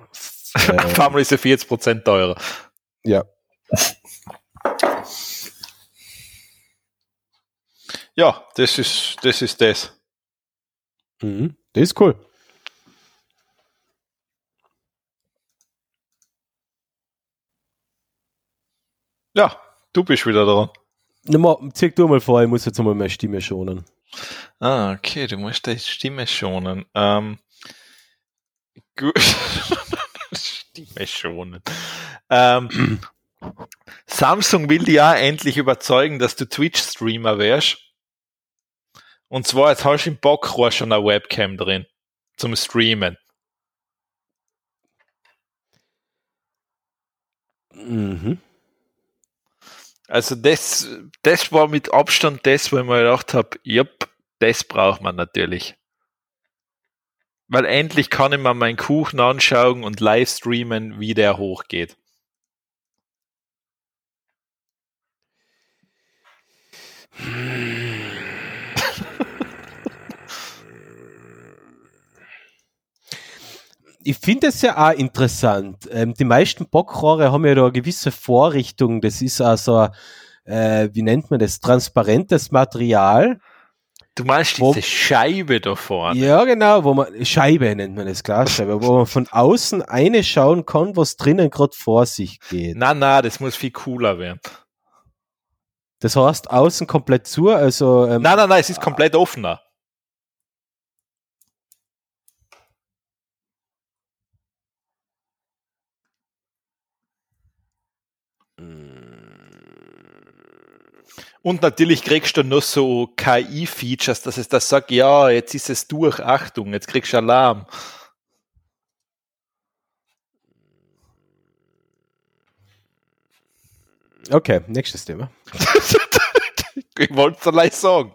Äh, Formel ist ja 40 Prozent teurer. Ja. Ja, das ist das. Ist das. Mhm, das ist cool. Ja, du bist wieder dran. Zieh du mal vor, ich muss jetzt mal meine Stimme schonen. Ah, okay, du musst deine Stimme schonen. Ähm, gut. Stimme schonen. Ähm, Samsung will ja endlich überzeugen, dass du Twitch-Streamer wärst. Und zwar, jetzt hast du im Bockrohr schon eine Webcam drin. Zum Streamen. Mhm. Also das, das war mit Abstand das, wo ich mir gedacht habe, yep, das braucht man natürlich. Weil endlich kann ich mir meinen Kuchen anschauen und live streamen, wie der hochgeht. Ich finde es ja auch interessant. Ähm, die meisten Bockrohre haben ja da eine gewisse Vorrichtung. Das ist also, äh, wie nennt man das, transparentes Material. Du meinst diese wo, Scheibe da vorne? Ja, genau, wo man, Scheibe nennt man das, Glasscheibe, wo man von außen eine schauen kann, was drinnen gerade vor sich geht. Na, na, das muss viel cooler werden. Das heißt, außen komplett zu, also. Ähm, nein, nein, nein, es ist komplett offener. Und natürlich kriegst du noch so KI-Features, dass es das sagt, ja, jetzt ist es durch, Achtung, jetzt kriegst du Alarm. Okay, nächstes Thema. ich wollte es gleich sagen.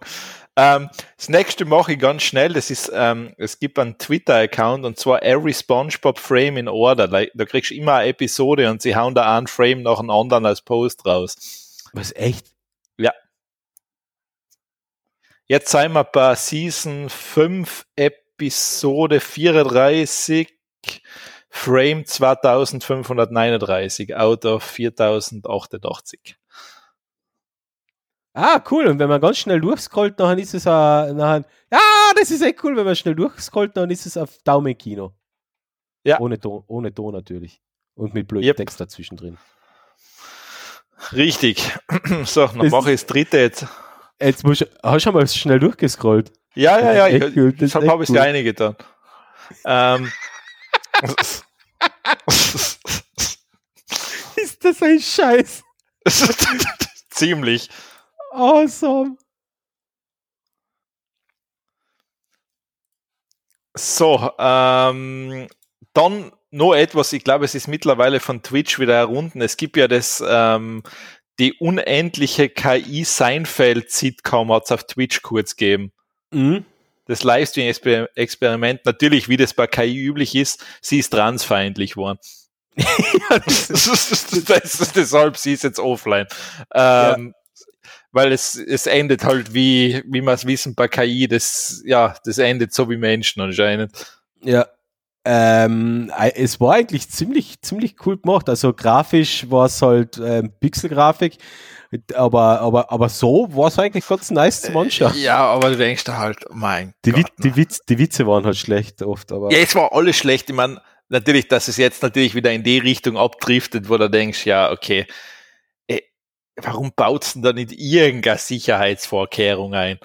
Ähm, das nächste mache ich ganz schnell. Das ist, ähm, es gibt einen Twitter-Account und zwar Every SpongeBob Frame in Order. Da, da kriegst du immer eine Episode und sie hauen da einen Frame nach dem anderen als Post raus. Was echt? Ja. Jetzt sind wir bei Season 5, Episode 34, Frame 2539, out of 4088. Ah, cool. Und wenn man ganz schnell durchscrollt, dann ist es uh, nachher, ja, das ist echt cool, wenn man schnell durchscrollt, dann ist es auf Daumenkino. Ja. Ohne Ton, ohne Ton natürlich. Und mit blödem yep. Text dazwischen drin. Richtig. So, dann mache ich das dritte jetzt. Jetzt musst du, hast du schon mal schnell durchgescrollt? Ja, ja, ja. Ich, cool. ich habe es cool. eine getan. Ähm, ist das ein Scheiß? Ziemlich. Awesome. So, ähm, dann noch etwas, ich glaube, es ist mittlerweile von Twitch wieder herunten. Es gibt ja das, ähm, die unendliche KI Seinfeld-Sitcom hat es auf Twitch kurz gegeben. Mhm. Das Livestream-Experiment, natürlich, wie das bei KI üblich ist, sie ist transfeindlich geworden. ja, das ist, das ist, deshalb sie ist jetzt offline. Ähm, ja weil es, es endet halt wie, wie wir es wissen bei KI, das, ja, das endet so wie Menschen anscheinend. Ja. Ähm, es war eigentlich ziemlich, ziemlich cool gemacht. Also grafisch war es halt ähm, Pixelgrafik, aber, aber, aber so war es eigentlich ganz nice zum Anschauen. Ja, aber du denkst halt, mein die, Gott, die, Witz, die Witze waren halt schlecht oft, aber. Ja, es war alles schlecht. Ich meine, natürlich, dass es jetzt natürlich wieder in die Richtung abdriftet, wo du denkst, ja, okay, warum baut's denn da nicht irgendeine Sicherheitsvorkehrung ein?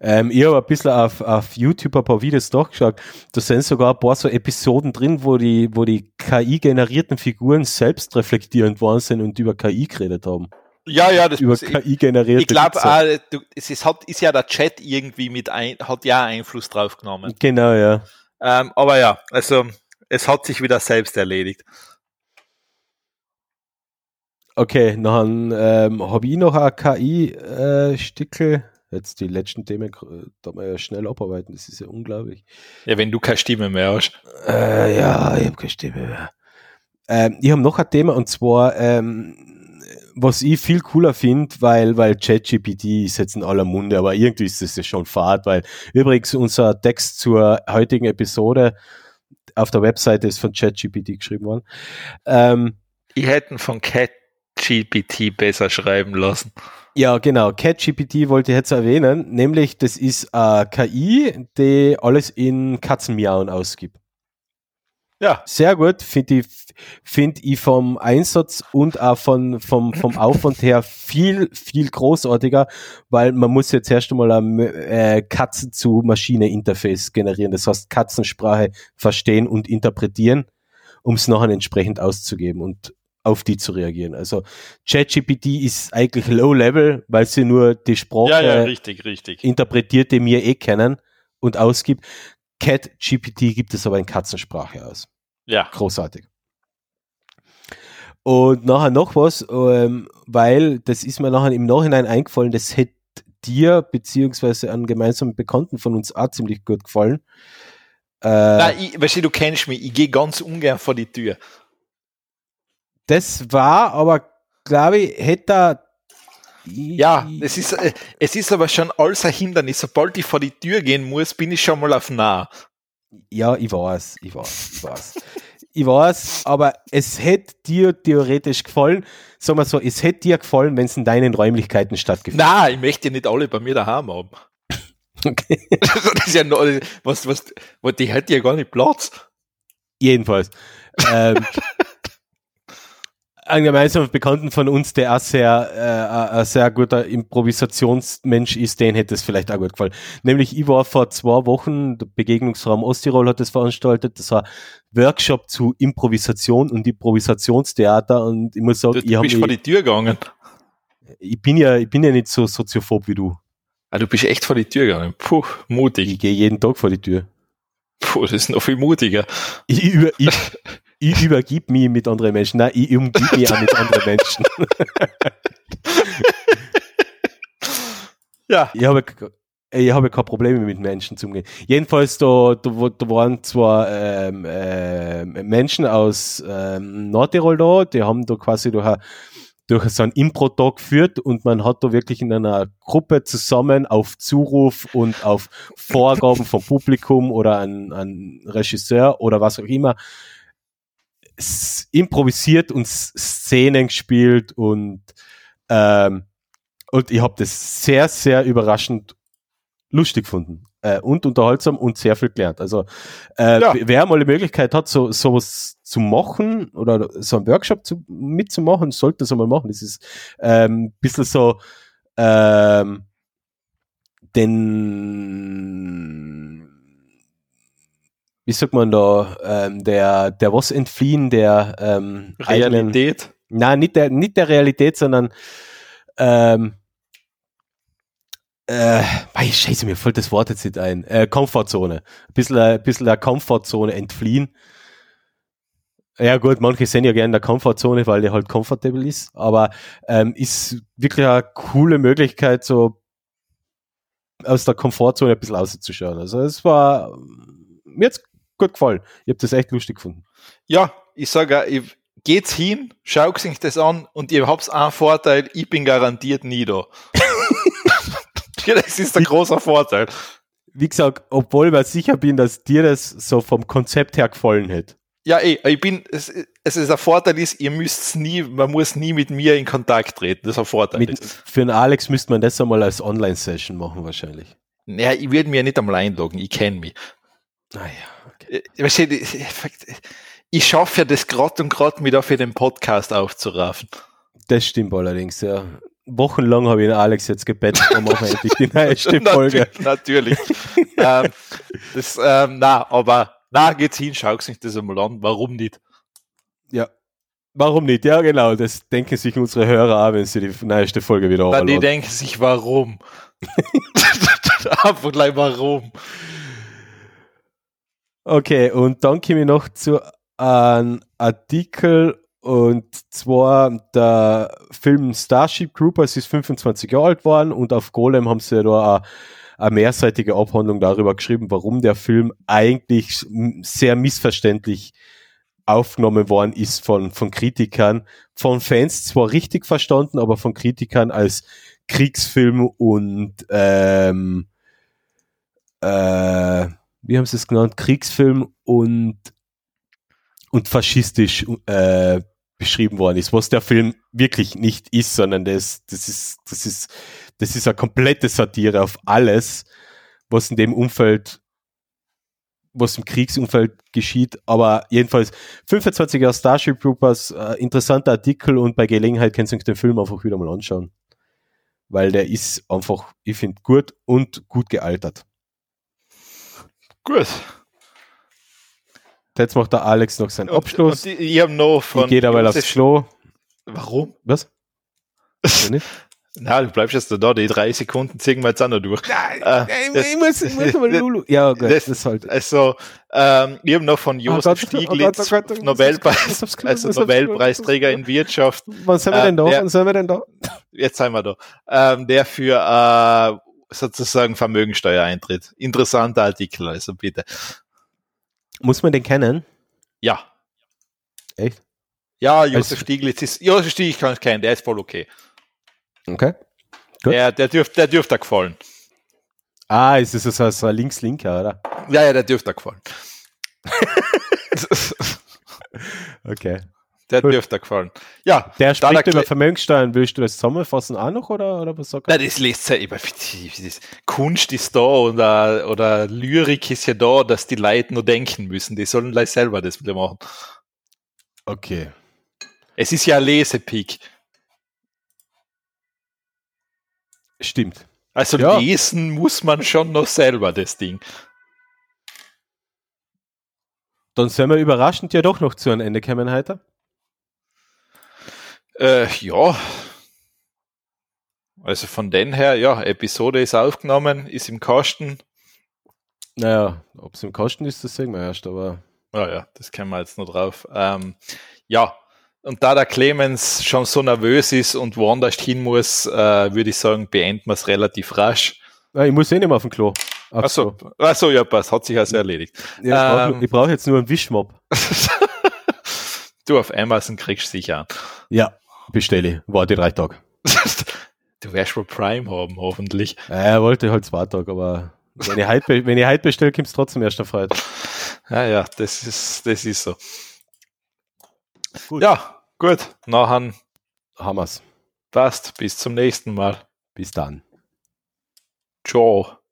Ähm, ich habe ein bisschen auf, auf YouTube ein paar Videos durchgeschaut. Da sind sogar ein paar so Episoden drin, wo die, wo die KI-generierten Figuren selbst reflektierend waren sind und über KI geredet haben. Ja, ja, das über KI generiert. Ich glaube, äh, es ist, hat, ist ja der Chat irgendwie mit ein, hat ja Einfluss drauf genommen. Genau, ja. Ähm, aber ja, also es hat sich wieder selbst erledigt. Okay, dann ähm, habe ich noch ein KI-Stickel. Äh, Jetzt die letzten Themen, äh, da mal ja schnell abarbeiten, das ist ja unglaublich. Ja, wenn du keine Stimme mehr hast. Äh, ja, ich habe keine Stimme mehr. Ähm, ich habe noch ein Thema und zwar, ähm, was ich viel cooler finde, weil, weil ChatGPT ist jetzt in aller Munde, aber irgendwie ist das ja schon fad, weil übrigens unser Text zur heutigen Episode auf der Webseite ist von ChatGPT geschrieben worden. Ähm, ich hätte von Cat ChatGPT besser schreiben lassen. Ja, genau. ChatGPT wollte ich jetzt erwähnen, nämlich das ist eine KI, die alles in Katzenmiauen ausgibt. Ja. Sehr gut, finde ich, find ich vom Einsatz und auch von, vom, vom Aufwand her viel, viel großartiger, weil man muss jetzt erst einmal ein äh, Katzen zu Maschine Interface generieren. Das heißt, Katzensprache verstehen und interpretieren, um es nachher entsprechend auszugeben. Und auf die zu reagieren. Also ChatGPT ist eigentlich low level, weil sie nur die Sprache ja, ja, richtig, richtig. interpretiert, die wir eh kennen und ausgibt. CatGPT gibt es aber in Katzensprache aus. Ja. Großartig. Und nachher noch was, ähm, weil das ist mir nachher im Nachhinein eingefallen, das hätte dir beziehungsweise an gemeinsamen Bekannten von uns auch ziemlich gut gefallen. Äh, Nein, ich, weißt du, du kennst mich, ich gehe ganz ungern vor die Tür. Das war aber, glaube ich, hätte ja, es ist, äh, es ist aber schon alles ein Hindernis. Sobald ich vor die Tür gehen muss, bin ich schon mal auf nah. Ja, ich weiß, ich weiß, ich weiß. ich weiß, aber es hätte dir theoretisch gefallen, sagen wir so, es hätte dir gefallen, wenn es in deinen Räumlichkeiten stattgefunden hätte. Nein, ich möchte ja nicht alle bei mir daheim haben. Okay. das ist ja noch, was, was, die hätte ja gar nicht Platz. Jedenfalls. ähm, ein gemeinsamer Bekannten von uns, der auch sehr, äh, ein sehr guter Improvisationsmensch ist, den hätte es vielleicht auch gut gefallen. Nämlich, ich war vor zwei Wochen, der Begegnungsraum Osttirol hat das veranstaltet, das war Workshop zu Improvisation und Improvisationstheater und ich muss sagen, du, du ich bist vor die Tür gegangen. Ich bin ja, ich bin ja nicht so soziophob wie du. Ah, du bist echt vor die Tür gegangen. Puh, mutig. Ich gehe jeden Tag vor die Tür. Puh, das ist noch viel mutiger. Ich, über, ich, ich übergib mich mit anderen Menschen. Nein, ich umgib mich auch mit anderen Menschen. ja. Ich habe, ich habe keine Probleme mit Menschen zu umgehen. Jedenfalls, da, da, da waren zwar ähm, äh, Menschen aus ähm, Nordtirol da, die haben da quasi durch, durch so einen Impro-Tag geführt und man hat da wirklich in einer Gruppe zusammen auf Zuruf und auf Vorgaben vom Publikum oder ein, ein Regisseur oder was auch immer improvisiert und Szenen gespielt und ähm, und ich habe das sehr, sehr überraschend lustig gefunden äh, und unterhaltsam und sehr viel gelernt. Also äh, ja. wer mal die Möglichkeit hat, so sowas zu machen oder so einen Workshop zu, mitzumachen, sollte das einmal machen. Das ist ähm, ein bisschen so ähm, den wie sagt man da, ähm, der, der was entfliehen, der ähm, Realität? Eigenen, nein, nicht der, nicht der Realität, sondern ähm, äh, mei, scheiße, mir fällt das Wort jetzt nicht ein. Äh, Komfortzone. Ein bisschen, ein bisschen der Komfortzone entfliehen. Ja gut, manche sind ja gerne in der Komfortzone, weil der halt comfortable ist, aber ähm, ist wirklich eine coole Möglichkeit, so aus der Komfortzone ein bisschen auszuschauen. Also es war mir jetzt gut gefallen. Ich habe das echt lustig gefunden. Ja, ich sage, ich, geht's hin, schaut sich das an und ihr habt einen Vorteil, ich bin garantiert nie da. das ist ein großer Vorteil. Wie gesagt, obwohl ich sicher bin, dass dir das so vom Konzept her gefallen hätte. Ja, ey, ich bin, es, es ist ein Vorteil ist, ihr müsst nie, man muss nie mit mir in Kontakt treten. Das ist ein Vorteil. Mit, für einen Alex müsste man das einmal als Online-Session machen, wahrscheinlich. Ja, ich würde mir nicht einmal einloggen, ich kenne mich. Naja. Äh, ich schaffe ja das gerade und gerade, da für den Podcast aufzuraffen. Das stimmt allerdings, ja. Wochenlang habe ich den Alex jetzt gebeten, um auch endlich die neueste Folge. Natürlich. ähm, das, ähm, na, aber na, geht's hin, schau sich das einmal an. Warum nicht? Ja. Warum nicht? Ja, genau. Das denken sich unsere Hörer auch, wenn sie die neueste Folge wieder Dann die denken sich, warum? Einfach gleich warum. Okay, und dann komme ich noch zu einem Artikel und zwar der Film Starship Troopers ist 25 Jahre alt worden und auf Golem haben sie da eine, eine mehrseitige Abhandlung darüber geschrieben, warum der Film eigentlich sehr missverständlich aufgenommen worden ist von, von Kritikern, von Fans zwar richtig verstanden, aber von Kritikern als Kriegsfilm und ähm, äh, wie haben sie es genannt, Kriegsfilm und, und faschistisch äh, beschrieben worden ist, was der Film wirklich nicht ist, sondern das, das ist, das ist, das ist eine komplette Satire auf alles, was in dem Umfeld, was im Kriegsumfeld geschieht. Aber jedenfalls 25 Jahre Starship Troopers, äh, interessanter Artikel und bei Gelegenheit kannst du den Film einfach wieder mal anschauen. Weil der ist einfach, ich finde, gut und gut gealtert. Gut. Jetzt macht der Alex noch seinen Abschluss. Und, und ich, ich noch von. Ich gehe dabei aufs Klo. Warum? Was? nicht? Na, du bleibst jetzt da, die drei Sekunden ziehen wir jetzt auch noch durch. Nein, äh, ich, muss, ich muss mal Lulu. Ja, gut, das, das halt. Also, ähm, ich habe noch von Josef oh Stieglitz, oh Gott, oh Gott, Nobelpreis, also Nobelpreisträger in Wirtschaft. Wann sind wir denn da? Wann sind wir denn da? Jetzt sind wir da. Ähm, der für sozusagen Vermögensteuereintritt. Interessanter Artikel, also bitte. Muss man den kennen? Ja. Echt? Ja, Josef also, Stieglitz ist, Josef Stieglitz kann ich kennen, der ist voll okay. Okay. Gut. Der, der dürfte der dürft da gefallen. Ah, ist das so, so ein Links-Linker, oder? Ja, ja, der dürfte dir gefallen. Okay. Der Gut. dürfte gefallen. Ja, Der spricht über Vermögenssteuern. Willst du das zusammenfassen auch noch oder, oder was sagt er? Nein, das lässt aber das Kunst ist da oder, oder Lyrik ist ja da, dass die Leute nur denken müssen. Die sollen gleich selber das wieder machen. Okay. Es ist ja Lesepick. Stimmt. Also Ja. lesen muss man schon noch selber das Ding. Dann sind wir überraschend ja doch noch zu einem Ende kommen heute. Äh, ja. Also von den her, ja, Episode ist aufgenommen, ist im Kasten. Naja, ob es im Kosten ist, das sehen wir erst, aber Ja, ja, das kennen wir jetzt noch drauf. Ähm, ja, und da der Clemens schon so nervös ist und woanders hin muss, äh, würde ich sagen, beenden wir es relativ rasch. Ja, ich muss eh nicht mehr auf dem Klo. Aufs Achso, Klo. achso, ja, passt, hat sich also erledigt. Ja, ich Ähm. brauche brauch jetzt nur einen Wischmopp. du auf Amazon kriegst sicher. Ja, bestelle. Warte drei Tage. du wirst wohl Prime haben, hoffentlich. Ja, er wollte halt zwei Tage, aber wenn ich heute, wenn ich heute bestelle, kommt es trotzdem erst auf Freitag. Ja, ja, das ist, das ist so. Gut. Ja, gut. Nachher Hammers. passt. Bis zum nächsten Mal. Bis dann. Ciao.